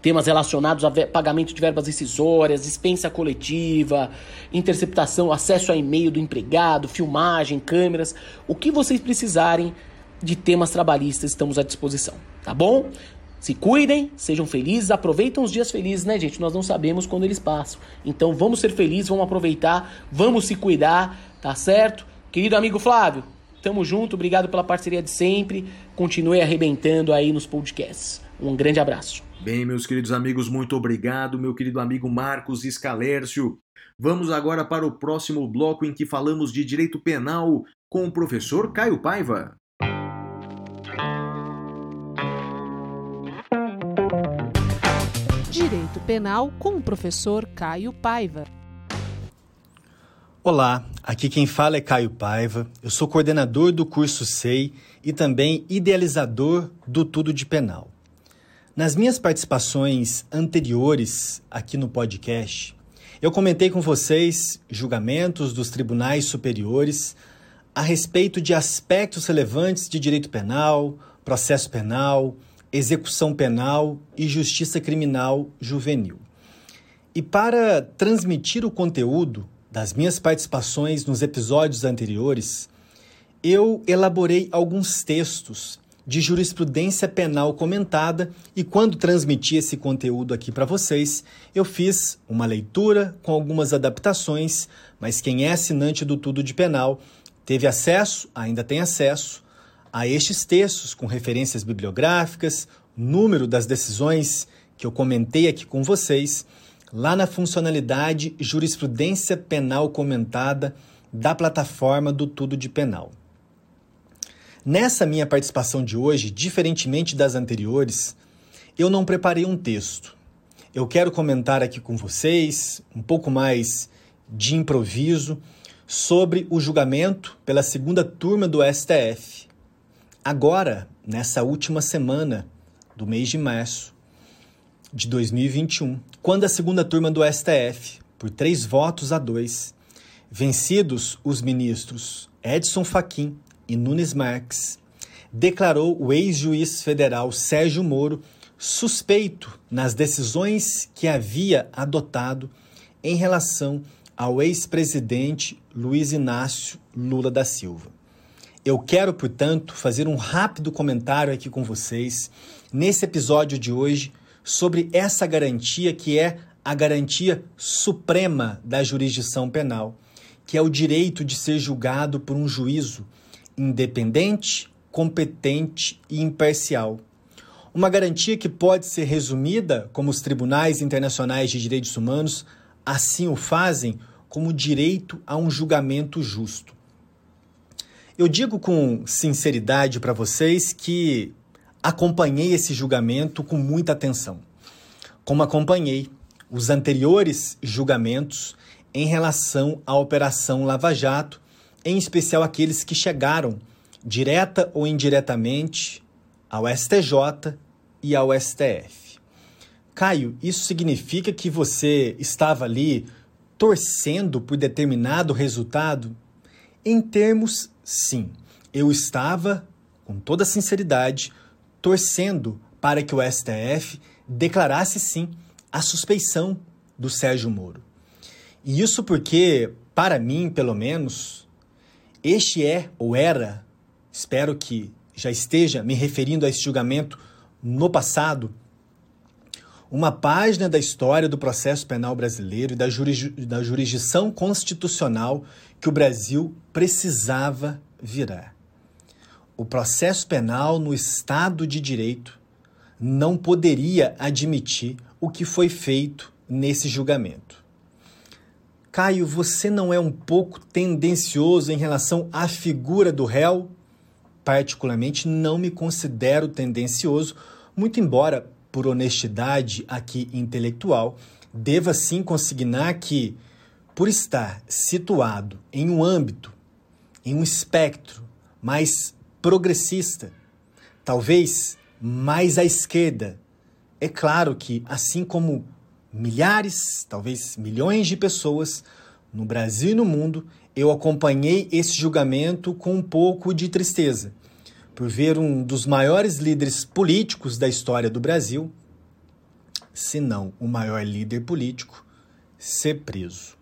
temas relacionados a pagamento de verbas rescisórias, dispensa coletiva, interceptação, acesso a e-mail do empregado, filmagem, câmeras, o que vocês precisarem de temas trabalhistas, estamos à disposição, tá bom? Se cuidem, sejam felizes, aproveitem os dias felizes, né, gente? Nós não sabemos quando eles passam. Então vamos ser felizes, vamos aproveitar, vamos se cuidar, tá certo? Querido amigo Flávio, tamo junto, obrigado pela parceria de sempre. Continue arrebentando aí nos podcasts. Um grande abraço. Bem, meus queridos amigos, muito obrigado, meu querido amigo Marcos Escalércio. Vamos agora para o próximo bloco em que falamos de direito penal com o professor Caio Paiva. Direito Penal com o professor Caio Paiva. Olá, aqui quem fala é Caio Paiva. Eu sou coordenador do curso SEI e também idealizador do Tudo de Penal. Nas minhas participações anteriores aqui no podcast, eu comentei com vocês julgamentos dos tribunais superiores a respeito de aspectos relevantes de direito penal, processo penal, execução penal e justiça criminal juvenil. E para transmitir o conteúdo das minhas participações nos episódios anteriores, eu elaborei alguns textos de jurisprudência penal comentada e quando transmiti esse conteúdo aqui para vocês, eu fiz uma leitura com algumas adaptações, mas quem é assinante do Tudo de Penal teve acesso, ainda tem acesso a estes textos com referências bibliográficas, número das decisões que eu comentei aqui com vocês, lá na funcionalidade Jurisprudência Penal Comentada da plataforma do Tudo de Penal. Nessa minha participação de hoje, diferentemente das anteriores, eu não preparei um texto. Eu quero comentar aqui com vocês, um pouco mais de improviso, sobre o julgamento pela segunda turma do STF. Agora, nessa última semana do mês de março de 2021, quando a segunda turma do STF, por três votos a dois, vencidos os ministros Edson Fachin e Nunes Marques, declarou o ex-juiz federal Sérgio Moro suspeito nas decisões que havia adotado em relação ao ex-presidente Luiz Inácio Lula da Silva. Eu quero, portanto, fazer um rápido comentário aqui com vocês nesse episódio de hoje sobre essa garantia que é a garantia suprema da jurisdição penal, que é o direito de ser julgado por um juízo independente, competente e imparcial. Uma garantia que pode ser resumida, como os tribunais internacionais de direitos humanos assim o fazem, como direito a um julgamento justo. Eu digo com sinceridade para vocês que acompanhei esse julgamento com muita atenção, como acompanhei os anteriores julgamentos em relação à Operação Lava Jato, em especial aqueles que chegaram, direta ou indiretamente, ao STJ e ao STF. Caio, isso significa que você estava ali torcendo por determinado resultado? Em termos, sim. Eu estava, com toda sinceridade, torcendo para que o STF declarasse sim a suspeição do Sérgio Moro. E isso porque, para mim, pelo menos, este é ou era, espero que já esteja me referindo a esse julgamento no passado, uma página da história do processo penal brasileiro e da, da jurisdição constitucional que o Brasil precisava virar. O processo penal no Estado de Direito não poderia admitir o que foi feito nesse julgamento. Caio, você não é um pouco tendencioso em relação à figura do réu? Particularmente, não me considero tendencioso, muito embora, por honestidade aqui intelectual, deva sim consignar que, por estar situado em um âmbito, em um espectro mais progressista, talvez mais à esquerda, é claro que, assim como milhares, talvez milhões de pessoas no Brasil e no mundo, eu acompanhei esse julgamento com um pouco de tristeza, por ver um dos maiores líderes políticos da história do Brasil, se não o maior líder político, ser preso.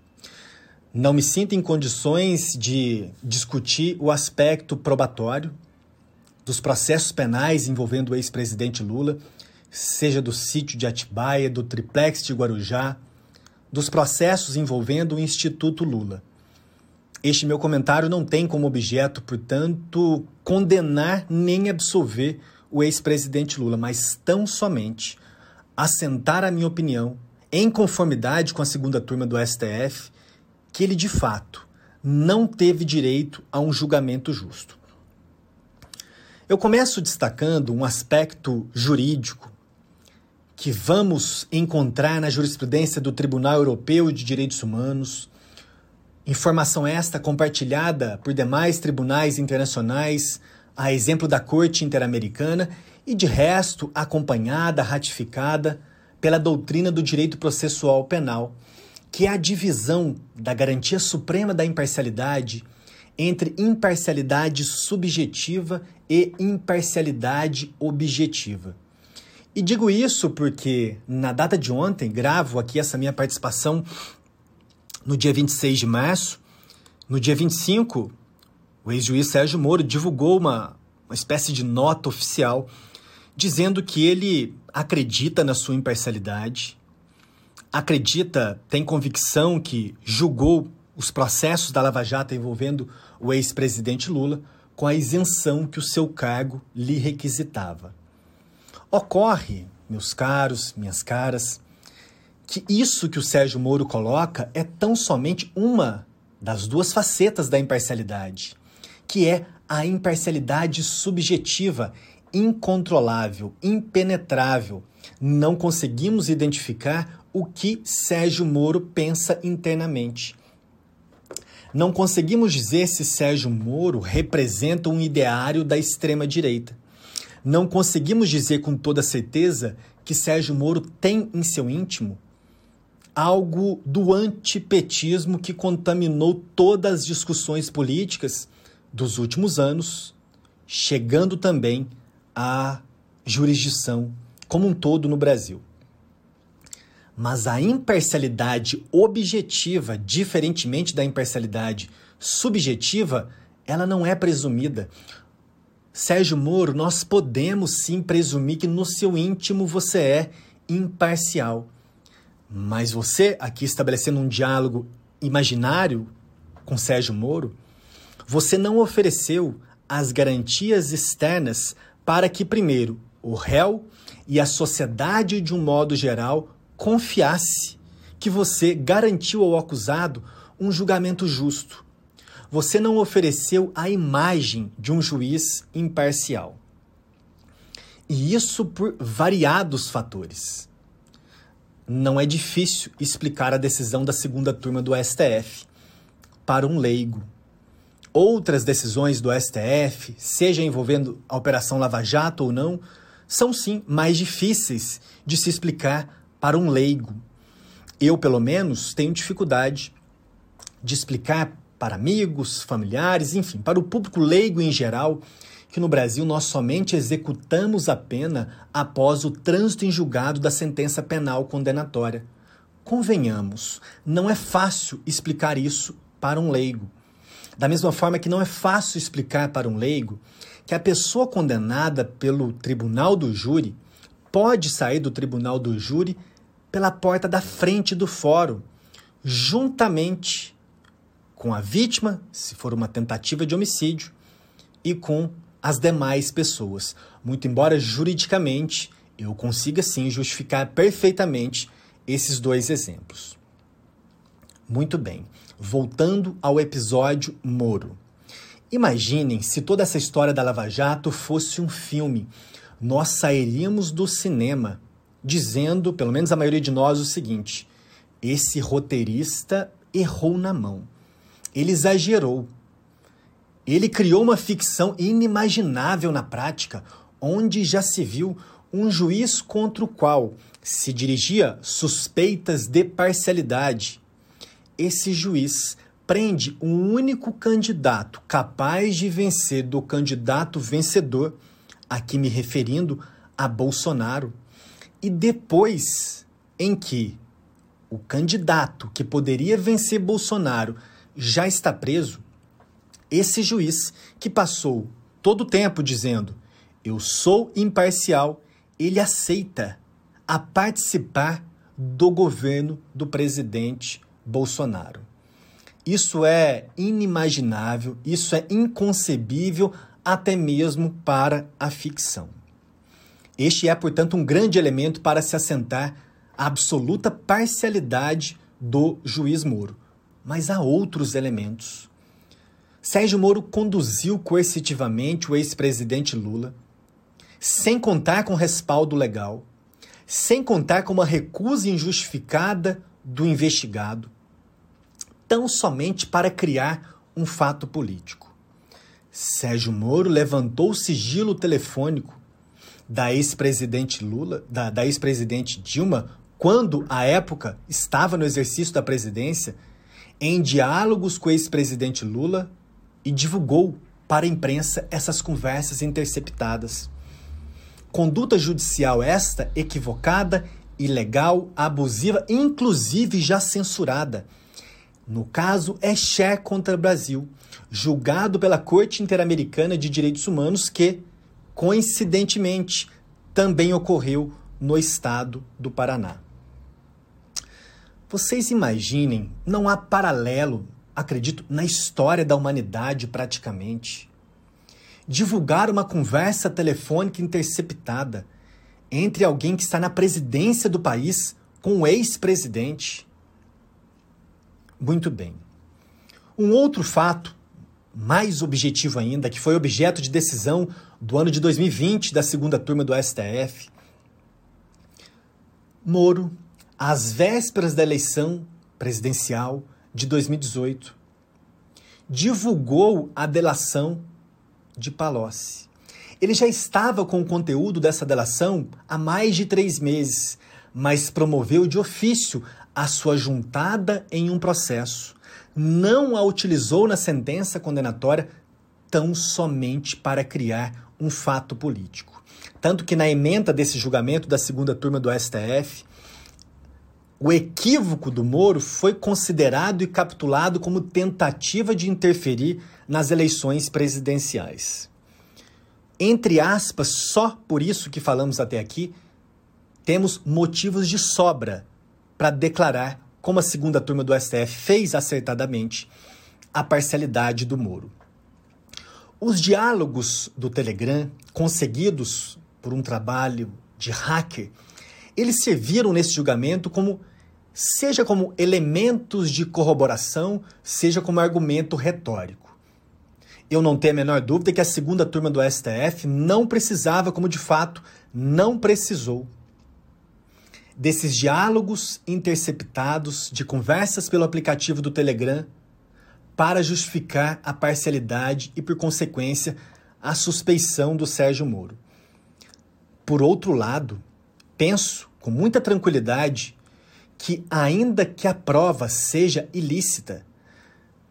Não me sinto em condições de discutir o aspecto probatório dos processos penais envolvendo o ex-presidente Lula seja do sítio de Atibaia, do triplex de Guarujá, dos processos envolvendo o Instituto Lula. Este meu comentário não tem como objeto, portanto, condenar nem absolver o ex-presidente Lula, mas tão somente assentar a minha opinião, em conformidade com a segunda turma do STF, que ele de fato não teve direito a um julgamento justo. Eu começo destacando um aspecto jurídico que vamos encontrar na jurisprudência do Tribunal Europeu de Direitos Humanos. Informação esta compartilhada por demais tribunais internacionais, a exemplo da Corte Interamericana, e de resto acompanhada, ratificada pela doutrina do direito processual penal, que é a divisão da garantia suprema da imparcialidade entre imparcialidade subjetiva e imparcialidade objetiva. E digo isso porque na data de ontem, gravo aqui essa minha participação no dia 26 de março. No dia 25, o ex-juiz Sérgio Moro divulgou uma, uma espécie de nota oficial dizendo que ele acredita na sua imparcialidade, acredita, tem convicção que julgou os processos da Lava Jato envolvendo o ex-presidente Lula com a isenção que o seu cargo lhe requisitava. Ocorre, meus caros, minhas caras, que isso que o Sérgio Moro coloca é tão somente uma das duas facetas da imparcialidade, que é a imparcialidade subjetiva, incontrolável, impenetrável. Não conseguimos identificar o que Sérgio Moro pensa internamente. Não conseguimos dizer se Sérgio Moro representa um ideário da extrema-direita não conseguimos dizer com toda certeza que Sérgio Moro tem em seu íntimo algo do antipetismo que contaminou todas as discussões políticas dos últimos anos, chegando também à jurisdição como um todo no Brasil. Mas a imparcialidade objetiva, diferentemente da imparcialidade subjetiva, ela não é presumida. Sérgio Moro, nós podemos sim presumir que no seu íntimo você é imparcial. Mas você, aqui estabelecendo um diálogo imaginário com Sérgio Moro, você não ofereceu as garantias externas para que, primeiro, o réu e a sociedade, de um modo geral, confiasse que você garantiu ao acusado um julgamento justo. Você não ofereceu a imagem de um juiz imparcial. E isso por variados fatores. Não é difícil explicar a decisão da segunda turma do STF para um leigo. Outras decisões do STF, seja envolvendo a Operação Lava Jato ou não, são sim mais difíceis de se explicar para um leigo. Eu, pelo menos, tenho dificuldade de explicar para amigos, familiares, enfim, para o público leigo em geral, que no Brasil nós somente executamos a pena após o trânsito em julgado da sentença penal condenatória. Convenhamos, não é fácil explicar isso para um leigo. Da mesma forma que não é fácil explicar para um leigo que a pessoa condenada pelo tribunal do júri pode sair do tribunal do júri pela porta da frente do fórum, juntamente com a vítima, se for uma tentativa de homicídio, e com as demais pessoas. Muito embora juridicamente eu consiga sim justificar perfeitamente esses dois exemplos. Muito bem, voltando ao episódio Moro. Imaginem se toda essa história da Lava Jato fosse um filme. Nós sairíamos do cinema dizendo, pelo menos a maioria de nós, o seguinte: esse roteirista errou na mão. Ele exagerou. Ele criou uma ficção inimaginável na prática, onde já se viu um juiz contra o qual se dirigia suspeitas de parcialidade. Esse juiz prende um único candidato capaz de vencer do candidato vencedor, aqui me referindo a Bolsonaro, e depois em que o candidato que poderia vencer Bolsonaro já está preso, esse juiz que passou todo o tempo dizendo eu sou imparcial, ele aceita a participar do governo do presidente Bolsonaro. Isso é inimaginável, isso é inconcebível até mesmo para a ficção. Este é, portanto, um grande elemento para se assentar a absoluta parcialidade do juiz Moro. Mas há outros elementos. Sérgio Moro conduziu coercitivamente o ex-presidente Lula, sem contar com respaldo legal, sem contar com uma recusa injustificada do investigado, tão somente para criar um fato político. Sérgio Moro levantou o sigilo telefônico da ex-presidente Lula, da, da ex-presidente Dilma, quando, à época, estava no exercício da presidência, em diálogos com o ex-presidente Lula e divulgou para a imprensa essas conversas interceptadas. Conduta judicial esta equivocada, ilegal, abusiva, inclusive já censurada no caso, é Cher contra Brasil, julgado pela Corte Interamericana de Direitos Humanos, que, coincidentemente, também ocorreu no estado do Paraná. Vocês imaginem, não há paralelo, acredito, na história da humanidade praticamente. Divulgar uma conversa telefônica interceptada entre alguém que está na presidência do país com o ex-presidente muito bem. Um outro fato, mais objetivo ainda, que foi objeto de decisão do ano de 2020 da segunda turma do STF. Moro, às vésperas da eleição presidencial de 2018, divulgou a delação de Palocci. Ele já estava com o conteúdo dessa delação há mais de três meses, mas promoveu de ofício a sua juntada em um processo, não a utilizou na sentença condenatória tão somente para criar um fato político. Tanto que na emenda desse julgamento da segunda turma do STF, o equívoco do Moro foi considerado e capitulado como tentativa de interferir nas eleições presidenciais. Entre aspas, só por isso que falamos até aqui, temos motivos de sobra para declarar, como a segunda turma do STF fez acertadamente, a parcialidade do Moro. Os diálogos do Telegram, conseguidos por um trabalho de hacker, eles serviram nesse julgamento como seja como elementos de corroboração, seja como argumento retórico. Eu não tenho a menor dúvida que a segunda turma do STF não precisava, como de fato não precisou, desses diálogos interceptados de conversas pelo aplicativo do Telegram para justificar a parcialidade e, por consequência, a suspeição do Sérgio Moro. Por outro lado, penso com muita tranquilidade que, ainda que a prova seja ilícita,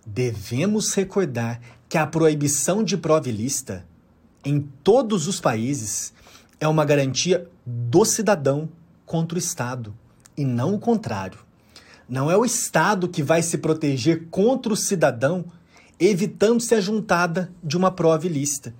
devemos recordar que a proibição de prova ilícita em todos os países é uma garantia do cidadão contra o Estado e não o contrário. Não é o Estado que vai se proteger contra o cidadão evitando-se a juntada de uma prova ilícita.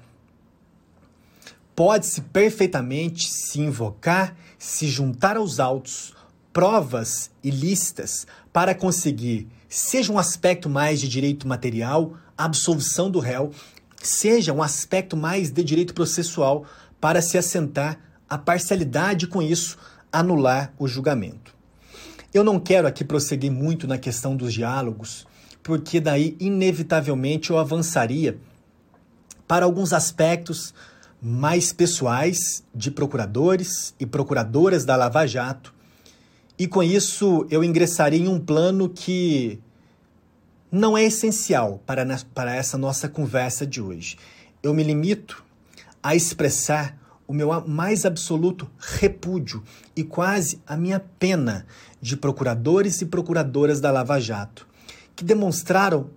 Pode-se perfeitamente se invocar, se juntar aos autos, provas ilícitas para conseguir, seja um aspecto mais de direito material, absolvição do réu, seja um aspecto mais de direito processual para se assentar a parcialidade com isso anular o julgamento. Eu não quero aqui prosseguir muito na questão dos diálogos, porque daí inevitavelmente eu avançaria para alguns aspectos mais pessoais de procuradores e procuradoras da Lava Jato, e com isso eu ingressaria em um plano que não é essencial para, para essa nossa conversa de hoje. Eu me limito a expressar o meu mais absoluto repúdio e quase a minha pena de procuradores e procuradoras da Lava Jato, que demonstraram,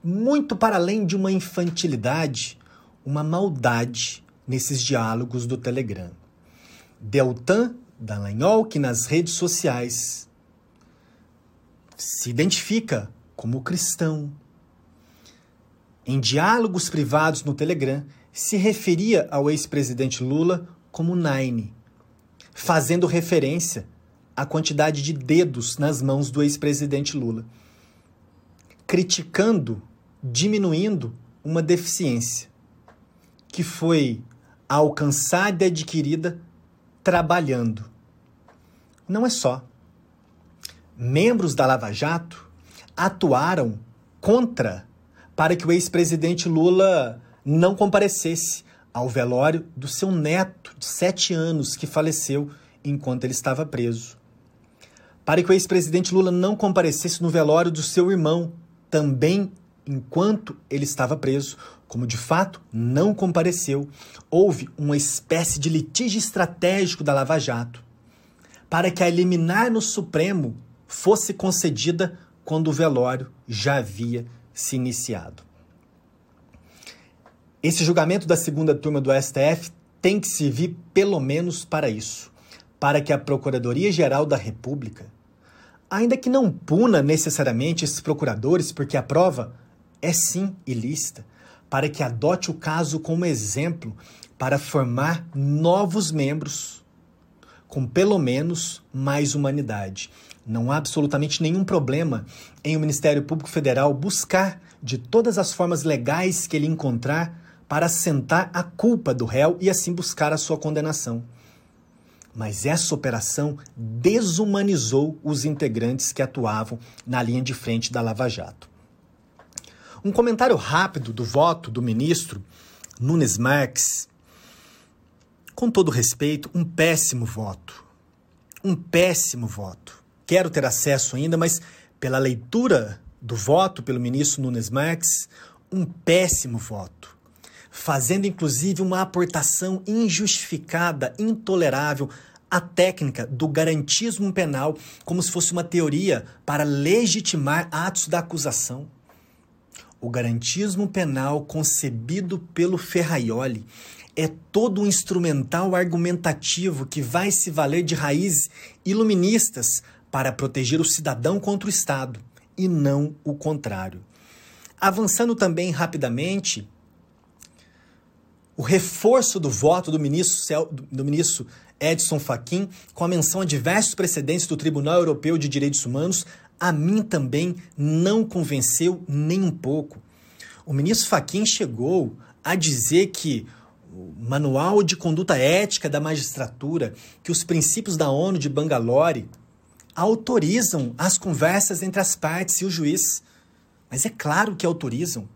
muito para além de uma infantilidade, uma maldade nesses diálogos do Telegram. Deltan Dallagnol, que nas redes sociais se identifica como cristão, em diálogos privados no Telegram, se referia ao ex-presidente Lula como Nine, fazendo referência à quantidade de dedos nas mãos do ex-presidente Lula, criticando, diminuindo uma deficiência que foi alcançada e adquirida trabalhando. Não é só. Membros da Lava Jato atuaram contra para que o ex-presidente Lula não comparecesse ao velório do seu neto de sete anos que faleceu enquanto ele estava preso. Para que o ex-presidente Lula não comparecesse no velório do seu irmão, também enquanto ele estava preso, como de fato não compareceu, houve uma espécie de litígio estratégico da Lava Jato para que a liminar no Supremo fosse concedida quando o velório já havia se iniciado. Esse julgamento da segunda turma do STF tem que servir pelo menos para isso, para que a Procuradoria-Geral da República, ainda que não puna necessariamente esses procuradores, porque a prova é sim ilícita, para que adote o caso como exemplo para formar novos membros com pelo menos mais humanidade. Não há absolutamente nenhum problema em o Ministério Público Federal buscar, de todas as formas legais que ele encontrar, para assentar a culpa do réu e assim buscar a sua condenação. Mas essa operação desumanizou os integrantes que atuavam na linha de frente da Lava Jato. Um comentário rápido do voto do ministro Nunes Marques. Com todo respeito, um péssimo voto. Um péssimo voto. Quero ter acesso ainda, mas pela leitura do voto pelo ministro Nunes Marques, um péssimo voto fazendo inclusive uma aportação injustificada, intolerável à técnica do garantismo penal, como se fosse uma teoria para legitimar atos da acusação. O garantismo penal concebido pelo Ferraioli é todo um instrumental argumentativo que vai se valer de raízes iluministas para proteger o cidadão contra o Estado, e não o contrário. Avançando também rapidamente, o reforço do voto do ministro, do ministro Edson Fachin com a menção a diversos precedentes do Tribunal Europeu de Direitos Humanos, a mim também não convenceu nem um pouco. O ministro Fachin chegou a dizer que o Manual de Conduta Ética da Magistratura, que os princípios da ONU de Bangalore autorizam as conversas entre as partes e o juiz. Mas é claro que autorizam.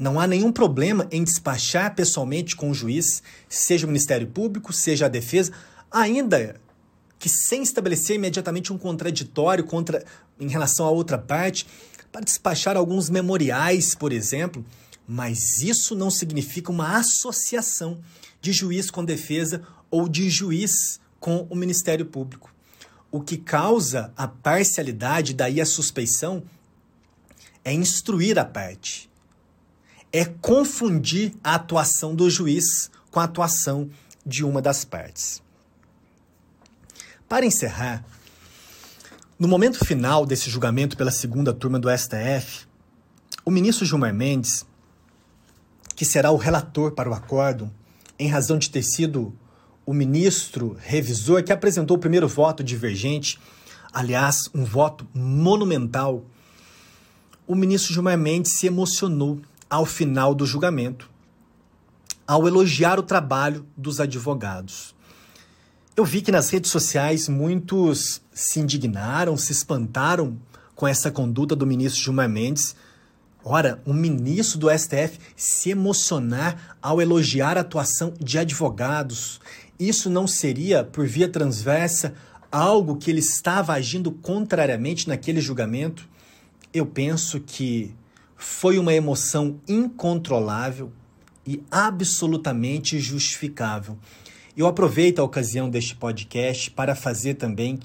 Não há nenhum problema em despachar pessoalmente com o juiz, seja o Ministério Público, seja a defesa, ainda que sem estabelecer imediatamente um contraditório contra em relação à outra parte, para despachar alguns memoriais, por exemplo, mas isso não significa uma associação de juiz com defesa ou de juiz com o Ministério Público. O que causa a parcialidade, daí a suspeição, é instruir a parte. É confundir a atuação do juiz com a atuação de uma das partes. Para encerrar, no momento final desse julgamento pela segunda turma do STF, o ministro Gilmar Mendes, que será o relator para o acórdão, em razão de ter sido o ministro revisor que apresentou o primeiro voto divergente, aliás, um voto monumental, o ministro Gilmar Mendes se emocionou ao final do julgamento, ao elogiar o trabalho dos advogados. Eu vi que nas redes sociais muitos se indignaram, se espantaram com essa conduta do ministro Gilmar Mendes. Ora, um ministro do STF se emocionar ao elogiar a atuação de advogados. Isso não seria, por via transversa, algo que ele estava agindo contrariamente naquele julgamento? Eu penso que foi uma emoção incontrolável e absolutamente justificável. Eu aproveito a ocasião deste podcast para fazer também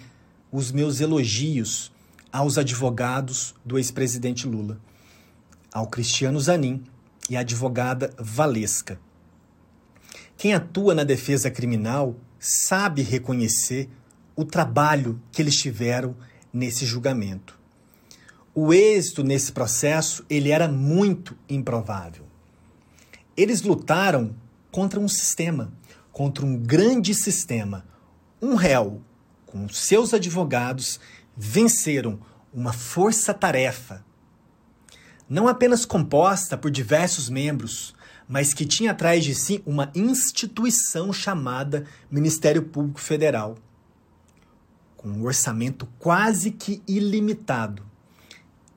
os meus elogios aos advogados do ex-presidente Lula, ao Cristiano Zanin e à advogada Valesca. Quem atua na defesa criminal sabe reconhecer o trabalho que eles tiveram nesse julgamento. O êxito nesse processo, ele era muito improvável. Eles lutaram contra um sistema, contra um grande sistema. Um réu, com seus advogados, venceram uma força-tarefa, não apenas composta por diversos membros, mas que tinha atrás de si uma instituição chamada Ministério Público Federal, com um orçamento quase que ilimitado.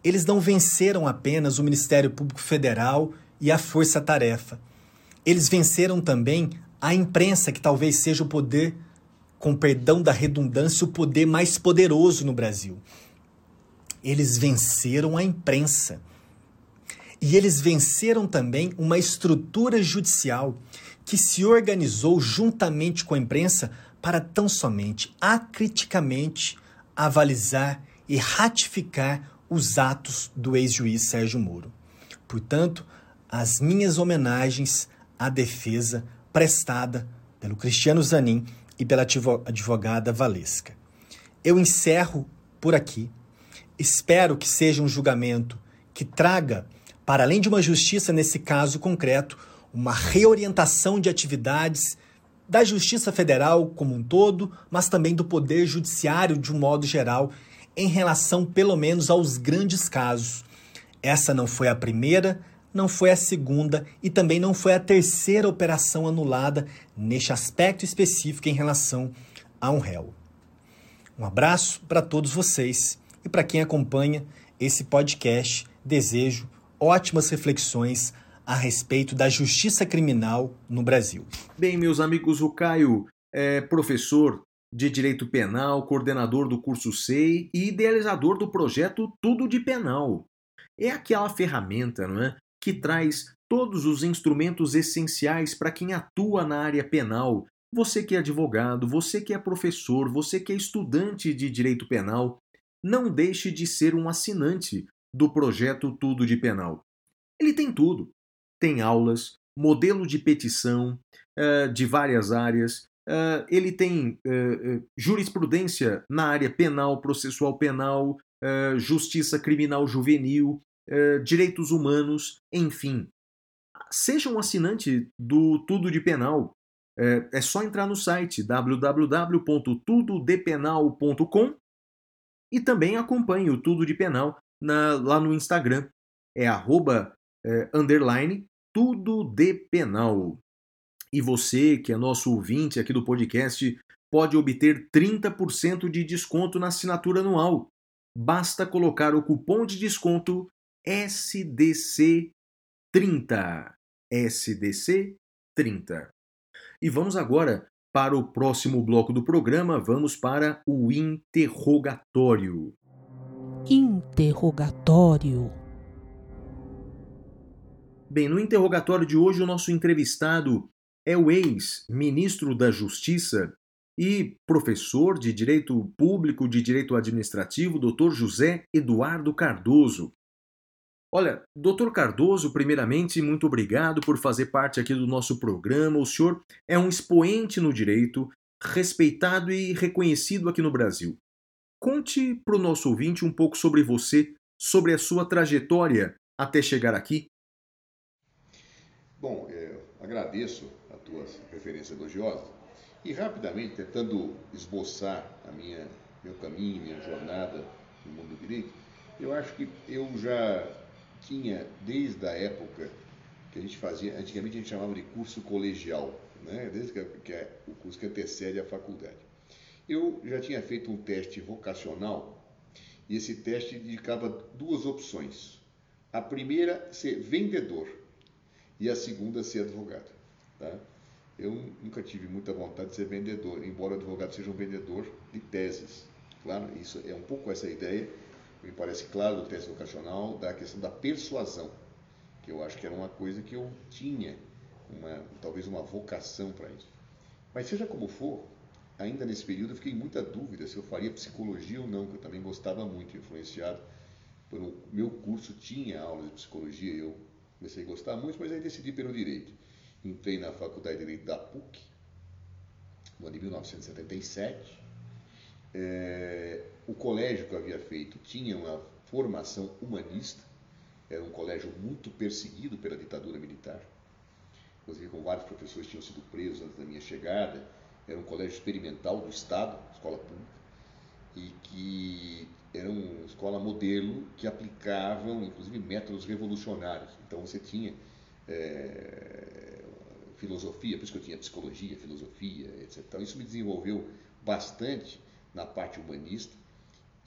Eles não venceram apenas o Ministério Público Federal e a Força Tarefa. Eles venceram também a imprensa, que talvez seja o poder, com perdão da redundância, o poder mais poderoso no Brasil. Eles venceram a imprensa. E eles venceram também uma estrutura judicial que se organizou juntamente com a imprensa para tão somente acriticamente avalizar e ratificar os atos do ex-juiz Sérgio Moro. Portanto, as minhas homenagens à defesa prestada pelo Cristiano Zanin e pela advogada Valesca. Eu encerro por aqui. Espero que seja um julgamento que traga, para além de uma justiça nesse caso concreto, uma reorientação de atividades da Justiça Federal como um todo, mas também do Poder Judiciário de um modo geral, em relação pelo menos aos grandes casos. Essa não foi a primeira, não foi a segunda e também não foi a terceira operação anulada neste aspecto específico em relação a um réu. Um abraço para todos vocês e para quem acompanha esse podcast. Desejo ótimas reflexões a respeito da justiça criminal no Brasil. Bem, meus amigos, o Caio é professor de Direito Penal, coordenador do curso SEI e idealizador do projeto Tudo de Penal. É aquela ferramenta, não é, que traz todos os instrumentos essenciais para quem atua na área penal. Você que é advogado, você que é professor, você que é estudante de direito penal, não deixe de ser um assinante do projeto Tudo de Penal. Ele tem tudo. Tem aulas, modelo de petição uh, de várias áreas, uh, ele tem uh, jurisprudência na área penal, processual penal, justiça criminal juvenil, direitos humanos, enfim. seja um assinante do Tudo de Penal. É, só entrar no site www.tudodepenal.com e também acompanhe o Tudo de Penal na, lá no Instagram. É arroba, underline, tudo de penal. E você, que é nosso ouvinte aqui do podcast, pode obter 30% de desconto na assinatura anual. Basta colocar o cupom de desconto SDC30. SDC30. E vamos agora para o próximo bloco do programa, vamos para o interrogatório. Interrogatório. Bem, no interrogatório de hoje, o nosso entrevistado é o ex-ministro da Justiça e professor de Direito Público de Direito Administrativo, Dr. José Eduardo Cardoso. Olha, doutor Cardoso, primeiramente, muito obrigado por fazer parte aqui do nosso programa. O senhor é um expoente no direito, respeitado e reconhecido aqui no Brasil. Conte para o nosso ouvinte um pouco sobre você, sobre a sua trajetória até chegar aqui. Bom, eu agradeço as tuas referências elogiosas e rapidamente tentando esboçar a minha meu caminho, minha jornada no mundo do direito, eu acho que eu já tinha desde a época que a gente fazia, antigamente a gente chamava de curso colegial, né? desde que, que é o curso que antecede a faculdade. Eu já tinha feito um teste vocacional e esse teste indicava duas opções. A primeira, ser vendedor e a segunda, ser advogado. Tá? Eu nunca tive muita vontade de ser vendedor, embora advogado seja um vendedor de teses. Claro, isso é um pouco essa ideia me parece claro do teste vocacional, da questão da persuasão, que eu acho que era uma coisa que eu tinha, uma, talvez uma vocação para isso. Mas seja como for, ainda nesse período eu fiquei em muita dúvida se eu faria psicologia ou não, que eu também gostava muito, influenciado pelo meu curso tinha aula de psicologia, eu comecei a gostar muito, mas aí decidi pelo direito. Entrei na Faculdade de Direito da PUC, no ano de 1977, é, o colégio que eu havia feito tinha uma formação humanista, era um colégio muito perseguido pela ditadura militar, inclusive com vários professores que tinham sido presos antes da minha chegada. Era um colégio experimental do Estado, escola pública, e que era uma escola modelo que aplicavam, inclusive, métodos revolucionários. Então você tinha é, filosofia, por isso que eu tinha psicologia, filosofia, etc. Então isso me desenvolveu bastante na parte humanista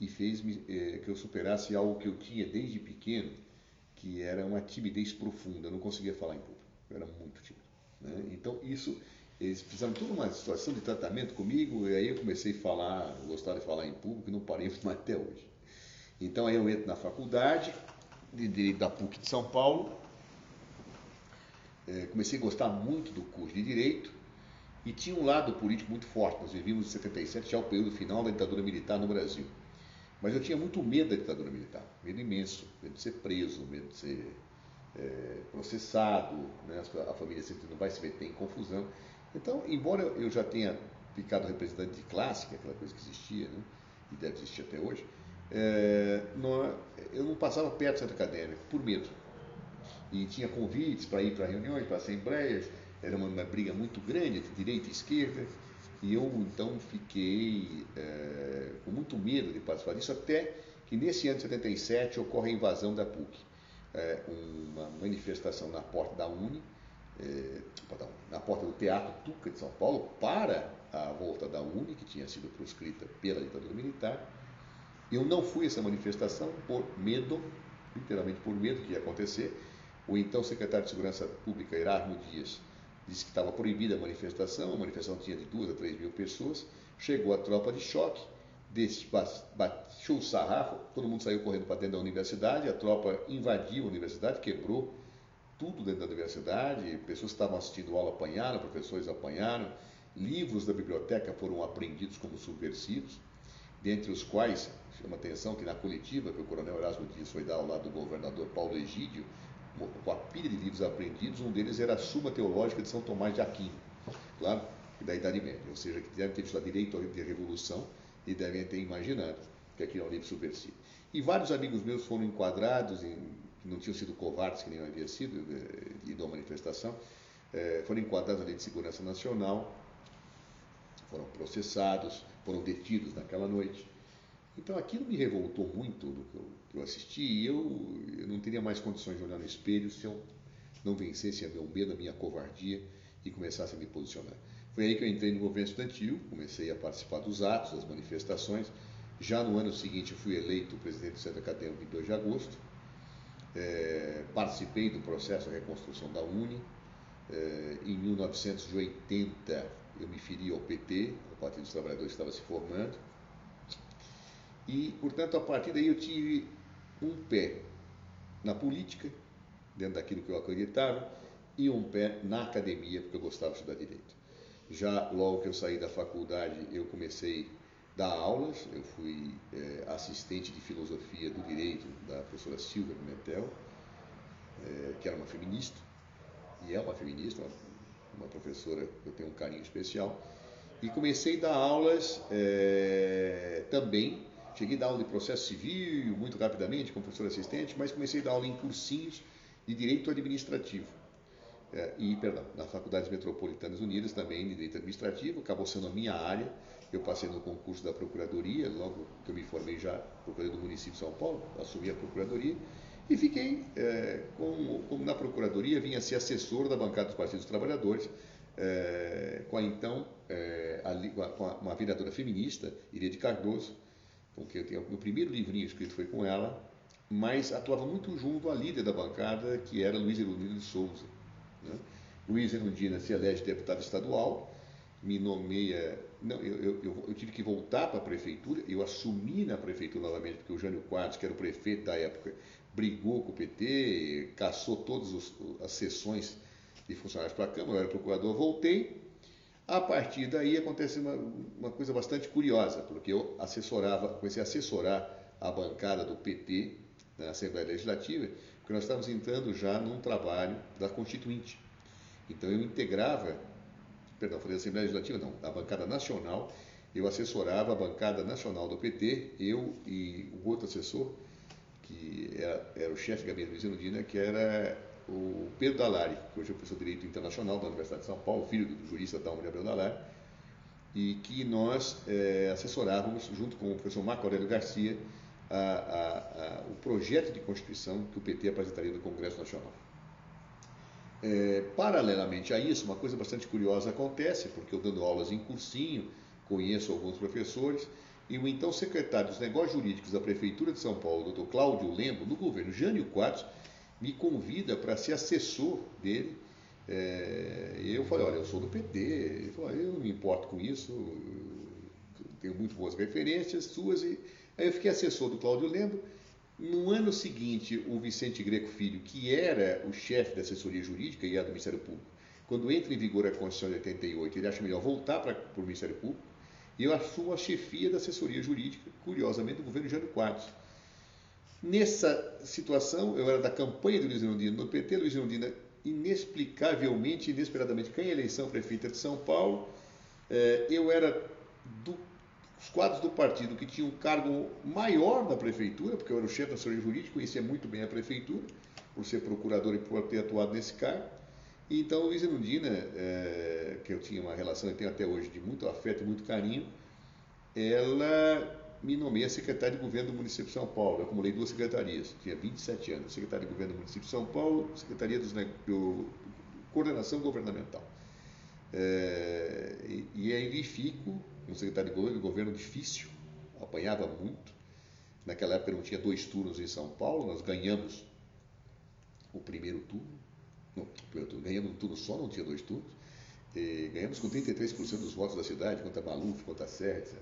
e fez eh, que eu superasse algo que eu tinha desde pequeno, que era uma timidez profunda. Eu não conseguia falar em público. Eu era muito tímido. Né? Então isso eles fizeram toda uma situação de tratamento comigo e aí eu comecei a falar, gostar de falar em público e não parei mais até hoje. Então aí eu entro na faculdade de Direito da PUC de São Paulo, eh, comecei a gostar muito do curso de Direito e tinha um lado político muito forte. Nós vivíamos em 77, já o período final da ditadura militar no Brasil. Mas eu tinha muito medo da ditadura militar, medo imenso, medo de ser preso, medo de ser é, processado, né? a família sempre não vai se meter em confusão. Então, embora eu já tenha ficado representante de classe, que é aquela coisa que existia, né? e deve existir até hoje, é, não, eu não passava perto do centro acadêmico, por medo. E tinha convites para ir para reuniões, para assembleias, era uma, uma, briga muito grande entre direita e esquerda, e eu então fiquei é, com muito medo de participar disso, até que nesse ano de 77 ocorre a invasão da PUC. É, uma manifestação na porta da Uni, é, na porta do Teatro Tuca de São Paulo, para a volta da Uni, que tinha sido proscrita pela ditadura militar. Eu não fui a essa manifestação por medo, literalmente por medo que ia acontecer. O então secretário de Segurança Pública, Erasmo Dias, disse que estava proibida a manifestação, a manifestação tinha de duas a três mil pessoas, chegou a tropa de choque, baixou o sarrafo, todo mundo saiu correndo para dentro da universidade, a tropa invadiu a universidade, quebrou tudo dentro da universidade, pessoas que estavam assistindo aula apanharam, professores apanharam, livros da biblioteca foram apreendidos como subversivos, dentre os quais, chama atenção que na coletiva que o coronel Erasmo Dias foi dar ao lado do governador Paulo Egídio, com a pilha de livros apreendidos, um deles era a Suma Teológica de São Tomás de Aquino, claro, da Idade Média, ou seja, que devem ter estudado direito de revolução e devem ter imaginado que aquilo é um livro subversivo. E vários amigos meus foram enquadrados em não tinham sido covardes, que nem eu havia sido, eh, ido à manifestação, eh, foram enquadrados na Lei de Segurança Nacional, foram processados, foram detidos naquela noite. Então aquilo me revoltou muito do que eu, que eu assisti e eu, eu não teria mais condições de olhar no espelho se eu não vencesse a meu medo, a minha covardia e começasse a me posicionar. Foi aí que eu entrei no movimento estudantil, comecei a participar dos atos, das manifestações. Já no ano seguinte fui eleito presidente do Centro Acadêmico em 2 de agosto. É, participei do processo de reconstrução da Uni. É, em 1980 eu me feri ao PT, o Partido dos Trabalhadores estava se formando. E, portanto, a partir daí eu tive um pé na política, dentro daquilo que eu acreditava, e um pé na academia, porque eu gostava de estudar direito. Já logo que eu saí da faculdade, eu comecei a dar aulas, eu fui é, assistente de filosofia do direito da professora Silvia Pimentel, é, que era uma feminista, e é uma feminista, uma, uma professora que eu tenho um carinho especial, e comecei a dar aulas é, também Cheguei a dar aula de processo civil muito rapidamente, como professor assistente, mas comecei a dar aula em cursinhos de direito administrativo. É, e, perdão, nas Faculdades Metropolitanas Unidas também de direito administrativo, acabou sendo a minha área. Eu passei no concurso da Procuradoria, logo que eu me formei já, procurador do município de São Paulo, assumi a Procuradoria e fiquei, é, como, como, na Procuradoria, vinha ser assessor da bancada dos Partidos dos Trabalhadores, é, com a então, é, a, com a, uma vereadora feminista, Iria Cardoso, com quem eu meu primeiro livrinho escrito foi com ela, mas atuava muito junto à líder da bancada, que era Luiz Erundina de Souza. Né? Luiz Erundina se elege deputado estadual, me nomeia. Não, eu, eu, eu tive que voltar para a prefeitura, eu assumi na prefeitura novamente, porque o Jânio Quadros, que era o prefeito da época, brigou com o PT, caçou todas as sessões de funcionários para a Câmara, eu era procurador, voltei, a partir daí acontece uma, uma coisa bastante curiosa, porque eu assessorava, comecei a assessorar a bancada do PT na Assembleia Legislativa, porque nós estávamos entrando já num trabalho da Constituinte. Então eu integrava, perdão, falei Assembleia Legislativa, não, a bancada nacional, eu assessorava a bancada nacional do PT, eu e o outro assessor, que era, era o chefe de gabinete Luiz Erundina, que era o Pedro Dalari, que hoje é professor de Direito Internacional da Universidade de São Paulo, filho do jurista Dalmo de Abreu Dalari, e que nós é, assessorávamos, junto com o professor Marco Aurélio Garcia, a, a, a, o projeto de Constituição que o PT apresentaria no Congresso Nacional. É, paralelamente a isso, uma coisa bastante curiosa acontece, porque eu dando aulas em cursinho, conheço alguns professores, e o então secretário dos Negócios Jurídicos da Prefeitura de São Paulo, doutor Cláudio Lembo, no governo Jânio Quadros, me convida para ser assessor dele. É, e eu falei, olha, eu sou do PT. Ele falou, eu não me importo com isso, tenho muito boas referências suas. E... Aí eu fiquei assessor do Cláudio Lembro. No ano seguinte, o Vicente Greco Filho, que era o chefe da assessoria jurídica e era do Ministério Público, quando entra em vigor a Constituição de 88, ele acha melhor voltar para o Ministério Público, e eu assumo a chefia da assessoria jurídica, curiosamente, do governo Jânio Quadros. Nessa situação, eu era da campanha do Luiz Erundina no PT, Luiz Erundina inexplicavelmente, inesperadamente ganha a eleição prefeita de São Paulo. É, eu era dos quadros do partido que tinha um cargo maior na prefeitura, porque eu era o chefe da assessoria jurídica, conhecia muito bem a prefeitura, por ser procurador e por ter atuado nesse cargo. Então, Luiz Erundina, é, que eu tinha uma relação e tenho até hoje de muito afeto e muito carinho, ela me nomeia secretário de governo do município de São Paulo. Eu acumulei duas secretarias, tinha 27 anos, secretário de governo do município de São Paulo, secretaria dos, do, coordenação governamental. É, e, e, aí fico um secretário de governo, governo difícil, apanhava muito. Naquela época não tinha dois turnos em São Paulo, nós ganhamos o primeiro turno, não, primeiro turno ganhamos um turno só, não tinha dois turnos. E ganhamos com 33% dos votos da cidade, contra Maluf, contra Serra, etc.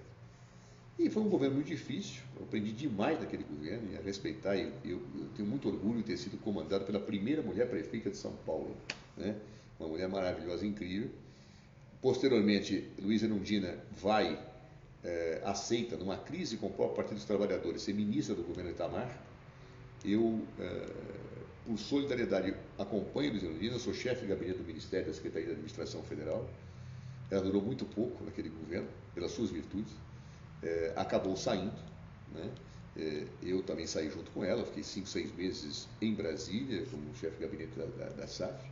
E foi um governo muito difícil, eu aprendi demais daquele governo e a respeitar. E eu, eu, tenho muito orgulho de ter sido comandado pela primeira mulher prefeita de São Paulo, né? uma mulher maravilhosa, incrível. Posteriormente, Luiza Erundina vai, é, aceita, numa crise com o próprio Partido dos Trabalhadores, ser ministra do governo Itamar. Eu, é, por solidariedade, acompanho Luiza Erundina, sou chefe de gabinete do Ministério da Secretaria de Administração Federal. Ela durou muito pouco naquele governo, pelas suas virtudes é, acabou saindo, né? É, eu também saí junto com ela, fiquei cinco, seis meses em Brasília como chefe de gabinete da, da, da SAF.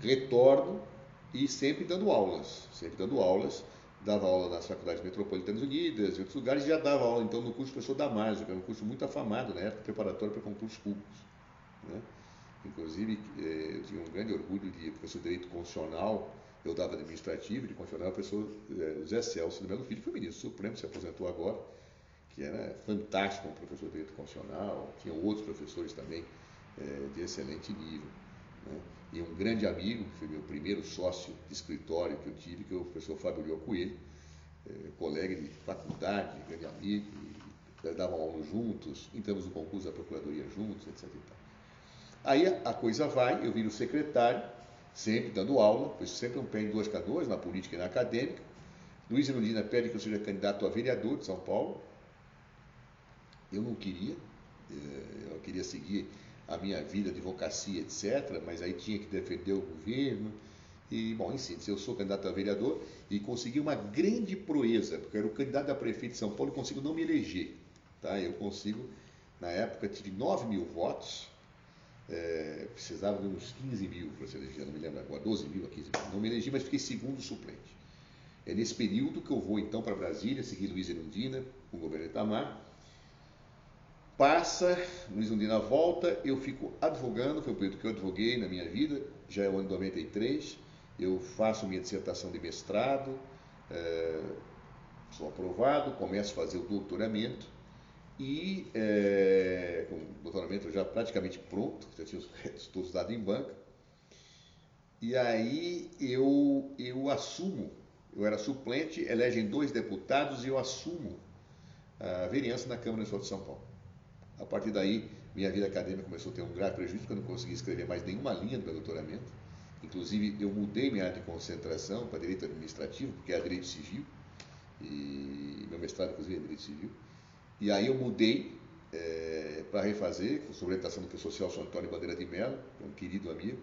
Retorno e sempre dando aulas, sempre dando aulas. Dava aula nas Faculdades Metropolitanas Unidas, em outros lugares, e já dava aula então no curso professor Damásio, que era um curso muito afamado na época, preparatório para concursos públicos. Né? Inclusive, eh, eu tinha um grande orgulho de professor de Direito Constitucional, eu dava administrativo, de constitucional, o professor eh, José Celso de Melo Filho, foi ministro supremo, se aposentou agora, que era fantástico como professor de Direito Constitucional, tinha outros professores também eh, de excelente nível. Né? E um grande amigo, que foi meu primeiro sócio de escritório que eu tive, que é o professor Fábio Lio Coelho, eh, colega de faculdade, grande amigo, davam aula juntos, entramos no concurso da Procuradoria juntos, etc. Aí a, a coisa vai, eu viro secretário, sempre dando aula, pois sempre um pé em duas canoas, na política e na acadêmica. Luiz Erundina pede que eu seja candidato a vereador de São Paulo. Eu não queria, eh, eu queria seguir a minha vida, advocacia, etc., mas aí tinha que defender o governo. E, bom, em síntese, eu sou candidato a vereador e consegui uma grande proeza, porque eu era o candidato a prefeito de São Paulo e consigo não me eleger. Tá? Eu consigo, na época, tive 9 mil votos, é, precisava de uns 15 mil para se eleger, não me lembro agora, 12 mil a 15 mil. Não me elegi, mas fiquei segundo suplente. É nesse período que eu vou então para Brasília, seguir Luiz Erundina, o governo Itamar, Passa, Luiz Undina volta, eu fico advogando, foi o período que eu advoguei na minha vida, já é o ano 93, eu faço minha dissertação de mestrado, é, sou aprovado, começo a fazer o doutoramento e é, com o doutoramento já praticamente pronto, já tinha os créditos todos dados em banca, e aí eu, eu assumo, eu era suplente, elegem dois deputados e eu assumo a vereança na Câmara Municipal de São Paulo. A partir daí, minha vida acadêmica começou a ter um grave prejuízo, porque eu não consegui escrever mais nenhuma linha do meu doutoramento. Inclusive, eu mudei minha área de concentração para direito administrativo, porque é direito civil, e meu mestrado, inclusive, é direito civil. E aí eu mudei é, para refazer, com orientação do professor Celso Antônio Bandeira de Mello, um querido amigo,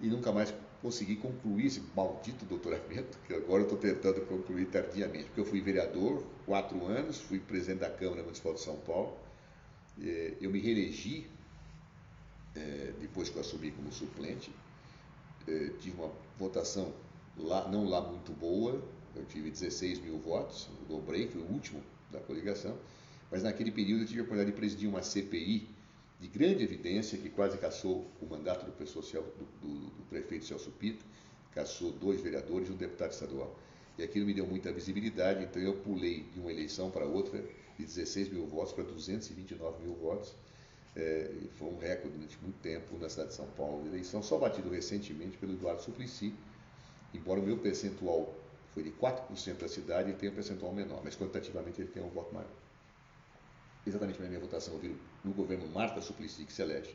e nunca mais consegui concluir esse maldito doutoramento, que agora eu estou tentando concluir tardiamente, porque eu fui vereador quatro anos, fui presidente da Câmara Municipal de São Paulo, é, eu me reelegi é, depois que eu assumi como suplente, é, tive uma votação lá, não lá muito boa, eu tive 16 mil votos, dobrei, fui o último da coligação, mas naquele período eu tive a oportunidade de presidir uma CPI de grande evidência que quase caçou o mandato do, do, do, do prefeito Celso Pito, caçou dois vereadores e um deputado estadual. E aquilo me deu muita visibilidade, então eu pulei de uma eleição para outra, de 16 mil votos para 229 mil votos. É, foi um recorde durante muito tempo na cidade de São Paulo de eleição, só batido recentemente pelo Eduardo Suplicy, embora o meu percentual foi de 4% da cidade, ele tem um percentual menor, mas quantitativamente ele tem um voto maior. Exatamente na minha votação, eu vi no governo Marta Suplicy, elege,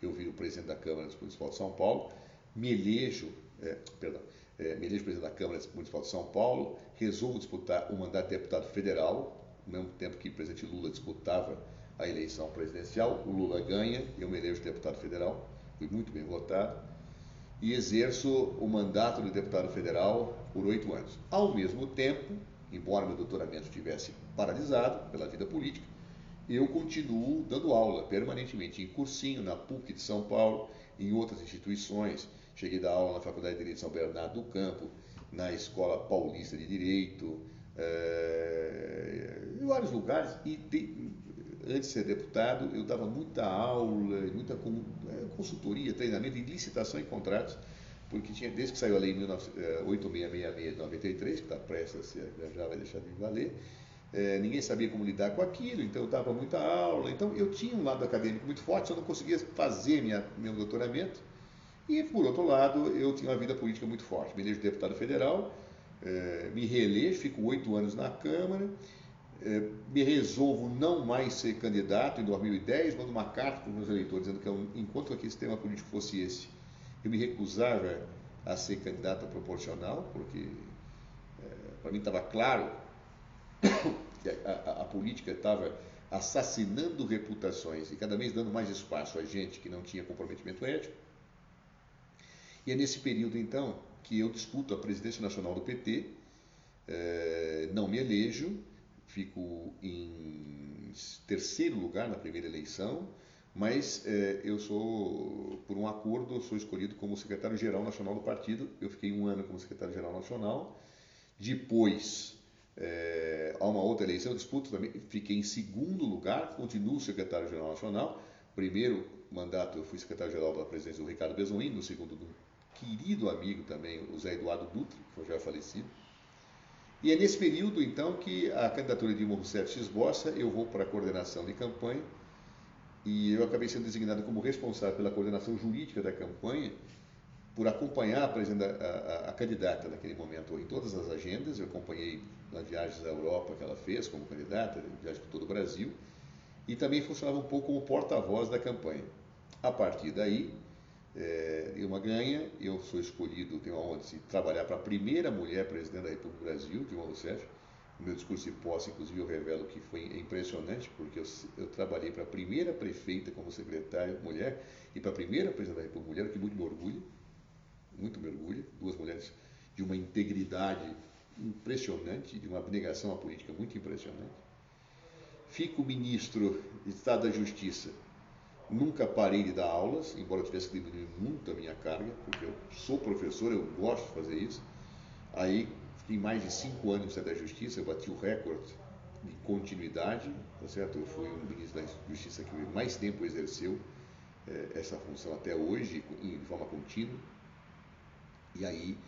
eu vi o presidente da Câmara Municipal de São Paulo, me elejo, é, perdão, é, me elejo presidente da Câmara Municipal de São Paulo, resolvo disputar o mandato de deputado federal, ao mesmo tempo que o presidente Lula disputava a eleição presidencial, o Lula ganha, eu me elejo deputado federal, fui muito bem votado, e exerço o mandato de deputado federal por oito anos. Ao mesmo tempo, embora meu doutoramento estivesse paralisado pela vida política, eu continuo dando aula permanentemente em cursinho, na PUC de São Paulo, em outras instituições. Cheguei a dar aula na Faculdade de Direito de São Bernardo do Campo, na Escola Paulista de Direito, é, em vários lugares. E antes de ser deputado, eu dava muita aula, muita eh, consultoria, treinamento em licitação e contratos, porque tinha, desde que saiu a lei 8666 eh, de 93, que está prestes a já vai deixar de valer, é, ninguém sabia como lidar com aquilo, então eu dava muita aula. Então eu tinha um lado acadêmico muito forte, eu não conseguia fazer minha, meu doutoramento. E, por outro lado, eu tinha uma vida política muito forte. Me elejo deputado federal, é, me reelejo, fico oito anos na Câmara, é, me resolvo não mais ser candidato em 2010, mando uma carta para os meus eleitores dizendo que eu, enquanto aquele sistema político fosse esse, eu me recusava a ser candidato proporcional, porque é, para mim estava claro que a, a, a política estava assassinando reputações e cada vez dando mais espaço a gente que não tinha comprometimento ético. E é nesse período, então, que eu disputo a presidência nacional do PT, eh, não me elejo, fico em terceiro lugar na primeira eleição, mas eh, eu sou, por um acordo, sou escolhido como secretário-geral nacional do partido. Eu fiquei um ano como secretário-geral nacional. Depois, eh, há uma outra eleição, eu disputo também, fiquei em segundo lugar, continuo secretário-geral nacional. Primeiro mandato eu fui secretário-geral da presidência do Ricardo Bezoin, no segundo do querido amigo também, o Zé Eduardo Dutra, que já é falecido. E é nesse período, então, que a candidatura de Dilma Rousseff se esboça, eu vou para a coordenação de campanha, e eu acabei sendo designado como responsável pela coordenação jurídica da campanha, por acompanhar a, a, a, a candidata naquele momento em todas as agendas. Eu acompanhei nas viagens à Europa que ela fez como candidata, viagem por todo o Brasil, e também funcionava um pouco como porta-voz da campanha. A partir daí, é, uma ganha, eu sou escolhido, tenho a honra de trabalhar para a primeira mulher presidente da República do Brasil, Dilma Rousseff. Meu discurso de posse, inclusive, eu revelo que foi impressionante, porque eu, eu trabalhei para a primeira prefeita como secretária mulher e para a primeira presidente da República mulher, o que muito me orgulha, muito me orgulha, duas mulheres de uma integridade impressionante, de uma abnegação à política muito impressionante. Fico ministro de Estado da Justiça Nunca parei de dar aulas, embora eu tivesse que diminuir muito a minha carga, porque eu sou professor, eu gosto de fazer isso. Aí, fiquei mais de cinco anos no Ministério da Justiça, eu bati o recorde de continuidade, tá certo? Eu fui um ministro da Justiça que mais tempo exerceu eh, essa função até hoje, de forma contínua. E aí,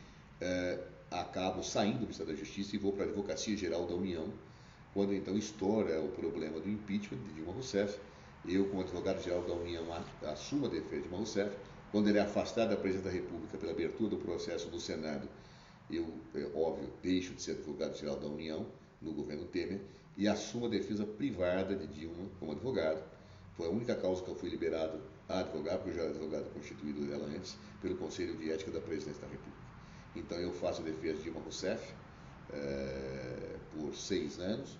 eh, acabo saindo do Ministério da Justiça e vou para a Advocacia Geral da União, quando então estoura o problema do impeachment de Dilma Rousseff eu, como advogado-geral da União, assumo a defesa de Dilma Rousseff. Quando ele é afastado da presidência da República pela abertura do processo no Senado, eu, é, óbvio, deixo de ser advogado-geral da União no governo Temer e assumo a defesa privada de Dilma como advogado. Foi a única causa que eu fui liberado a advogar, porque eu já era advogado constituído dela antes, pelo Conselho de Ética da Presidência da República. Então eu faço a defesa de Dilma Rousseff é, por seis anos,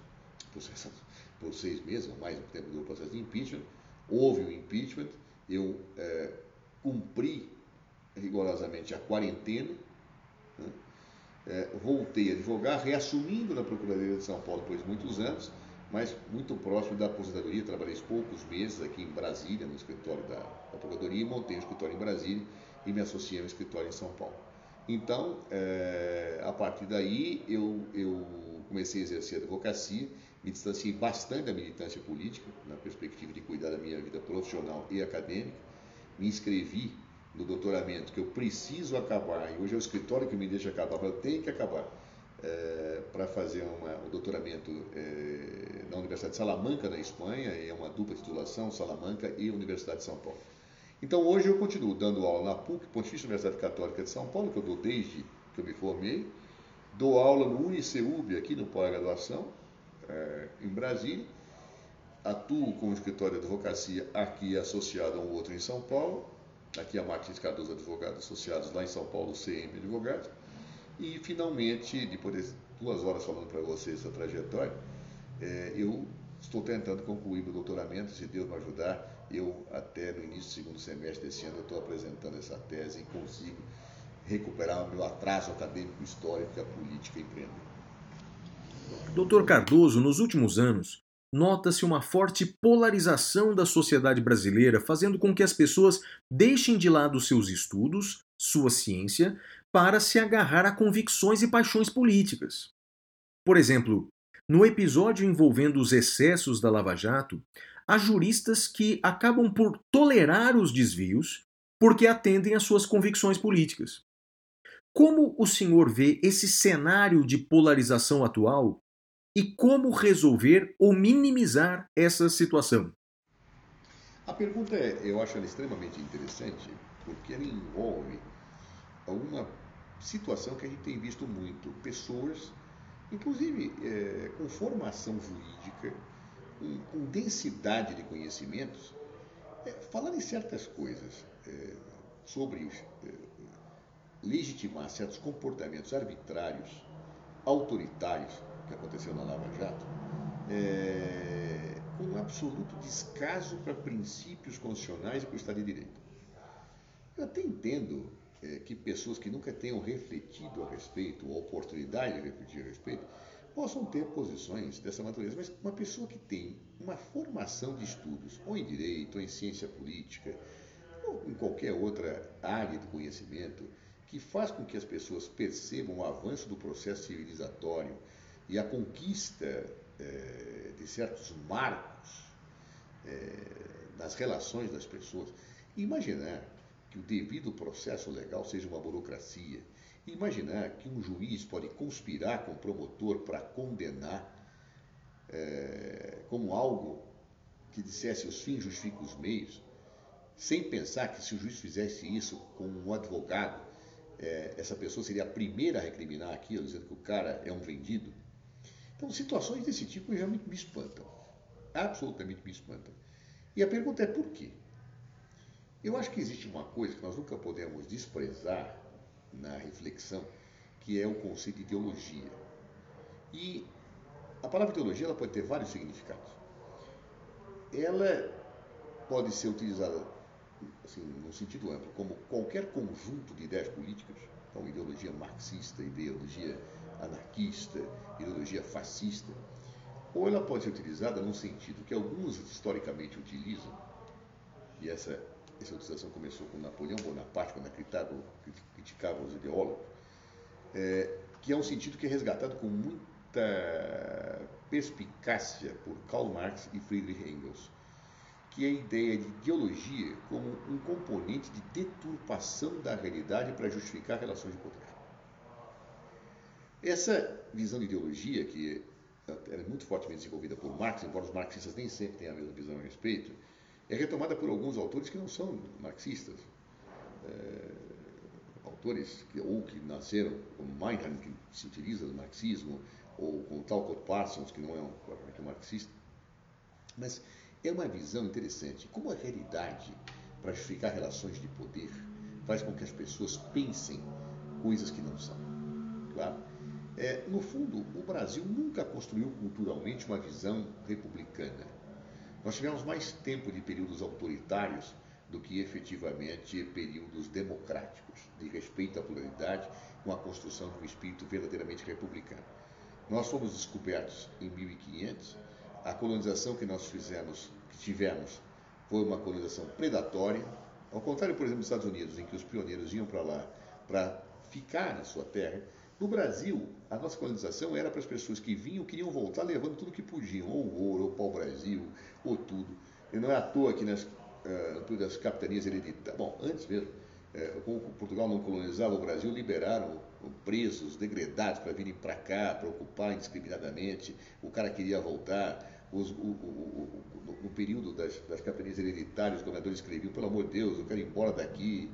por seis por seis meses, ou mais do tempo do processo de impeachment. Houve o impeachment, eu é, cumpri rigorosamente a quarentena? É, voltei a advogar, reassumindo na Procuradoria de São Paulo depois de muitos anos, mas muito próximo da aposentadoria. Trabalhei poucos meses aqui em Brasília, no escritório da, da Procuradoria, montei um escritório em Brasília e me associei ao escritório em São Paulo. Então, é, a partir daí, eu, eu comecei a exercer a advocacia me distanciei bastante da militância política, na perspectiva de cuidar da minha vida profissional e acadêmica. Me inscrevi no doutoramento que eu preciso acabar, e hoje é o escritório que me deixa acabar, eu tenho que acabar, é, para fazer uma, um doutoramento é, na Universidade de Salamanca, na Espanha, é uma dupla titulação, Salamanca e Universidade de São Paulo. Então hoje eu continuo dando aula na PUC, Pontifícia Universidade Católica de São Paulo, que eu dou desde que eu me formei, dou aula no UniCeub, aqui no pós-graduação, é, em Brasília, atuo com o escritório de advocacia aqui associado a um outro em São Paulo, aqui a Martins Cardoso Advogados Associados, lá em São Paulo, CM Advogados, e finalmente, depois de duas horas falando para vocês essa trajetória, é, eu estou tentando concluir meu doutoramento, se Deus me ajudar, eu até no início do segundo semestre desse ano estou apresentando essa tese e consigo recuperar o meu atraso acadêmico histórico que a política empreendeu. Dr. Cardoso, nos últimos anos, nota-se uma forte polarização da sociedade brasileira, fazendo com que as pessoas deixem de lado seus estudos, sua ciência, para se agarrar a convicções e paixões políticas. Por exemplo, no episódio envolvendo os excessos da Lava Jato, há juristas que acabam por tolerar os desvios porque atendem às suas convicções políticas. Como o senhor vê esse cenário de polarização atual e como resolver ou minimizar essa situação? A pergunta é, eu acho ela extremamente interessante, porque ela envolve uma situação que a gente tem visto muito, pessoas, inclusive é, com formação jurídica, com, com densidade de conhecimentos, é, falando em certas coisas é, sobre é, legitimar certos comportamentos arbitrários, autoritários, que aconteceu na Lava Jato, é, com um absoluto descaso para princípios constitucionais e para o Estado de Direito. Eu até entendo é, que pessoas que nunca tenham refletido a respeito, ou a oportunidade de refletir a respeito, possam ter posições dessa natureza. Mas uma pessoa que tem uma formação de estudos, ou em direito, ou em ciência política, ou em qualquer outra área de conhecimento, que faz com que as pessoas percebam o avanço do processo civilizatório e a conquista eh, de certos marcos eh, nas relações das pessoas. Imaginar que o devido processo legal seja uma burocracia, imaginar que um juiz pode conspirar com o promotor para condenar eh, como algo que dissesse os fins justificam os meios, sem pensar que se o juiz fizesse isso com um advogado, eh, essa pessoa seria a primeira a recriminar aquilo, dizendo que o cara é um vendido. Então, situações desse tipo realmente me espantam. Absolutamente me espantam. E a pergunta é por quê? Eu acho que existe uma coisa que nós nunca podemos desprezar na reflexão, que é o conceito de ideologia. E a palavra ideologia ela pode ter vários significados. Ela pode ser utilizada assim, no sentido amplo, como qualquer conjunto de ideias políticas, então ideologia marxista, ideologia anarquista, ideologia fascista, ou ela pode ser utilizada num sentido que alguns historicamente utilizam, e essa, essa utilização começou com Napoleão Bonaparte, quando criticava, criticava os ideólogos, é, que é um sentido que é resgatado com muita perspicácia por Karl Marx e Friedrich Engels, que é a ideia de ideologia como um componente de deturpação da realidade para justificar relações de poder. Essa visão de ideologia, que era muito fortemente desenvolvida por Marx, embora os marxistas nem sempre tenham a mesma visão a respeito, é retomada por alguns autores que não são marxistas. É, autores que, ou que nasceram, como Meinheim, que se utiliza do marxismo, ou com Talcott Parsons, que não é um, um marxista. Mas é uma visão interessante. Como a realidade, para justificar relações de poder, faz com que as pessoas pensem coisas que não são. Claro? É, no fundo, o Brasil nunca construiu culturalmente uma visão republicana. Nós tivemos mais tempo de períodos autoritários do que efetivamente períodos democráticos, de respeito à pluralidade, com a construção de um espírito verdadeiramente republicano. Nós fomos descobertos em 1500, a colonização que nós fizemos, que tivemos, foi uma colonização predatória, ao contrário, por exemplo, dos Estados Unidos, em que os pioneiros iam para lá para ficar na sua terra, no Brasil, a nossa colonização era para as pessoas que vinham, queriam voltar levando tudo que podiam, ou ouro, ou pau-brasil, ou tudo. E não é à toa que nas uh, das capitanias hereditárias, bom, antes mesmo, uh, como Portugal não colonizava o Brasil, liberaram presos, degredados para virem para cá, para ocupar indiscriminadamente, o cara queria voltar. Os, o, o, o, no período das, das capitanias hereditárias, os governadores escreviam, pelo amor de Deus, eu quero ir embora daqui,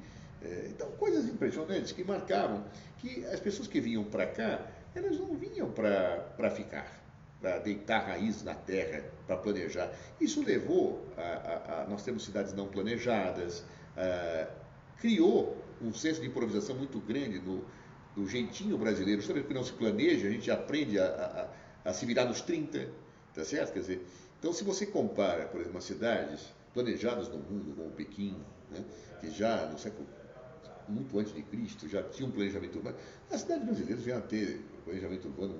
então, coisas impressionantes que marcavam que as pessoas que vinham para cá, elas não vinham para ficar, para deitar raiz na terra, para planejar. Isso levou a, a, a, Nós temos cidades não planejadas, a, criou um senso de improvisação muito grande no, no jeitinho brasileiro. Justamente porque não se planeja, a gente aprende a, a, a se virar nos 30, tá certo? Quer dizer, então, se você compara, por exemplo, as cidades planejadas no mundo, como Pequim, né, que já no século muito antes de Cristo, já tinha um planejamento urbano. As cidades brasileiras vieram a ter planejamento urbano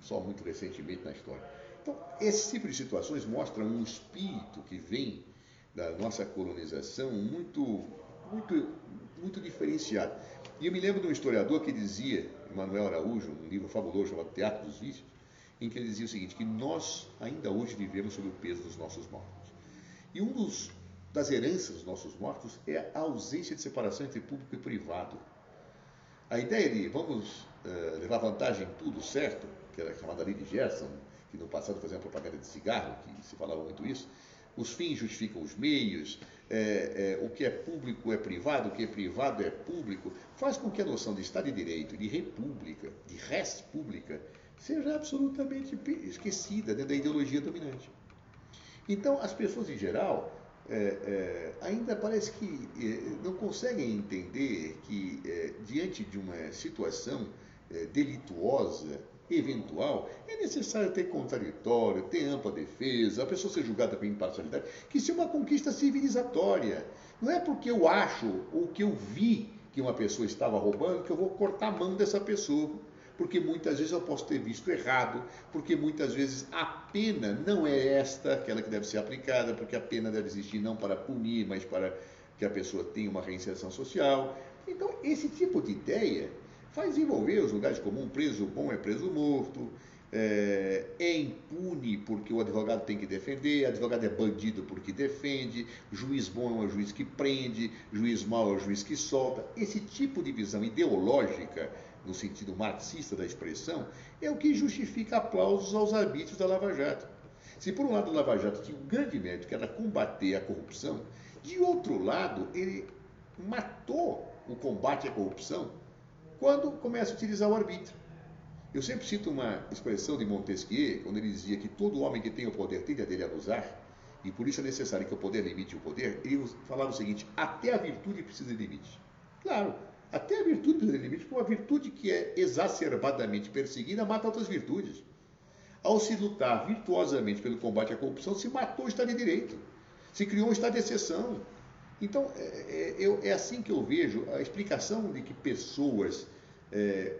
só muito recentemente na história. Então, esse tipo de situações mostram um espírito que vem da nossa colonização muito, muito, muito diferenciado. E eu me lembro de um historiador que dizia, Manuel Araújo, um livro fabuloso chamado Teatro dos Vícios, em que ele dizia o seguinte, que nós ainda hoje vivemos sob o peso dos nossos mortos. E um dos das heranças dos nossos mortos é a ausência de separação entre público e privado. A ideia de vamos uh, levar vantagem em tudo certo, que era chamada lei de Gerson, que no passado fazia uma propaganda de cigarro, que se falava muito isso, os fins justificam os meios, é, é, o que é público é privado, o que é privado é público, faz com que a noção de Estado de Direito, de república, de res pública, seja absolutamente esquecida dentro da ideologia dominante. Então, as pessoas em geral é, é, ainda parece que é, não conseguem entender que, é, diante de uma situação é, delituosa, eventual, é necessário ter contraditório, ter ampla defesa, a pessoa ser julgada com imparcialidade, que isso é uma conquista civilizatória. Não é porque eu acho ou que eu vi que uma pessoa estava roubando que eu vou cortar a mão dessa pessoa. Porque muitas vezes eu posso ter visto errado, porque muitas vezes a pena não é esta, aquela que deve ser aplicada, porque a pena deve existir não para punir, mas para que a pessoa tenha uma reinserção social. Então, esse tipo de ideia faz envolver os lugares comuns, preso bom é preso morto, é, é, impune porque o advogado tem que defender, advogado é bandido porque defende, juiz bom é um juiz que prende, juiz mau é um juiz que solta. Esse tipo de visão ideológica, no sentido marxista da expressão, é o que justifica aplausos aos arbítrios da Lava Jato. Se por um lado a Lava Jato tinha um grande mérito, que era combater a corrupção, de outro lado ele matou o combate à corrupção quando começa a utilizar o arbítrio. Eu sempre cito uma expressão de Montesquieu, quando ele dizia que todo homem que tem o poder tende a dele abusar, e por isso é necessário que o poder limite o poder. Ele falava o seguinte: até a virtude precisa de limite. Claro, até a virtude de limite, porque uma virtude que é exacerbadamente perseguida mata outras virtudes. Ao se lutar virtuosamente pelo combate à corrupção, se matou o Estado de Direito, se criou um Estado de exceção. Então, é, é, é assim que eu vejo a explicação de que pessoas. É,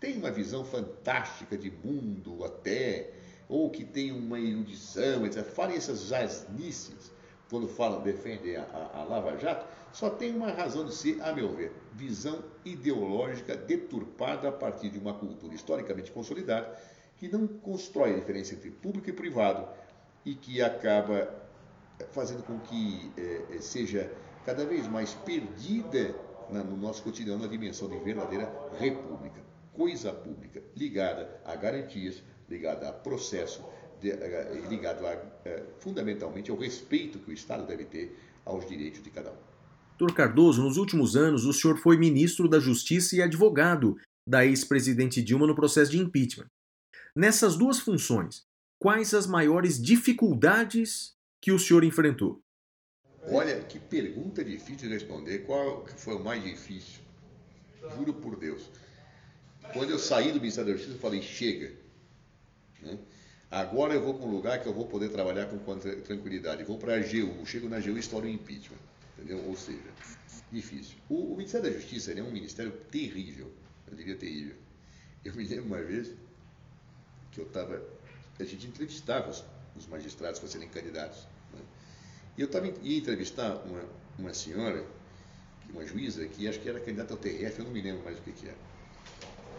tem uma visão fantástica de mundo até, ou que tem uma erudição, etc. Falem essas jasnices quando falam, defendem a, a, a, Lava Jato, só tem uma razão de ser, a meu ver, visão ideológica deturpada a partir de uma cultura historicamente consolidada que não constrói a diferença entre público e privado e que acaba fazendo com que é, seja cada vez mais perdida na, no nosso cotidiano a dimensão de verdadeira república coisa pública ligada a garantias, ligada a processo, de, uh, ligado a, uh, fundamentalmente ao respeito que o Estado deve ter aos direitos de cada um. Doutor Cardoso, nos últimos anos o senhor foi ministro da Justiça e advogado da ex-presidente Dilma no processo de impeachment. Nessas duas funções, quais as maiores dificuldades que o senhor enfrentou? Olha, que pergunta difícil de responder. Qual foi o mais difícil? Juro por Deus. Quando eu saí do Ministério da Justiça, eu falei: chega. Né? Agora eu vou para um lugar que eu vou poder trabalhar com tranquilidade. Vou para a AGU, chego na AGU e estouro o impeachment. Entendeu? Ou seja, difícil. O, o Ministério da Justiça é um ministério terrível. Eu diria terrível. Eu me lembro uma vez que eu estava. A gente entrevistava os, os magistrados para serem candidatos. Né? E eu tava, ia entrevistar uma, uma senhora, uma juíza, que acho que era candidata ao TRF, eu não me lembro mais o que, que era.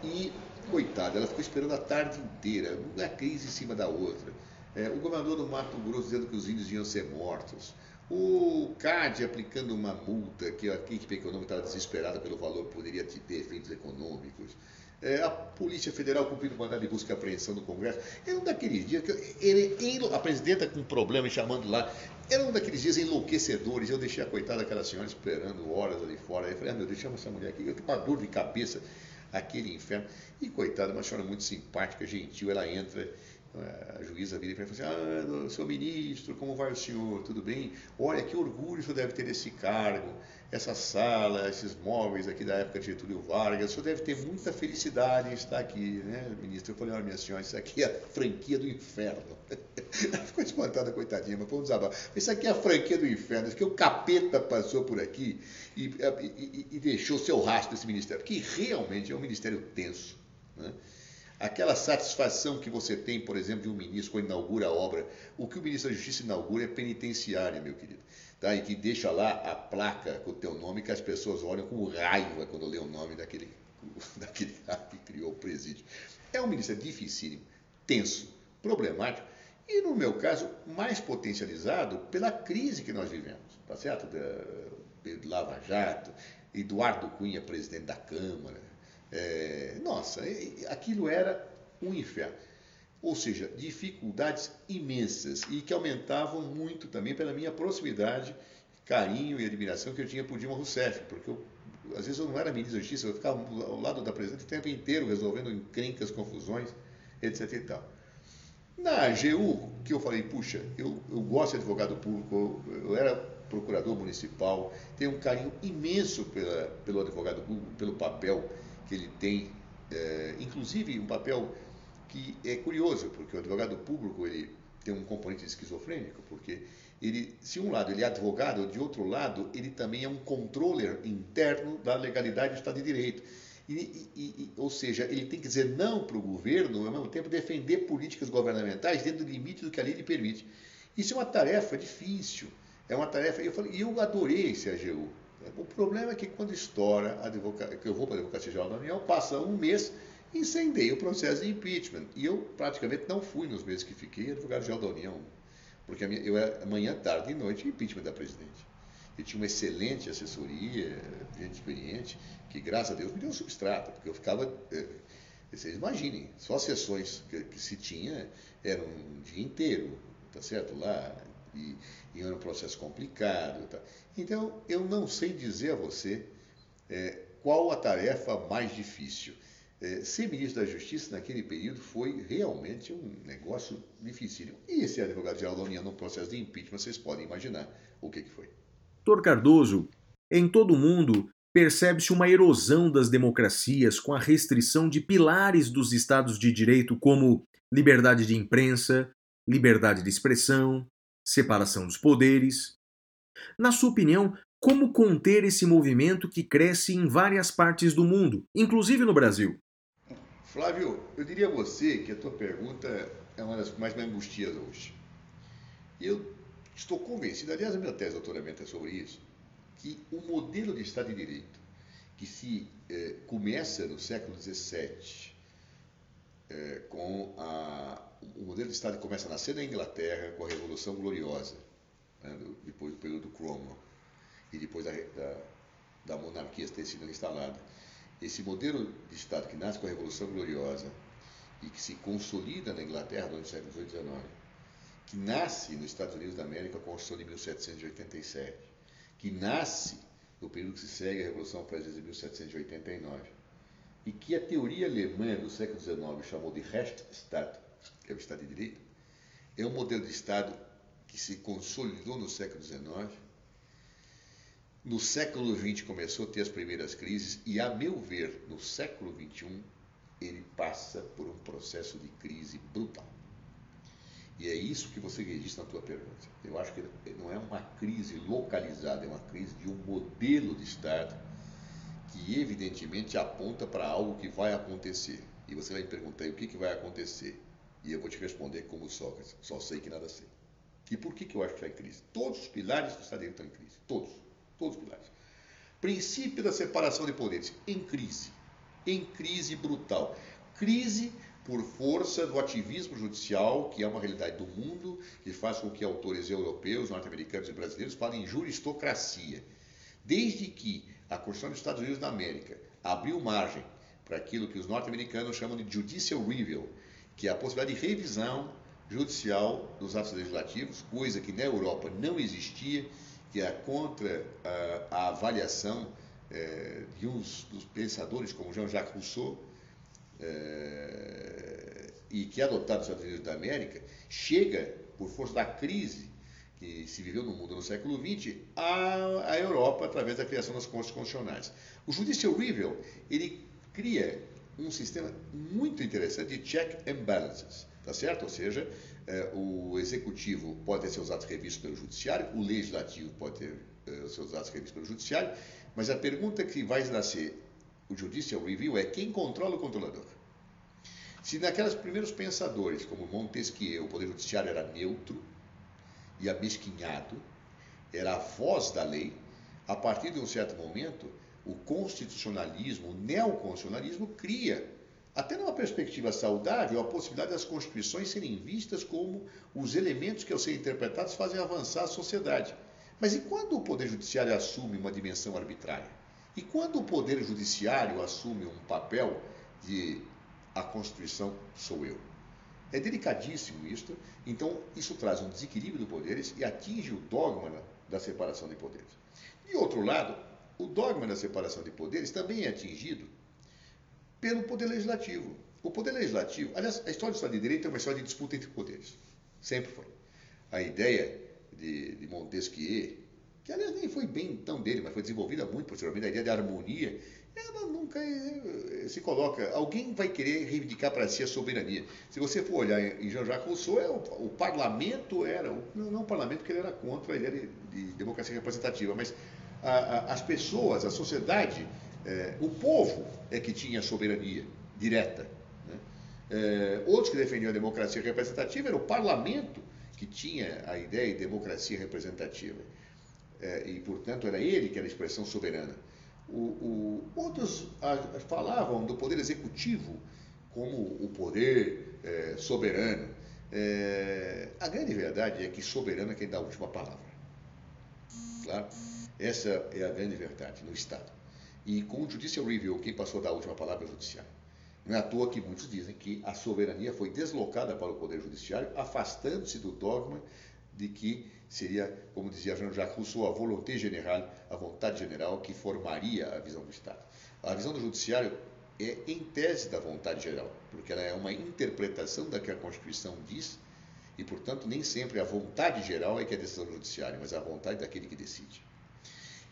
E, coitada, ela ficou esperando a tarde inteira, uma crise em cima da outra. É, o governador do Mato Grosso dizendo que os índios iam ser mortos. O CAD aplicando uma multa, que a equipe econômica estava desesperada pelo valor que poderia ter efeitos econômicos. É, a Polícia Federal cumprindo mandado de busca e apreensão no Congresso. Era um daqueles dias que ele, ele, a presidenta com problema e chamando lá. Era um daqueles dias enlouquecedores. Eu deixei a coitada daquela senhora esperando horas ali fora. Eu falei, ah, meu Deus, chama essa mulher aqui. Eu uma dor de cabeça aquele inferno. E coitada, uma senhora muito simpática, gentil, ela entra, a juíza vira e fala assim, ah, seu ministro, como vai o senhor? Tudo bem? Olha, que orgulho o senhor deve ter esse cargo, essa sala, esses móveis aqui da época de Getúlio Vargas, o senhor deve ter muita felicidade em estar aqui, né, ministro? Eu falei, olha, minha senhora, isso aqui é a franquia do inferno. Ela ficou espantada, coitadinha, mas foi um desabafo. Isso aqui é a franquia do inferno, isso que o capeta passou por aqui e, e, e deixou seu rastro nesse ministério, que realmente é um ministério tenso, né? Aquela satisfação que você tem, por exemplo, de um ministro quando inaugura a obra. O que o ministro da Justiça inaugura é penitenciária, meu querido. Tá? E que deixa lá a placa com o teu nome, que as pessoas olham com raiva quando lê o nome daquele, daquele cara que criou o presídio. É um ministério dificílimo, tenso, problemático e, no meu caso, mais potencializado pela crise que nós vivemos, tá certo? Da, Lava Jato, Eduardo Cunha, presidente da Câmara, é, nossa, aquilo era um inferno. Ou seja, dificuldades imensas e que aumentavam muito também pela minha proximidade, carinho e admiração que eu tinha por Dilma Rousseff, porque eu, às vezes eu não era ministro da Justiça, eu ficava ao lado da presidente o tempo inteiro resolvendo encrencas, confusões, etc. E tal. Na AGU, que eu falei, puxa, eu, eu gosto de advogado público, eu, eu era procurador municipal, tenho um carinho imenso pela, pelo advogado público, pelo papel que ele tem, é, inclusive um papel que é curioso, porque o advogado público ele tem um componente esquizofrênico, porque ele, se um lado ele é advogado, de outro lado ele também é um controller interno da legalidade do Estado de Direito. E, e- e- ou seja, ele tem que dizer não para o governo ao mesmo tempo, defender políticas governamentais dentro do limite do que a lei lhe permite. Isso é uma tarefa difícil. É uma tarefa. Eu, falei, e eu adorei esse AGU. O problema é que quando estoura, a advoca- que eu vou para a Advocacia Geral da União, passa um mês, incendeia o processo de impeachment. E eu praticamente não fui nos meses que fiquei advogado-geral da União. Porque minha- eu era manhã, tarde e noite impeachment da presidente. Eu tinha uma excelente assessoria, gente experiente, que graças a Deus me deu um substrato, porque eu ficava. eh, Vocês imaginem, só as sessões que, que se tinha eram um dia inteiro, tá certo? Lá, e, e era um processo complicado. Tá? Então, eu não sei dizer a você eh, qual a tarefa mais difícil. Eh, ser ministro da Justiça naquele período foi realmente um negócio dificílimo. E ser advogado-geral da União no processo de impeachment, vocês podem imaginar o que, que foi. Dr. Cardoso, em todo o mundo percebe-se uma erosão das democracias com a restrição de pilares dos estados de direito como liberdade de imprensa, liberdade de expressão, separação dos poderes. Na sua opinião, como conter esse movimento que cresce em várias partes do mundo, inclusive no Brasil? Flávio, eu diria a você que a tua pergunta é uma das que mais me angustia hoje. Eu estou convencido, aliás, a minha tese de doutoramento é sobre isso, que o modelo de Estado de Direito que se eh, começa no século XVII eh, com a, o modelo de Estado começa a nascer na Inglaterra com a Revolução Gloriosa, né, depois do período Cromwell e depois da, da, da monarquia ter sido instalada. Esse modelo de Estado que nasce com a Revolução Gloriosa e que se consolida na Inglaterra durante o século XVIII e XIX, que nasce nos Estados Unidos da América com a Constituição de 1787, que nasce no período que se segue à Revolução Francesa de 1789, e que a teoria alemã do século XIX chamou de Rechtsstaat, que é o Estado de Direito, é um modelo de Estado que se consolidou no século XIX. No século XX começou a ter as primeiras crises e, a meu ver, no século XXI, ele passa por um processo de crise brutal. E é isso que você registra na tua pergunta. Eu acho que não é uma crise localizada, é uma crise de um modelo de Estado que evidentemente aponta para algo que vai acontecer. E você vai me perguntar, o que, que vai acontecer? E eu vou te responder como Sócrates, só sei que nada sei. E por que, que eu acho que está em crise? Todos os pilares do Estado estão em crise. Todos. Todos os pilares. Princípio da separação de poderes, em crise. Em crise brutal. Crise por força do ativismo judicial, que é uma realidade do mundo, que faz com que autores europeus, norte-americanos e brasileiros falem em juristocracia. Desde que a Constituição dos Estados Unidos da América abriu margem para aquilo que os norte-americanos chamam de judicial review, que é a possibilidade de revisão judicial dos atos legislativos, coisa que na Europa não existia, que é contra a, a avaliação eh, de uns dos pensadores como Jean-Jacques Rousseau, eh, e que é adotado nos Estados Unidos da América, chega, por força da crise que se viveu no mundo no século XX, à, à Europa através da criação das cortes constitucionais. O Judicial Review, ele cria um sistema muito interessante de check and balances, tá certo? Ou seja, eh, o executivo pode ter seus atos revistos pelo judiciário, o legislativo pode ter eh, seus atos revistos pelo judiciário, mas a pergunta que vai nascer o Judicial Review é quem controla o controlador. Se naqueles primeiros pensadores, como Montesquieu, o Poder Judiciário era neutro e amesquinhado, era a voz da lei, a partir de um certo momento, o constitucionalismo, o neoconstitucionalismo cria, até numa perspectiva saudável, a possibilidade das constituições serem vistas como os elementos que, ao serem interpretados, fazem avançar a sociedade. Mas e quando o Poder Judiciário assume uma dimensão arbitrária? E quando o Poder Judiciário assume um papel de a Constituição sou eu? É delicadíssimo isto, então isso traz um desequilíbrio de poderes e atinge o dogma da separação de poderes. De outro lado, o dogma da separação de poderes também é atingido pelo poder legislativo. O poder legislativo, aliás, a história do Estado de Direito é uma história de disputa entre poderes. Sempre foi. A ideia de, de Montesquieu, que aliás nem foi bem tão dele, mas foi desenvolvida muito posteriormente, a ideia de harmonia, ela nunca eh, se coloca. Alguém vai querer reivindicar para si a soberania. Se você for olhar em Jean-Jacques Rousseau, é o, o, parlamento era, não, não o parlamento, porque ele era contra a ideia de, de democracia representativa, mas a, a, as pessoas, a sociedade, É, o povo é que tinha soberania direta. Né? É, outros que defendiam a democracia representativa era o parlamento que tinha a ideia de democracia representativa. É, e, portanto, era ele que era a expressão soberana. O, o, outros a, falavam do poder executivo como o poder é, soberano. É, a grande verdade é que soberano é quem dá a última palavra. Claro? Essa é a grande verdade no Estado. E com o Judicial Review, quem passou a dar a última palavra é o Judiciário. Não é à toa que muitos dizem que a soberania foi deslocada para o Poder Judiciário, afastando-se do dogma de que seria, como dizia Jean-Jacques Rousseau, a volonté générale, a vontade general, que formaria a visão do Estado. A visão do Judiciário é em tese da vontade geral, porque ela é uma interpretação da que a Constituição diz e, portanto, nem sempre a vontade geral é que é a decisão do Judiciário, mas a vontade daquele que decide.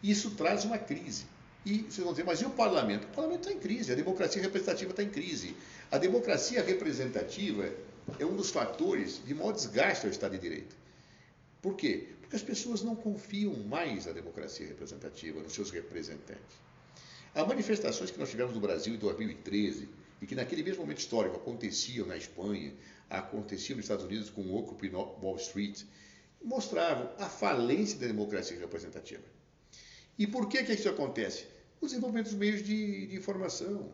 Isso traz uma crise. E vocês vão dizer, mas e o parlamento? O parlamento está em crise, a democracia representativa está em crise. A democracia representativa é um dos fatores de maior desgaste ao Estado de Direito. Por quê? Porque as pessoas não confiam mais na democracia representativa, nos seus representantes. Há manifestações que nós tivemos no Brasil em 2013 e que naquele mesmo momento histórico aconteciam na Espanha, aconteciam nos Estados Unidos com o Occupy Wall Street, mostravam a falência da democracia representativa. E por que, que isso acontece? O desenvolvimento dos meios de, de informação.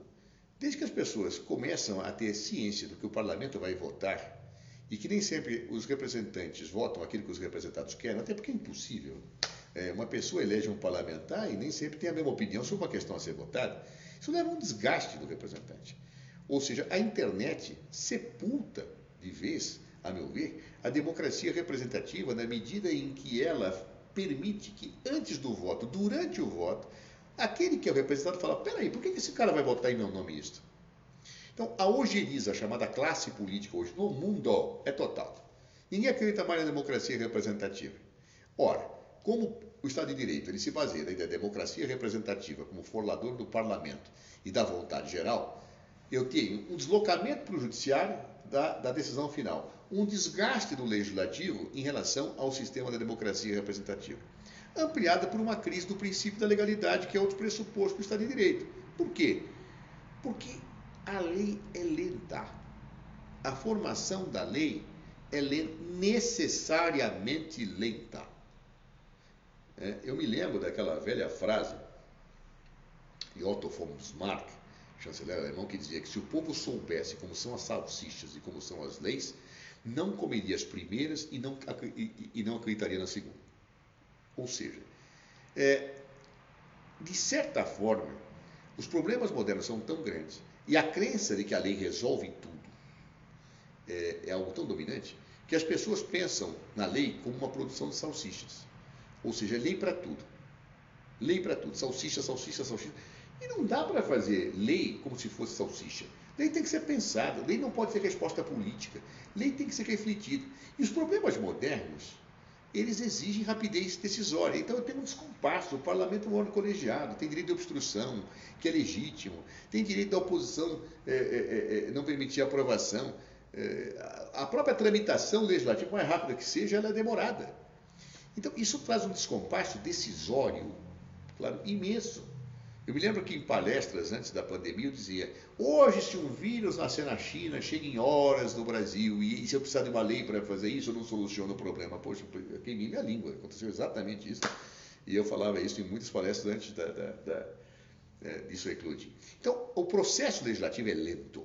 Desde que as pessoas começam a ter ciência do que o parlamento vai votar, e que nem sempre os representantes votam aquilo que os representados querem, até porque é impossível. É, uma pessoa elege um parlamentar e nem sempre tem a mesma opinião sobre uma questão a ser votada. Isso leva a um desgaste do representante. Ou seja, a internet sepulta de vez, a meu ver, a democracia representativa na medida em que ela permite que antes do voto, durante o voto, aquele que é o representado fala: peraí, por que esse cara vai votar em meu nome isto? Então, a ojeriza, chamada classe política hoje no mundo, é total. Ninguém acredita mais na democracia representativa. Ora, como o Estado de Direito ele se baseia na democracia representativa como forlador do parlamento e da vontade geral, eu tenho um deslocamento para o judiciário da, da decisão final, um desgaste do legislativo em relação ao sistema da democracia representativa, ampliada por uma crise do princípio da legalidade, que é outro pressuposto do Estado de Direito. Por quê? Porque a lei é lenta. A formação da lei é necessariamente lenta. É, eu me lembro daquela velha frase de Otto von Bismarck, chanceler alemão, que dizia que se o povo soubesse como são as salsichas e como são as leis, não comeria as primeiras e não, e, e não acreditaria na segunda. Ou seja, é, de certa forma, os problemas modernos são tão grandes e a crença de que a lei resolve tudo é, é algo tão dominante que as pessoas pensam na lei como uma produção de salsichas. Ou seja, lei para tudo. Lei para tudo. Salsicha, salsicha, salsicha. E não dá para fazer lei como se fosse salsicha. Lei tem que ser pensada, lei não pode ser resposta política, lei tem que ser refletida. E os problemas modernos, eles exigem rapidez decisória. Então tem um descompasso. O parlamento é um órgão colegiado, tem direito de obstrução, que é legítimo, tem direito da oposição é, é, é, não permitir a aprovação. a própria tramitação legislativa, mais rápida que seja, ela é demorada. Então, isso traz um descompasso decisório, claro, imenso. Eu me lembro que em palestras antes da pandemia eu dizia: hoje, se um vírus nascer na China, chega em horas no Brasil, e, e se eu precisar de uma lei para fazer isso, eu não soluciono o problema. Poxa, eu queimei minha língua, aconteceu exatamente isso. E eu falava isso em muitas palestras antes da, da, da, é, disso eclodir. Então, o processo legislativo é lento.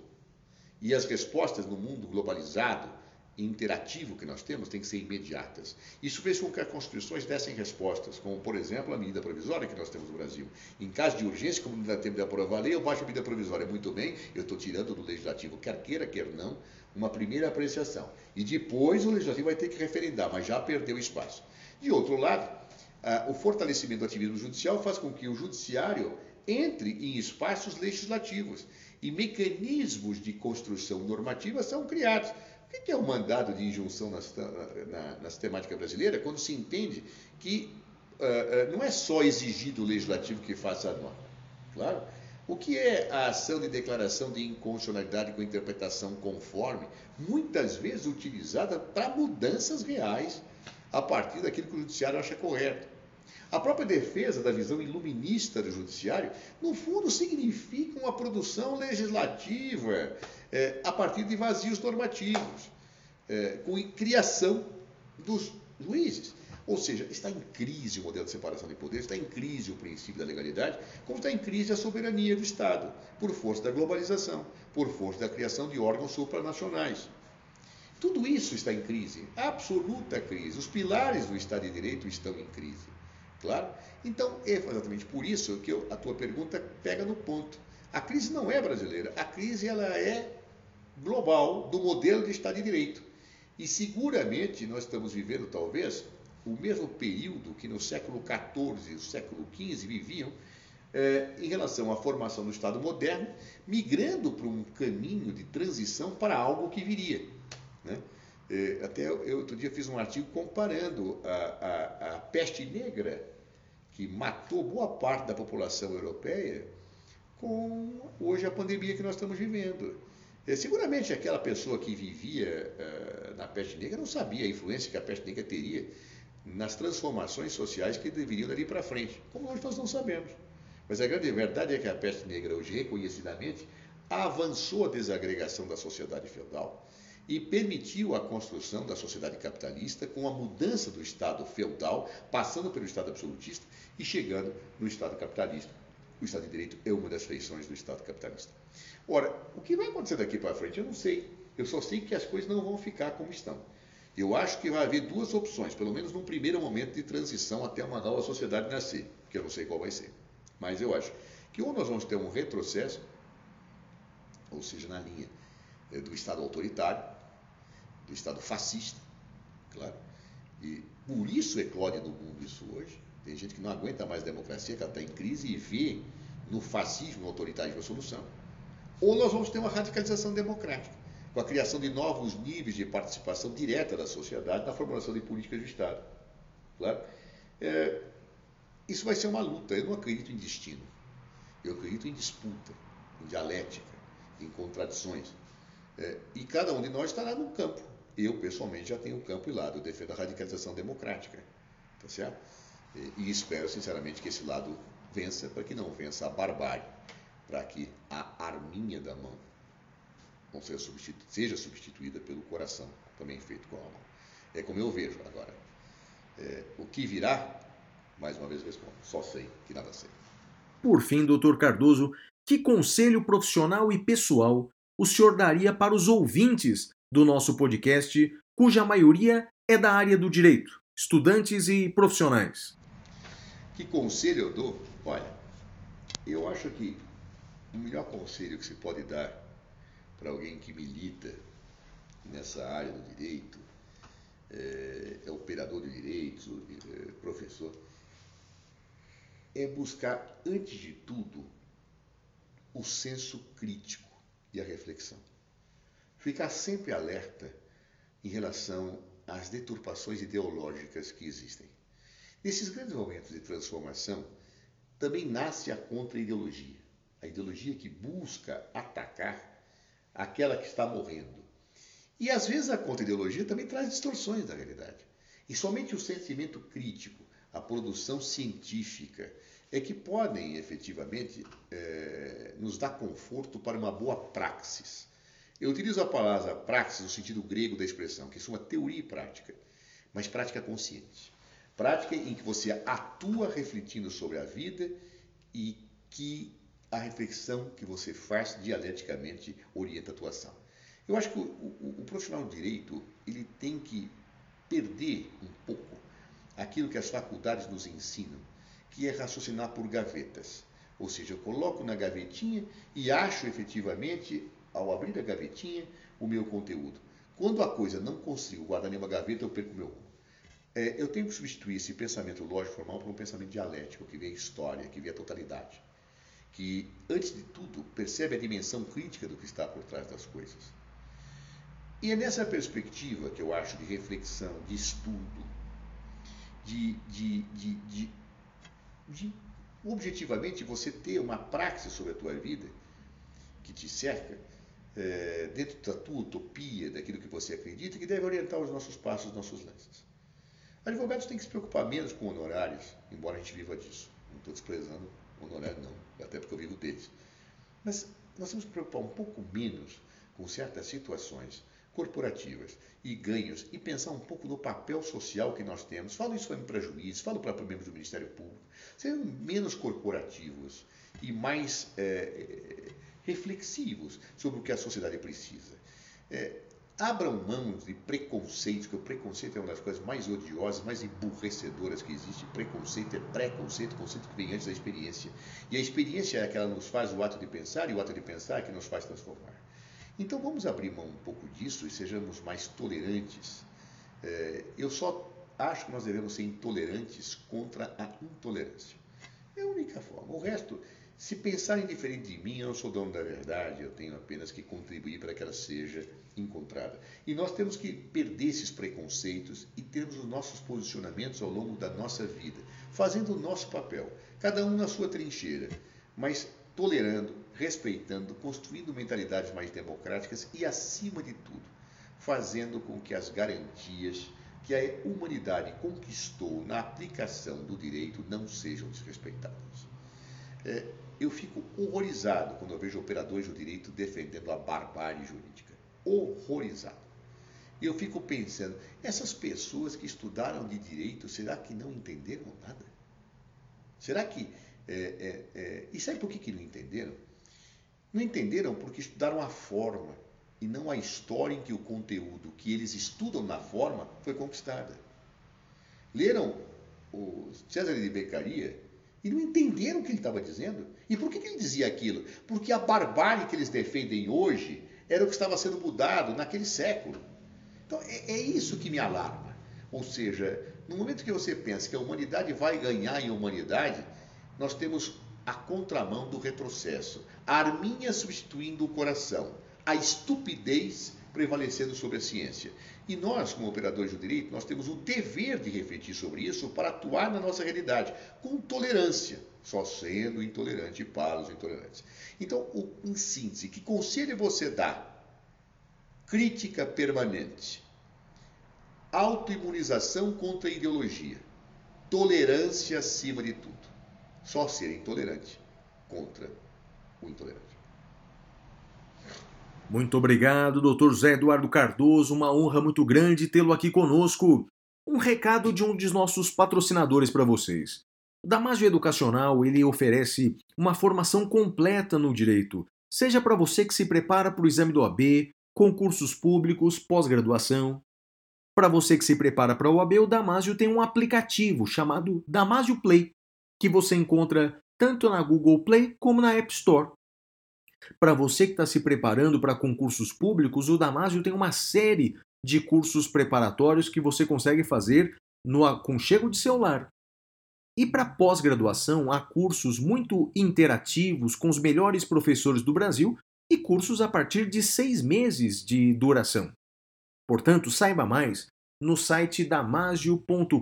E as respostas no mundo globalizado interativo que nós temos tem que ser imediatas. Isso fez com que as constituições dessem respostas, como, por exemplo, a medida provisória que nós temos no Brasil. Em caso de urgência, como não dá tempo de aprovar a lei, eu baixo a medida provisória. Muito bem, eu estou tirando do legislativo, quer queira, quer não, uma primeira apreciação. E depois o legislativo vai ter que referendar, mas já perdeu espaço. De outro lado, o fortalecimento do ativismo judicial faz com que o judiciário entre em espaços legislativos e mecanismos de construção normativa são criados. O que é o mandado de injunção na, sistemática brasileira quando se entende que uh, não é só exigir do legislativo que faça a norma? Claro. O que é a ação de declaração de inconstitucionalidade com interpretação conforme, muitas vezes utilizada para mudanças reais a partir daquilo que o judiciário acha correto? A própria defesa da visão iluminista do judiciário, no fundo, significa uma produção legislativa é, a partir de vazios normativos, é, com criação dos juízes. Ou seja, está em crise o modelo de separação de poderes, está em crise o princípio da legalidade, como está em crise a soberania do Estado, por força da globalização, por força da criação de órgãos supranacionais. Tudo isso está em crise, absoluta crise. Os pilares do Estado de Direito estão em crise. Claro? Então, é exatamente por isso que eu, a tua pergunta pega no ponto. A crise não é brasileira, a crise ela é global do modelo de Estado de Direito. E seguramente nós estamos vivendo, talvez, o mesmo período que no século XIV e século XV viviam eh, em relação à formação do Estado moderno, migrando para um caminho de transição para algo que viria. Né? Eh, até eu outro dia fiz um artigo comparando a, a, a peste negra, que matou boa parte da população europeia, com hoje a pandemia que nós estamos vivendo. É, seguramente aquela pessoa que vivia uh, na peste negra não sabia a influência que a peste negra teria nas transformações sociais que deveriam dali para frente, como hoje nós não sabemos. Mas a grande verdade é que a peste negra, hoje reconhecidamente, avançou a desagregação da sociedade feudal e permitiu a construção da sociedade capitalista com a mudança do Estado feudal, passando pelo Estado absolutista e chegando no Estado capitalista. O Estado de Direito é uma das feições do Estado capitalista. Ora, o que vai acontecer daqui para frente eu não sei. Eu só sei que as coisas não vão ficar como estão. Eu acho que vai haver duas opções, pelo menos num primeiro momento de transição até uma nova sociedade nascer, que eu não sei qual vai ser. Mas eu acho que ou nós vamos ter um retrocesso, ou seja, na linha eh, do Estado autoritário, do Estado fascista, claro. E por isso eclode no mundo isso hoje. Tem gente que não aguenta mais democracia, que ela está em crise e vê no fascismo, no autoritarismo a solução. Ou nós vamos ter uma radicalização democrática com a criação de novos níveis de participação direta da sociedade na formulação de políticas de Estado. Claro? É, isso vai ser uma luta. Eu não acredito em destino. Eu acredito em disputa, em dialética, em contradições. É, e cada um de nós estará num campo. Eu, pessoalmente, já tenho um campo e lado. Eu defendo a radicalização democrática. Tá certo? E espero, sinceramente, que esse lado vença, para que não vença a barbárie, para que a arminha da mão não seja, substitu seja substituída pelo coração, também feito com a alma. É como eu vejo agora. É, o que virá, mais uma vez respondo, só sei que nada sei. Por fim, doutor Cardoso, que conselho profissional e pessoal o senhor daria para os ouvintes do nosso podcast, cuja maioria é da área do direito, estudantes e profissionais? Que conselho eu dou? Olha, eu acho que o melhor conselho que se pode dar para alguém que milita nessa área do direito, é, é operador de direitos, é, professor, é buscar, antes de tudo, o senso crítico e a reflexão. Ficar sempre alerta em relação às deturpações ideológicas que existem. Nesses grandes momentos de transformação, também nasce a contra-ideologia, a ideologia que busca atacar aquela que está morrendo. E às vezes a contra-ideologia também traz distorções da realidade. E somente o sentimento crítico, a produção científica, é que podem efetivamente é, nos dar conforto para uma boa praxis. Eu utilizo a palavra praxis no sentido grego da expressão, que é uma teoria e prática, mas prática consciente. Prática em que você atua refletindo sobre a vida e que a reflexão que você faz dialeticamente orienta a atuação. Eu acho que o, o, o profissional de direito ele tem que perder um pouco aquilo que as faculdades nos ensinam, que é raciocinar por gavetas. Ou seja, eu coloco na gavetinha e acho efetivamente, ao abrir a gavetinha, o meu conteúdo. Quando a coisa não consigo guardar nenhuma gaveta, eu perco o meu rumo. É, eu tenho que substituir esse pensamento lógico formal por um pensamento dialético, que vê a história, que vê a totalidade que, antes de tudo, percebe a dimensão crítica do que está por trás das coisas. E é nessa perspectiva que eu acho de reflexão, de estudo, de, de, de, de, objetivamente você ter uma praxis sobre a tua vida que te cerca, é, dentro da tua utopia, daquilo que você acredita, que deve orientar os nossos passos, os nossos lances. Advogados têm que se preocupar menos com honorários, embora a gente viva disso. Não estou desprezando honorário, não, até porque eu vivo deles. Mas nós temos que preocupar um pouco menos com certas situações corporativas e ganhos e pensar um pouco no papel social que nós temos. Falo isso para juízes, falo para membros do Ministério Público. Sejam menos corporativos e mais é, reflexivos sobre o que a sociedade precisa. É, abram mão de preconceitos, que o preconceito é uma das coisas mais odiosas, mais emburrecedoras que existe. Preconceito é preconceito, conceito que vem antes da experiência. E a experiência é que ela nos faz o ato de pensar, e o ato de pensar é que nos faz transformar. Então vamos abrir mão um pouco disso e sejamos mais tolerantes. É, eu só acho que nós devemos ser intolerantes contra a intolerância. É a única forma. O resto, se pensarem diferente de mim, eu não sou dono da verdade, eu tenho apenas que contribuir para que ela seja encontrada. E nós temos que perder esses preconceitos e termos os nossos posicionamentos ao longo da nossa vida, fazendo o nosso papel, cada um na sua trincheira, mas tolerando, respeitando, construindo mentalidades mais democráticas e, acima de tudo, fazendo com que as garantias que a humanidade conquistou na aplicação do direito não sejam desrespeitadas. É, eu fico horrorizado quando eu vejo operadores do direito defendendo a barbárie jurídica. Horrorizado. Eu fico pensando, essas pessoas que estudaram de direito, será que não entenderam nada? Será que. É, é, é... E sabe por que, que não entenderam? Não entenderam porque estudaram a forma e não a história em que o conteúdo que eles estudam na forma foi conquistada. Leram o César de Beccaria e não entenderam o que ele estava dizendo. E por que, que ele dizia aquilo? Porque a barbárie que eles defendem hoje era o que estava sendo mudado naquele século. Então é, é isso que me alarma. Ou seja, no momento que você pensa que a humanidade vai ganhar em humanidade, nós temos a contramão do retrocesso, a arminha substituindo o coração, a estupidez prevalecendo sobre a ciência. E nós, como operadores do direito, nós temos o dever de refletir sobre isso para atuar na nossa realidade, com tolerância, só sendo intolerante para os intolerantes. Então, em síntese, que conselho você dá? Crítica permanente, autoimunização contra a ideologia, tolerância acima de tudo. Só ser intolerante contra o intolerante. Muito obrigado, Dr. Zé Eduardo Cardoso. Uma honra muito grande tê-lo aqui conosco. Um recado de um dos nossos patrocinadores para vocês. O Damásio Educacional ele oferece uma formação completa no direito, seja para você que se prepara para o exame do AB, concursos públicos, pós-graduação. Para você que se prepara para o AB, o Damásio tem um aplicativo chamado Damásio Play, que você encontra tanto na Google Play como na App Store. Para você que está se preparando para concursos públicos, o Damásio tem uma série de cursos preparatórios que você consegue fazer no aconchego de celular. E para pós-graduação, há cursos muito interativos com os melhores professores do Brasil e cursos a partir de seis meses de duração. Portanto, saiba mais no site damasio.com.br.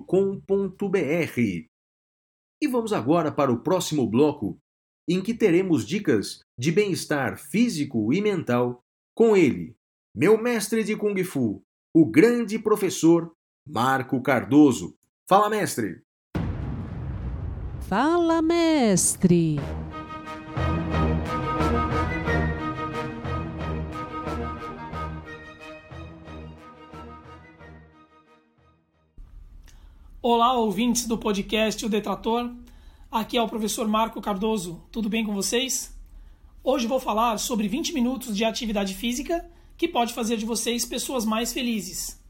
E vamos agora para o próximo bloco, em que teremos dicas de bem-estar físico e mental com ele, meu mestre de Kung Fu, o grande professor Marco Cardoso. Fala, mestre! Fala, mestre! Olá, ouvintes do podcast O Detrator. Aqui é o professor Marco Cardoso. Tudo bem com vocês? Hoje vou falar sobre 20 minutos de atividade física que pode fazer de vocês pessoas mais felizes.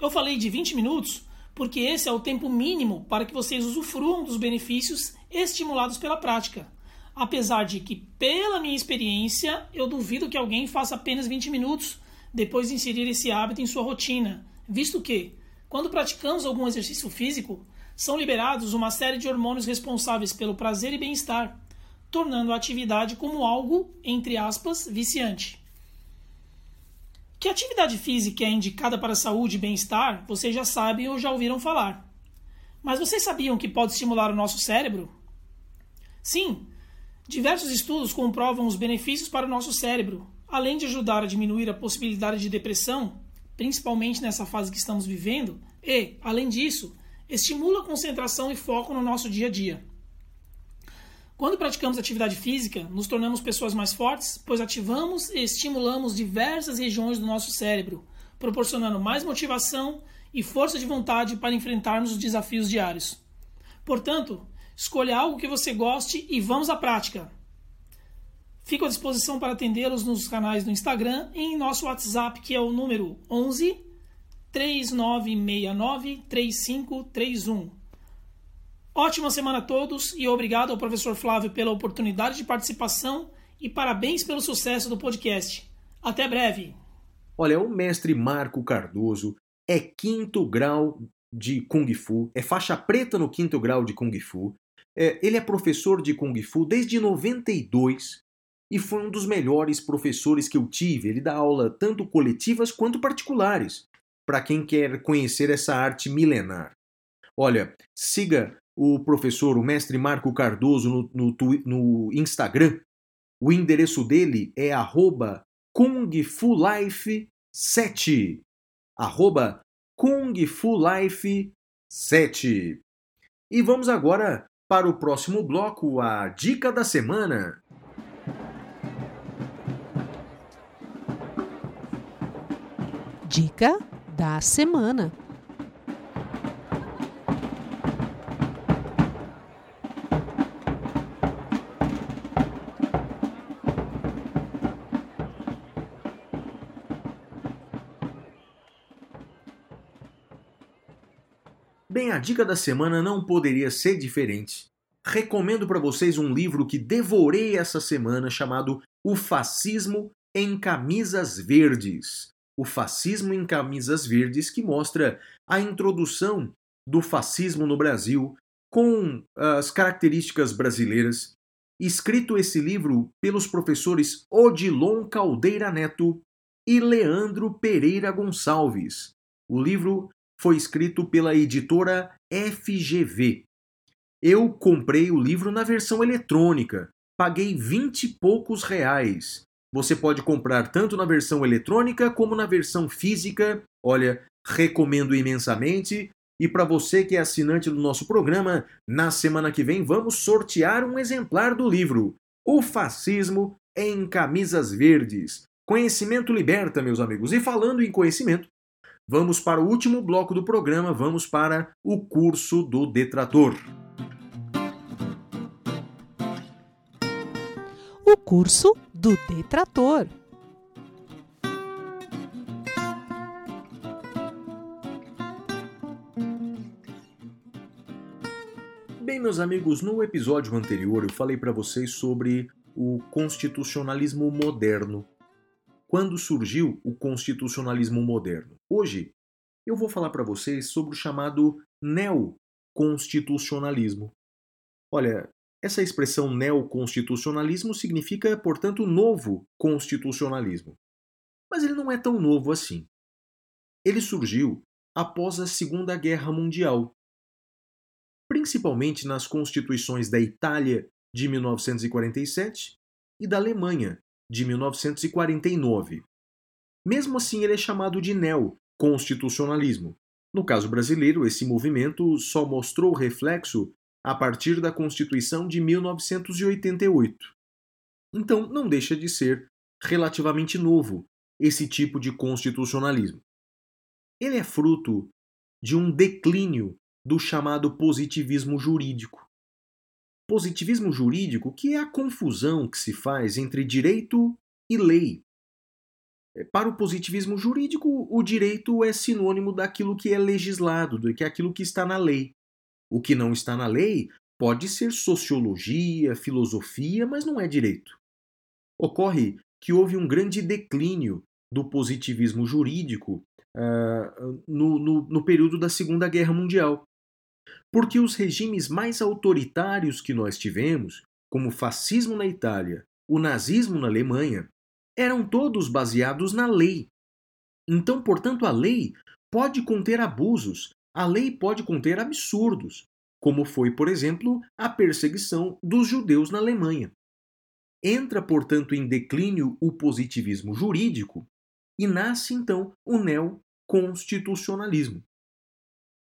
Eu falei de 20 minutos porque esse é o tempo mínimo para que vocês usufruam dos benefícios estimulados pela prática. Apesar de que, pela minha experiência, eu duvido que alguém faça apenas 20 minutos depois de inserir esse hábito em sua rotina, visto que, quando praticamos algum exercício físico, são liberados uma série de hormônios responsáveis pelo prazer e bem-estar, tornando a atividade como algo, entre aspas, viciante. Que atividade física é indicada para saúde e bem-estar, vocês já sabem ou já ouviram falar. Mas vocês sabiam que pode estimular o nosso cérebro? Sim, diversos estudos comprovam os benefícios para o nosso cérebro, além de ajudar a diminuir a possibilidade de depressão, principalmente nessa fase que estamos vivendo, e, além disso, estimula a concentração e foco no nosso dia a dia. Quando praticamos atividade física, nos tornamos pessoas mais fortes, pois ativamos e estimulamos diversas regiões do nosso cérebro, proporcionando mais motivação e força de vontade para enfrentarmos os desafios diários. Portanto, escolha algo que você goste e vamos à prática. Fico à disposição para atendê-los nos canais do Instagram e em nosso WhatsApp, que é o número 11 3969 3531. Ótima semana a todos e obrigado ao professor Flávio pela oportunidade de participação e parabéns pelo sucesso do podcast. Até breve! Olha, o mestre Marco Cardoso é quinto grau de Kung Fu, é faixa preta no quinto grau de Kung Fu. É, ele é professor de Kung Fu desde 92 e foi um dos melhores professores que eu tive. Ele dá aula tanto coletivas quanto particulares, para quem quer conhecer essa arte milenar. Olha, siga o professor, o mestre Marco Cardoso no, no, no Instagram. O endereço dele é arroba kungfulife7. Arroba kungfulife7. E vamos agora para o próximo bloco, a dica da semana. Dica da semana. Bem, a dica da semana não poderia ser diferente. Recomendo para vocês um livro que devorei essa semana chamado O Fascismo em Camisas Verdes. O Fascismo em Camisas Verdes, que mostra a introdução do fascismo no Brasil com as características brasileiras. Escrito esse livro pelos professores Odilon Caldeira Neto e Leandro Pereira Gonçalves. O livro foi escrito pela editora FGV. Eu comprei o livro na versão eletrônica, paguei vinte e poucos reais. Você pode comprar tanto na versão eletrônica como na versão física. Olha, recomendo imensamente. E para você que é assinante do nosso programa, na semana que vem vamos sortear um exemplar do livro O Fascismo em Camisas Verdes. Conhecimento liberta, meus amigos. E falando em conhecimento, vamos para o último bloco do programa, vamos para o curso do detrator. O curso do detrator. Bem, meus amigos, no episódio anterior eu falei para vocês sobre o constitucionalismo moderno. Quando surgiu o constitucionalismo moderno? Hoje eu vou falar para vocês sobre o chamado neoconstitucionalismo. Olha, essa expressão neoconstitucionalismo significa, portanto, novo constitucionalismo. Mas ele não é tão novo assim. Ele surgiu após a Segunda Guerra Mundial, principalmente nas constituições da Itália de 1947 e da Alemanha de 1949. Mesmo assim, ele é chamado de neoconstitucionalismo. No caso brasileiro, esse movimento só mostrou reflexo a partir da Constituição de 1988. Então, não deixa de ser relativamente novo esse tipo de constitucionalismo. Ele é fruto de um declínio do chamado positivismo jurídico. Positivismo jurídico, que é a confusão que se faz entre direito e lei. Para o positivismo jurídico, o direito é sinônimo daquilo que é legislado, do que é aquilo que está na lei. O que não está na lei pode ser sociologia, filosofia, mas não é direito. Ocorre que houve um grande declínio do positivismo jurídico uh, no, no, no período da Segunda Guerra Mundial. Porque os regimes mais autoritários que nós tivemos, como o fascismo na Itália, o nazismo na Alemanha, eram todos baseados na lei. Então, portanto, a lei pode conter abusos, a lei pode conter absurdos, como foi, por exemplo, a perseguição dos judeus na Alemanha. Entra, portanto, em declínio o positivismo jurídico e nasce então o neoconstitucionalismo.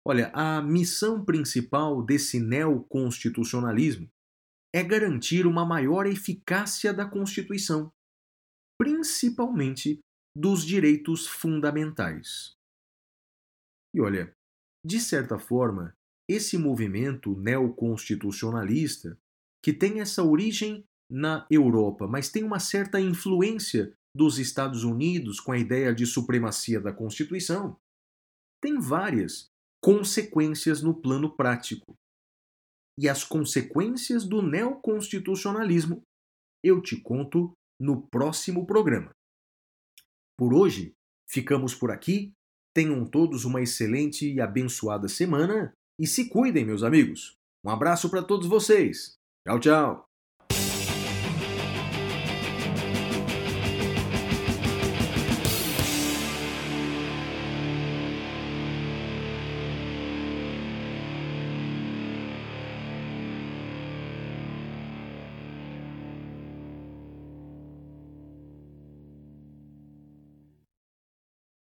Olha, a missão principal desse neoconstitucionalismo é garantir uma maior eficácia da Constituição, principalmente dos direitos fundamentais. E olha, de certa forma, esse movimento neoconstitucionalista, que tem essa origem na Europa, mas tem uma certa influência dos Estados Unidos com a ideia de supremacia da Constituição, tem várias consequências no plano prático. E as consequências do neoconstitucionalismo eu te conto no próximo programa. Por hoje, ficamos por aqui. Tenham todos uma excelente e abençoada semana e se cuidem, meus amigos. Um abraço para todos vocês. Tchau, tchau.